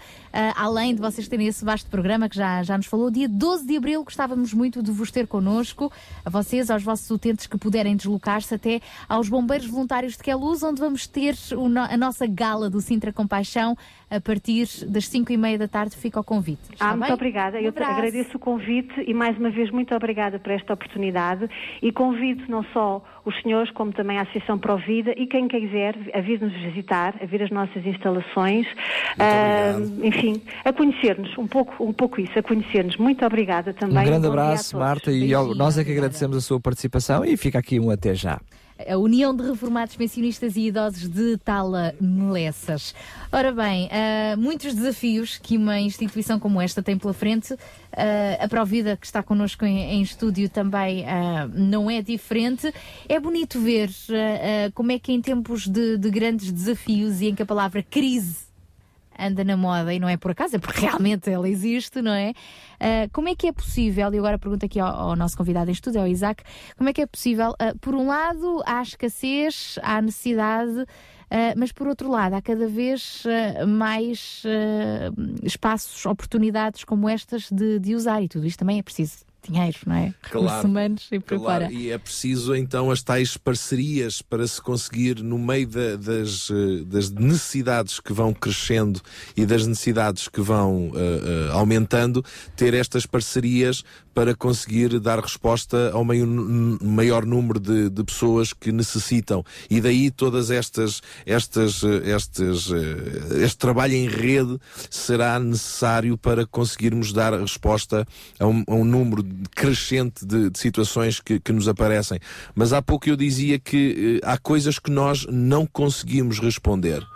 além de vocês terem esse vasto programa que já, já nos falou. Dia 12 de abril gostávamos muito de vos ter connosco, a vocês, aos vossos utentes que puderem deslocar-se até aos Bombeiros Voluntários de Queluz, onde vamos ter o a nossa gala do Sintra Compaixão a partir das 5 e meia da tarde. Fica o convite. Está Ah, muito bem? obrigada. Um Eu agradeço o convite e mais uma vez muito obrigada por esta oportunidade e convido não só os senhores como também a Associação Provida e quem quiser a vir nos visitar, a ver as nossas instalações, ah, enfim, a conhecer-nos, um pouco, um pouco isso, a conhecer-nos. Muito obrigada também. Um grande a abraço. Marta, e nós é que agradecemos a sua participação e fica aqui um até já. A União de Reformados Pensionistas e Idosos de Tala Melessas. Ora bem, ah, muitos desafios que uma instituição como esta tem pela frente. Ah, a Provida, que está connosco em, em estúdio, também ah, não é diferente. É bonito ver como é que em tempos de, de grandes desafios e em que a palavra crise anda na moda e não é por acaso, é porque *laughs* realmente ela existe, não é? Ah, como é que é possível, e agora pergunto aqui ao, ao nosso convidado em estúdio, ao Isaac, como é que é possível, ah, por um lado, há escassez, há necessidade, ah, mas por outro lado, há cada vez mais espaços, oportunidades como estas de, de usar, e tudo isto também é preciso dinheiro, não é? Recursos humanos e Claro, fora. e é preciso então as tais parcerias para se conseguir, no meio da- das, eh, das necessidades que vão crescendo e das necessidades que vão eh, eh, aumentando, ter estas parcerias para conseguir dar resposta ao meio- maior número de, de pessoas que necessitam. E daí todas estas, estas, estas, este trabalho em rede será necessário para conseguirmos dar resposta a um, a um número crescente de, de situações que, que nos aparecem. Mas há pouco eu dizia que eh, há coisas que nós não conseguimos responder.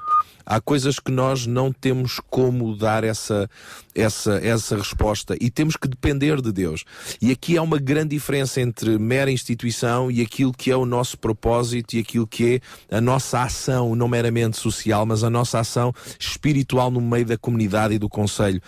Há coisas que nós não temos como dar essa, essa, essa resposta e temos que depender de Deus. E aqui há uma grande diferença entre mera instituição e aquilo que é o nosso propósito e aquilo que é a nossa ação, não meramente social, mas a nossa ação espiritual no meio da comunidade e do conselho.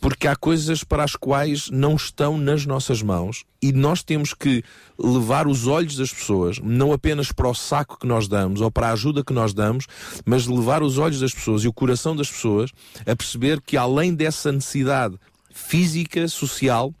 Porque há coisas para as quais não estão nas nossas mãos e nós temos que levar os olhos das pessoas, não apenas para o saco que nós damos ou para a ajuda que nós damos, mas levar os olhos das pessoas e o coração das pessoas a perceber que além dessa necessidade física, social,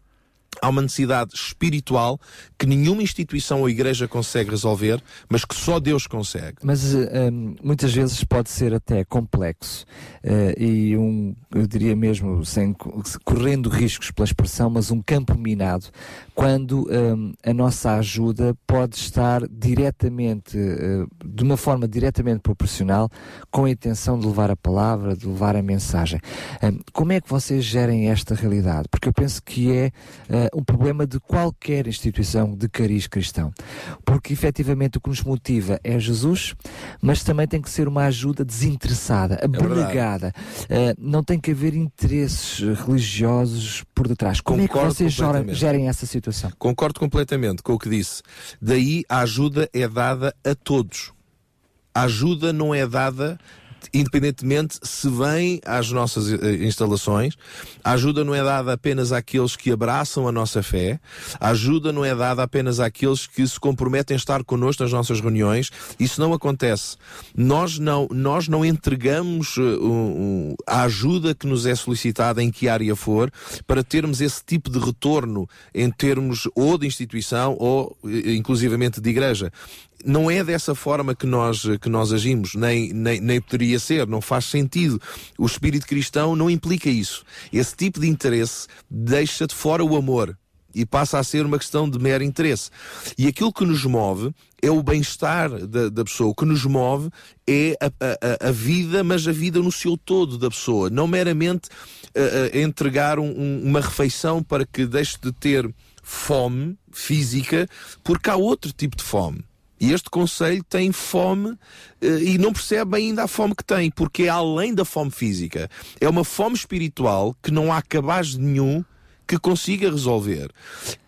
há uma necessidade espiritual que nenhuma instituição ou igreja consegue resolver, mas que só Deus consegue. Mas hum, muitas vezes pode ser até complexo eh, e um, eu diria mesmo, sem, co- correndo riscos pela expressão, mas um campo minado, quando hum, a nossa ajuda pode estar diretamente, eh, de uma forma diretamente proporcional, com a intenção de levar a palavra, de levar a mensagem. Hum, como é que vocês gerem esta realidade? Porque eu penso que é eh, um problema de qualquer instituição de cariz cristão. Porque efetivamente o que nos motiva é Jesus, mas também tem que ser uma ajuda desinteressada, abnegada. Eh, não tem que haver interesses religiosos por detrás. Como é que Concordo vocês gerem, gerem essa situação? Concordo completamente com o que disse. Daí a ajuda é dada a todos. A ajuda não é dada independentemente se vem às nossas eh, instalações, a ajuda não é dada apenas àqueles que abraçam a nossa fé, a ajuda não é dada apenas àqueles que se comprometem a estar connosco nas nossas reuniões. Isso não acontece. Nós não, nós não entregamos eh, a ajuda que nos é solicitada em que área for para termos esse tipo de retorno em termos ou de instituição ou eh, inclusivamente de igreja não é dessa forma que nós, que nós agimos, nem, nem, nem poderia ser, não faz sentido. O espírito cristão não implica isso. Esse tipo de interesse deixa de fora o amor. e passa a ser uma questão de mero interesse. E aquilo que nos move é o bem-estar da, da pessoa. O que nos move é a, a- a, vida, mas a vida no seu todo da pessoa. Não meramente eh, eh, entregar um- um- uma refeição para que deixe de ter fome física, porque há outro tipo de fome. E este conselho tem fome eh, e não percebe ainda a fome que tem, porque é além da fome física. É uma fome espiritual que não há cabaz nenhum que consiga resolver.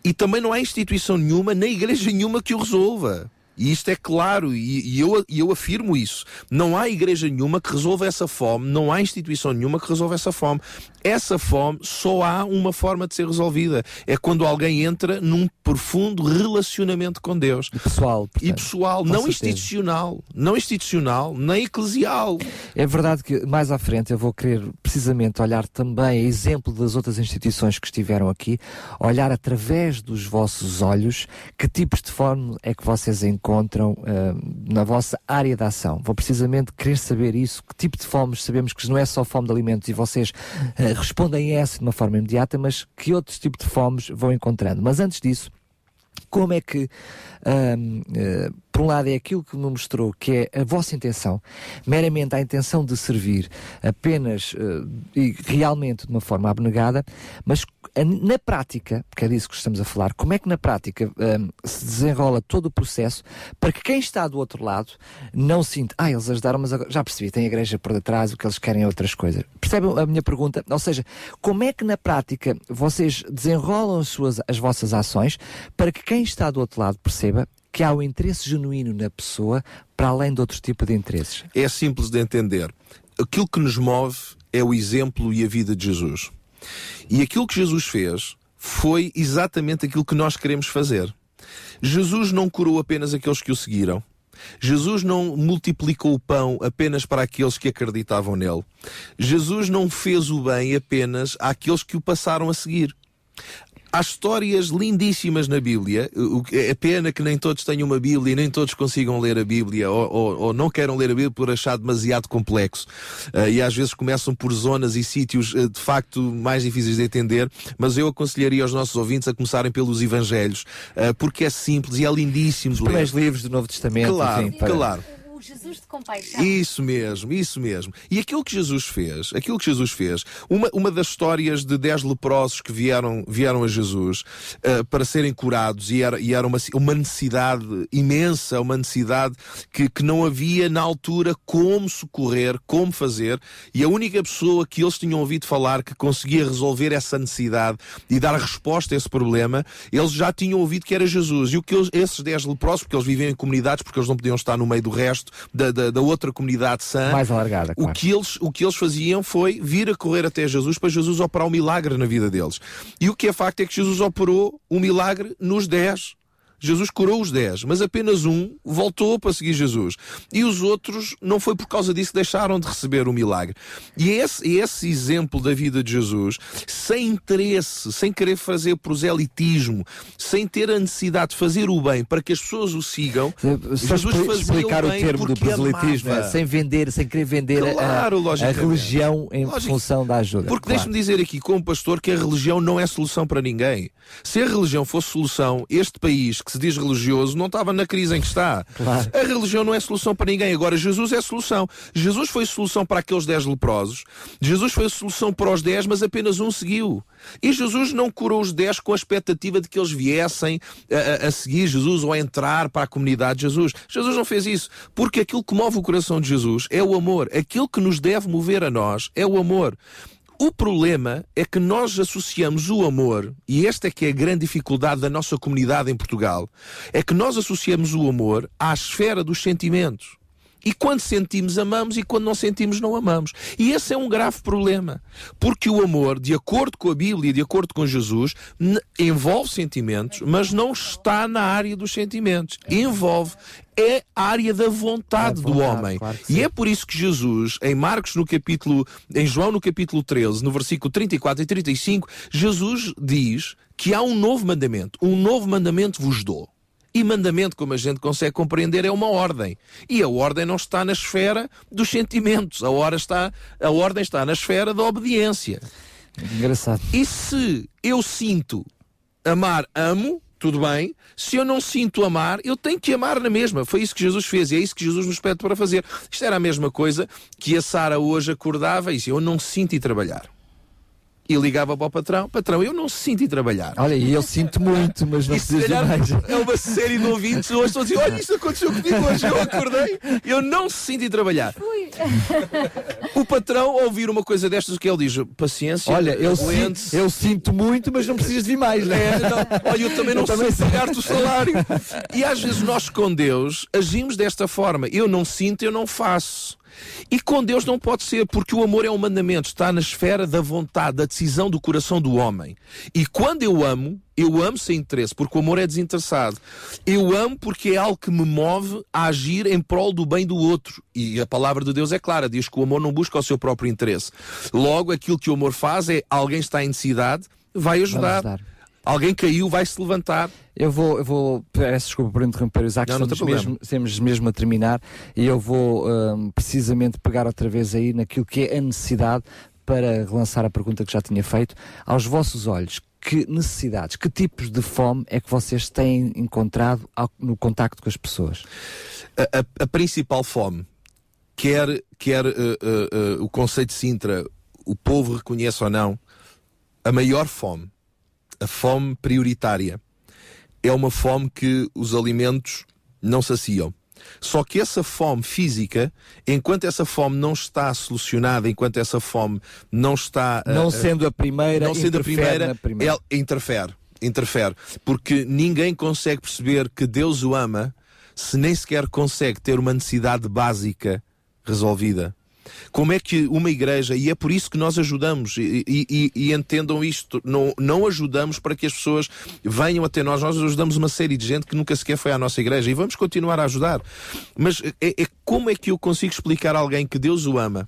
E também não há instituição nenhuma, nem igreja nenhuma que o resolva. E isto é claro, e, e eu, e eu afirmo isso. Não há igreja nenhuma que resolva essa fome, não há instituição nenhuma que resolva essa fome. Essa fome só há uma forma de ser resolvida. É quando alguém entra num profundo relacionamento com Deus. E pessoal. E pessoal, não certeza. institucional. Não institucional, nem eclesial. É verdade que mais à frente eu vou querer precisamente olhar também a exemplo das outras instituições que estiveram aqui, olhar através dos vossos olhos que tipos de fome é que vocês encontram ah, na vossa área de ação. Vou precisamente querer saber isso, que tipo de fomes, sabemos que não é só fome de alimentos e vocês ah, respondem a essa de uma forma imediata, mas que outros tipos de fomes vão encontrando. Mas antes disso, como é que, ahm, eh, por um lado, é aquilo que me mostrou que é a vossa intenção, meramente a intenção de servir apenas eh, e realmente de uma forma abnegada, mas na prática, porque é disso que estamos a falar, como é que na prática ahm, se desenrola todo o processo para que quem está do outro lado não sinta, ah, eles ajudaram, mas já percebi, tem a igreja por detrás, o que eles querem é outras coisas. Percebem a minha pergunta? Ou seja, como é que na prática vocês desenrolam as, suas, as vossas ações para que quem está do outro lado perceba que há o interesse genuíno na pessoa para além de outro tipo de interesses? É simples de entender. Aquilo que nos move é o exemplo e a vida de Jesus. E aquilo que Jesus fez foi exatamente aquilo que nós queremos fazer. Jesus não curou apenas aqueles que o seguiram. Jesus não multiplicou o pão apenas para aqueles que acreditavam nele. Jesus não fez o bem apenas àqueles que o passaram a seguir. Há histórias lindíssimas na Bíblia. É pena que nem todos tenham uma Bíblia e nem todos consigam ler a Bíblia ou, ou- ou não queiram ler a Bíblia por achar demasiado complexo. Ah, e às vezes começam por zonas e sítios ah, de facto mais difíceis de entender. Mas eu aconselharia aos nossos ouvintes a começarem pelos Evangelhos, ah, porque é simples e é lindíssimo ler. primeiros livros do Novo Testamento, Claro, enfim, para- claro. O Jesus de compaixão. Isso mesmo, isso mesmo. E aquilo que Jesus fez, aquilo que Jesus fez, uma, uma das histórias de dez leprosos que vieram, vieram a Jesus ah, para serem curados e era, e era uma, uma necessidade imensa, uma necessidade que, que não havia na altura como socorrer, como fazer, e a única pessoa que eles tinham ouvido falar que conseguia resolver essa necessidade e dar resposta a esse problema, eles já tinham ouvido que era Jesus. E o que eles- esses dez leprosos, porque eles viviam em comunidades, porque eles não podiam estar no meio do resto da, da, da outra comunidade sã, Mais alargada, o claro. que, eles, o que eles faziam foi vir a correr até Jesus para Jesus operar um milagre na vida deles. E o que é facto é que Jesus operou um milagre nos dez. Jesus curou os dez, mas apenas um voltou para seguir Jesus. E os outros não foi por causa disso que deixaram de receber o milagre. E é esse, esse exemplo da vida de Jesus, sem interesse, sem querer fazer proselitismo, sem ter a necessidade de fazer o bem para que as pessoas o sigam, Só expli- explicar o, bem termo do proselitismo, amava. é, sem vender, sem querer vender a- Claro, a, a, religião em Lógico. função da ajuda. Porque claro. deixe-me dizer aqui, como pastor, que a religião não é solução para ninguém. Se a religião fosse solução, este país que se diz religioso não estava na crise em que está. Claro. A religião não é solução para ninguém. Agora, Jesus é solução. Jesus foi solução para aqueles dez leprosos. Jesus foi solução para os dez, mas apenas um seguiu. E Jesus não curou os dez com a expectativa de que eles viessem a, a- a seguir Jesus ou a entrar para a comunidade de Jesus. Jesus não fez isso. Porque aquilo que move o coração de Jesus é o amor. Aquilo que nos deve mover a nós é o amor. O problema é que nós associamos o amor, e esta é que é a grande dificuldade da nossa comunidade em Portugal, é que nós associamos o amor à esfera dos sentimentos. E quando sentimos, amamos, e quando não sentimos, não amamos. E esse é um grave problema. Porque o amor, de acordo com a Bíblia e de acordo com Jesus, envolve sentimentos, mas não está na área dos sentimentos. Envolve. É a área da vontade, do vontade, homem. claro e é por isso que Jesus, em Marcos, no capítulo, em João, no capítulo 13, no versículo 34 e 35, Jesus diz que há um novo mandamento. Um novo mandamento vos dou. E mandamento, como a gente consegue compreender, é uma ordem. E a ordem não está na esfera dos sentimentos. A, hora está, a ordem está na esfera da obediência. Engraçado. E se eu sinto amar, amo, tudo bem. Se eu não sinto amar, eu tenho que amar na mesma. Foi isso que Jesus fez e é isso que Jesus nos pede para fazer. Isto era a mesma coisa que a Sara hoje acordava e dizia: Eu não sinto ir trabalhar. E ligava para o patrão: Patrão, eu não sinto ir trabalhar. Olha, e eu sinto muito, mas não E se preciso de calhar mais. é uma série de ouvintes hoje estão a dizer: Olha, isto aconteceu comigo hoje. Eu acordei, eu não sinto ir trabalhar. O patrão, ao ouvir uma coisa destas, o que ele diz? Paciência, Olha, eu, sinto, eu sinto muito, mas não precisas de vir mais, né? É, não, olha, eu também não Eu também sei. pagar-te o salário. E às vezes nós com Deus agimos desta forma. Eu não sinto, eu não faço. E com Deus não pode ser, porque o amor é um mandamento, está na esfera da vontade, da decisão do coração do homem. E quando eu amo, eu amo sem interesse, porque o amor é desinteressado. Eu amo porque é algo que me move a agir em prol do bem do outro. E a palavra de Deus é clara, diz que o amor não busca o seu próprio interesse. Logo, aquilo que o amor faz é alguém está em necessidade, vai ajudar. ajudar. Alguém caiu, vai se levantar. Eu vou, eu vou, peço desculpa por interromper, Isaac, Não, estamos, mesmo, estamos mesmo a terminar e eu vou hum, precisamente pegar outra vez aí naquilo que é a necessidade para relançar a pergunta que já tinha feito. Aos vossos olhos, que necessidades, que tipos de fome é que vocês têm encontrado no contacto com as pessoas? A, a- a principal fome, quer, quer eh, eh, eh, o conceito de Sintra, o povo reconhece ou não, a maior fome, a fome prioritária, é uma fome que os alimentos não saciam. Só que essa fome física, enquanto essa fome não está solucionada, enquanto essa fome não está. eh, Não sendo a primeira, não sendo a primeira, primeira. ela interfere. Interfere. Porque ninguém consegue perceber que Deus o ama se nem sequer consegue ter uma necessidade básica resolvida. Como é que uma igreja, e é por isso que nós ajudamos, e, e- e- entendam isto, não, não ajudamos para que as pessoas venham até nós, nós ajudamos uma série de gente que nunca sequer foi à nossa igreja e vamos continuar a ajudar. Mas é, é como é que eu consigo explicar a alguém que Deus o ama?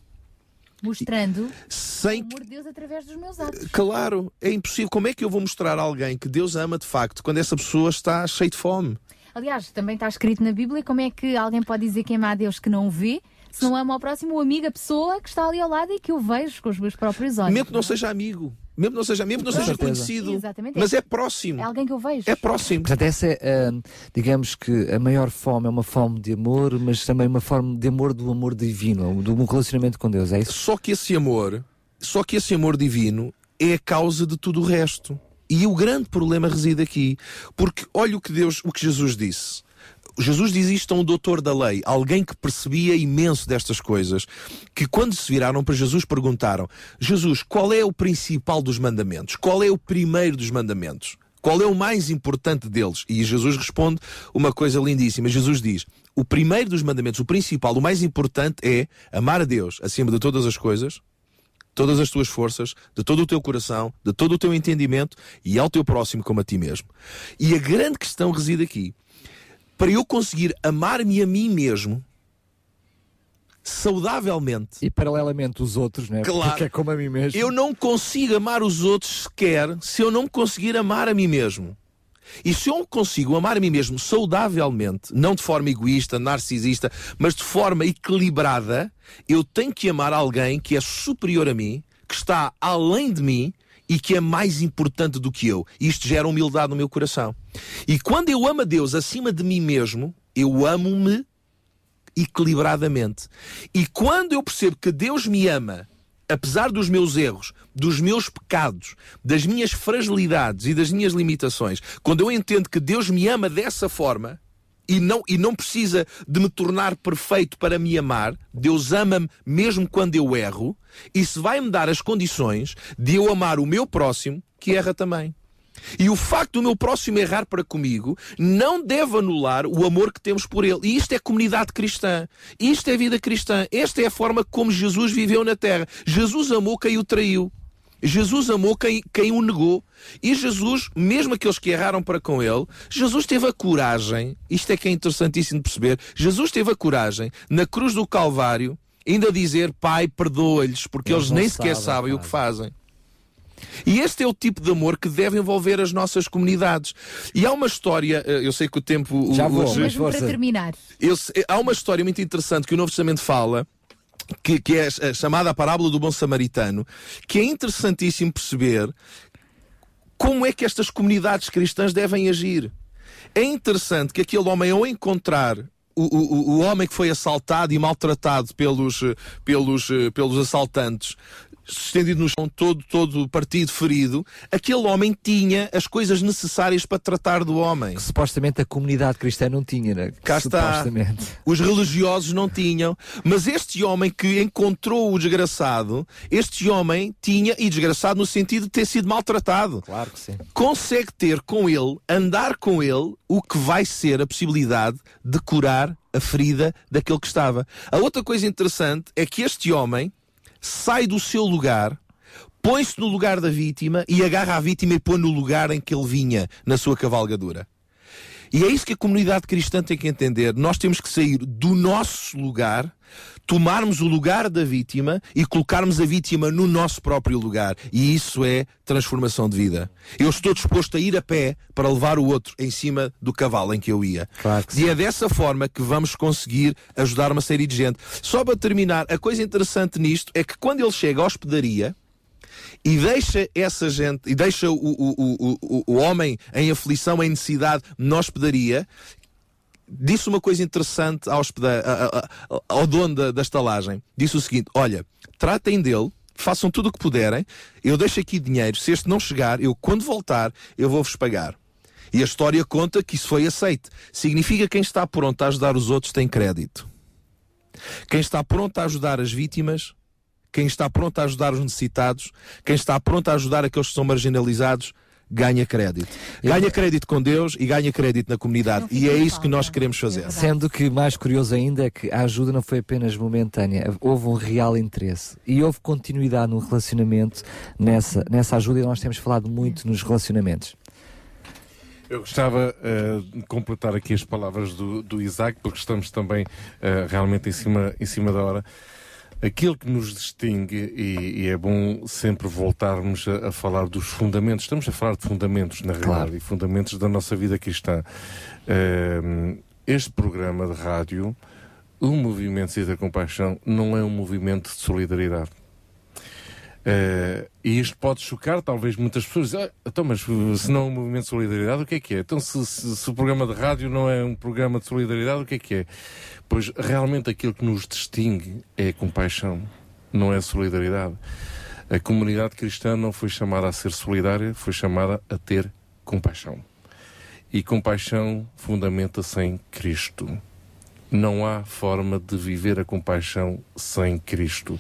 Mostrando Sem o amor de Deus através dos meus atos. Claro, é impossível. Como é que eu vou mostrar a alguém que Deus ama de facto quando essa pessoa está cheia de fome? Aliás, também está escrito na Bíblia como é que alguém pode dizer que ama a Deus que não o vê, se não ama ao próximo, o amigo, a pessoa que está ali ao lado e que o vejo com os meus próprios olhos. Mesmo que não seja amigo, mesmo que não seja, mesmo que não seja conhecido, Exatamente. mas é próximo. É alguém que eu vejo. É próximo. Portanto, essa é, hum, digamos que a maior fome é uma fome de amor, mas também uma forma de amor do amor divino, do um relacionamento com Deus, é isso? Só que esse amor, só que esse amor divino é a causa de tudo o resto. E o grande problema reside aqui, porque olha o que Deus, o que Jesus disse. Jesus diz isto a um doutor da lei, alguém que percebia imenso destas coisas, que quando se viraram para Jesus perguntaram: Jesus, qual é o principal dos mandamentos? Qual é o primeiro dos mandamentos? Qual é o mais importante deles? E Jesus responde uma coisa lindíssima. Jesus diz: o primeiro dos mandamentos, o principal, o mais importante é amar a Deus acima de todas as coisas, todas as tuas forças, de todo o teu coração, de todo o teu entendimento e ao teu próximo como a ti mesmo. E a grande questão reside aqui. Para eu conseguir amar-me a mim mesmo saudavelmente E paralelamente os outros, né? Claro. Porque é como a mim mesmo. eu não consigo amar os outros sequer se eu não conseguir amar a mim mesmo. E se eu consigo amar a mim mesmo saudavelmente, não de forma egoísta, narcisista, mas de forma equilibrada, eu tenho que amar alguém que é superior a mim, que está além de mim e que é mais importante do que eu. Isto gera humildade no meu coração. E quando eu amo a Deus acima de mim mesmo, eu amo-me equilibradamente. E quando eu percebo que Deus me ama, apesar dos meus erros, dos meus pecados, das minhas fragilidades e das minhas limitações, quando eu entendo que Deus me ama dessa forma e não, e não precisa de me tornar perfeito para me amar, Deus ama-me mesmo quando eu erro, isso vai-me dar as condições de eu amar o meu próximo que erra também. E o facto do meu próximo errar para comigo não deve anular o amor que temos por ele. E isto é comunidade cristã. Isto é vida cristã. Esta é a forma como Jesus viveu na terra. Jesus amou quem o traiu. Jesus amou quem, quem o negou. E Jesus, mesmo aqueles que erraram para com ele, Jesus teve a coragem, isto é que é interessantíssimo de perceber, Jesus teve a coragem, na cruz do Calvário, ainda dizer, Pai, perdoa-lhes, porque Eles eles, nem sequer sabem, sabem o que fazem. E este é o tipo de amor que deve envolver as nossas comunidades. E há uma história, eh, eu sei que o tempo. Já vou, hoje- mas para terminar. eu se- há uma história muito interessante que o Novo Testamento fala, que, que é a chamada parábola do bom samaritano, que é interessantíssimo perceber como é que estas comunidades cristãs devem agir. É interessante que aquele homem, ao encontrar o, o, o homem que foi assaltado e maltratado pelos, pelos, pelos assaltantes, estendido no chão, todo, todo partido, ferido, aquele homem tinha as coisas necessárias para tratar do homem. Que supostamente a comunidade cristã não tinha, né? Cá está. Os religiosos não tinham. Mas este homem que encontrou o desgraçado, este homem tinha, e desgraçado no sentido de ter sido maltratado. Claro que sim. Consegue ter com ele, andar com ele, o que vai ser a possibilidade de curar a ferida daquele que estava. A outra coisa interessante é que este homem sai do seu lugar, põe-se no lugar da vítima e agarra a vítima e põe no lugar em que ele vinha na sua cavalgadura. E é isso que a comunidade cristã tem que entender. Nós temos que sair do nosso lugar, tomarmos o lugar da vítima e colocarmos a vítima no nosso próprio lugar. E isso é transformação de vida. Eu estou disposto a ir a pé para levar o outro em cima do cavalo em que eu ia. Claro que e é dessa forma que vamos conseguir ajudar uma série de gente. Só para terminar, a coisa interessante nisto é que quando ele chega à hospedaria, e deixa essa gente, e deixa o, o, o, o, o homem em aflição, em necessidade, na hospedaria, disse uma coisa interessante ao, hospeda- a- a- ao dono da, da estalagem. Disse o seguinte: Olha, tratem dele, façam tudo o que puderem, eu deixo aqui dinheiro, se este não chegar, eu quando voltar, eu vou-vos pagar. E a história conta que isso foi aceite. Significa que quem está pronto a ajudar os outros tem crédito. Quem está pronto a ajudar as vítimas, quem está pronto a ajudar os necessitados, quem está pronto a ajudar aqueles que são marginalizados, ganha crédito. Ganha crédito com Deus e ganha crédito na comunidade. E é isso que nós queremos fazer. Sendo que mais curioso ainda é que a ajuda não foi apenas momentânea, houve um real interesse e houve continuidade no relacionamento nessa, nessa ajuda e nós temos falado muito nos relacionamentos. Eu gostava eh, de completar aqui as palavras do, do Isaac, porque estamos também eh, realmente em cima, em cima da hora. Aquilo que nos distingue, e, e é bom sempre voltarmos a, a falar dos fundamentos, estamos a falar de fundamentos, na realidade, e fundamentos da nossa vida cristã. Eh, este programa de rádio, o Movimento Cidade da Compaixão, não é um movimento de solidariedade. Eh, e isto pode chocar, talvez, muitas pessoas. Ah, então, mas uh, se não é um movimento de solidariedade, o que é que é? Então, se, se- se o programa de rádio não é um programa de solidariedade, o que é que é? Pois realmente aquilo que nos distingue é compaixão, não é solidariedade. A comunidade cristã não foi chamada a ser solidária, foi chamada a ter compaixão. E compaixão fundamenta-se em Cristo. Não há forma de viver a compaixão sem Cristo.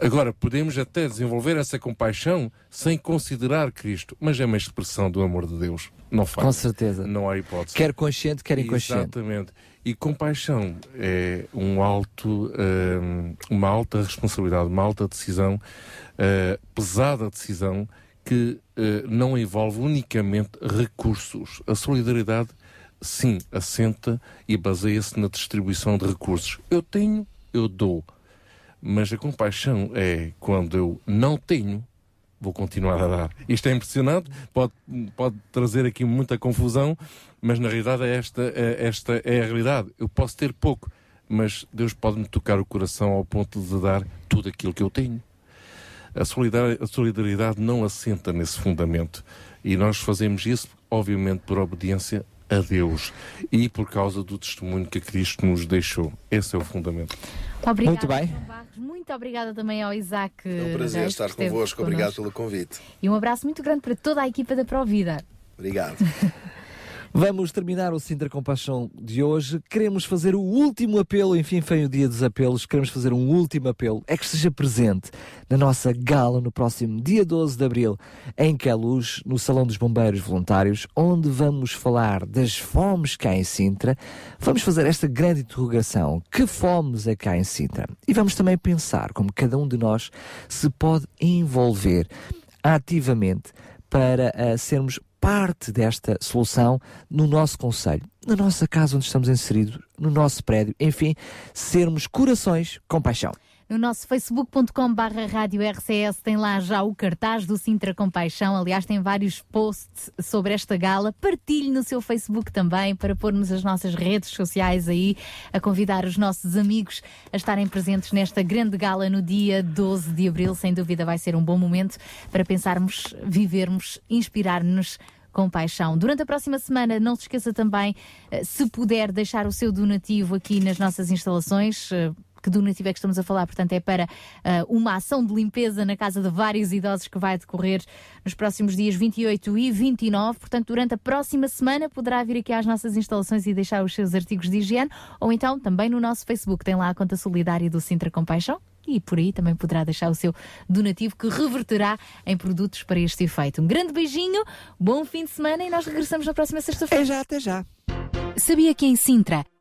Agora, podemos até desenvolver essa compaixão sem considerar Cristo, mas é uma expressão do amor de Deus. Não faz. Com certeza. Não há hipótese. Quer consciente, quer inconsciente. Exatamente. E compaixão é um alto, hum, uma alta responsabilidade, uma alta decisão, eh, pesada decisão, que eh, não envolve unicamente recursos. A solidariedade, sim, assenta e baseia-se na distribuição de recursos. Eu tenho, eu dou. Mas a compaixão é quando eu não tenho, vou continuar a dar. Isto é impressionante, pode, pode trazer aqui muita confusão, mas na realidade é esta, é, esta é a realidade. Eu posso ter pouco, mas Deus pode-me tocar o coração ao ponto de dar tudo aquilo que eu tenho. A solidariedade, a solidariedade não assenta nesse fundamento. E nós fazemos isso, obviamente, por obediência a Deus e por causa do testemunho que Cristo nos deixou. Esse é o fundamento. Obrigada, Muito bem. Barros. Muito obrigada também ao Isaac. É um prazer Reis, estar convosco. Obrigado pelo convite. E um abraço muito grande para toda a equipa da Provida. Obrigado. *laughs* Vamos terminar o Sintra Compaixão de hoje. Queremos fazer o último apelo, enfim, foi o dia dos apelos. Queremos fazer um último apelo. É que esteja presente na nossa gala no próximo dia 12 de abril, em Queluz, no Salão dos Bombeiros Voluntários, onde vamos falar das fomes há em Sintra. Vamos fazer esta grande interrogação: que fomes é há em Sintra? E vamos também pensar como cada um de nós se pode envolver ativamente para ah, sermos parte desta solução no nosso conselho, na nossa casa onde estamos inseridos, no nosso prédio, enfim, sermos corações com paixão. No nosso facebook.com barra rádio RCS tem lá já o cartaz do Sintra Compaixão. Aliás, tem vários posts sobre esta gala. Partilhe no seu Facebook também para pormos as nossas redes sociais aí a convidar os nossos amigos a estarem presentes nesta grande gala no dia 12 de abril. Sem dúvida vai ser um bom momento para pensarmos, vivermos, inspirar-nos com paixão. Durante a próxima semana, não se esqueça também, eh, se puder, deixar o seu donativo aqui nas nossas instalações. Que donativo é que estamos a falar? Portanto, é para eh, uma ação de limpeza na casa de vários idosos que vai decorrer nos próximos dias 28 e 29. Portanto, durante a próxima semana, poderá vir aqui às nossas instalações e deixar os seus artigos de higiene, ou então também no nosso Facebook. Tem lá a conta solidária do Sintra Compaixão e por aí também poderá deixar o seu donativo que reverterá em produtos para este efeito. Um grande beijinho, bom fim de semana e nós regressamos na próxima sexta-feira. já, até já. Sabia que em Sintra,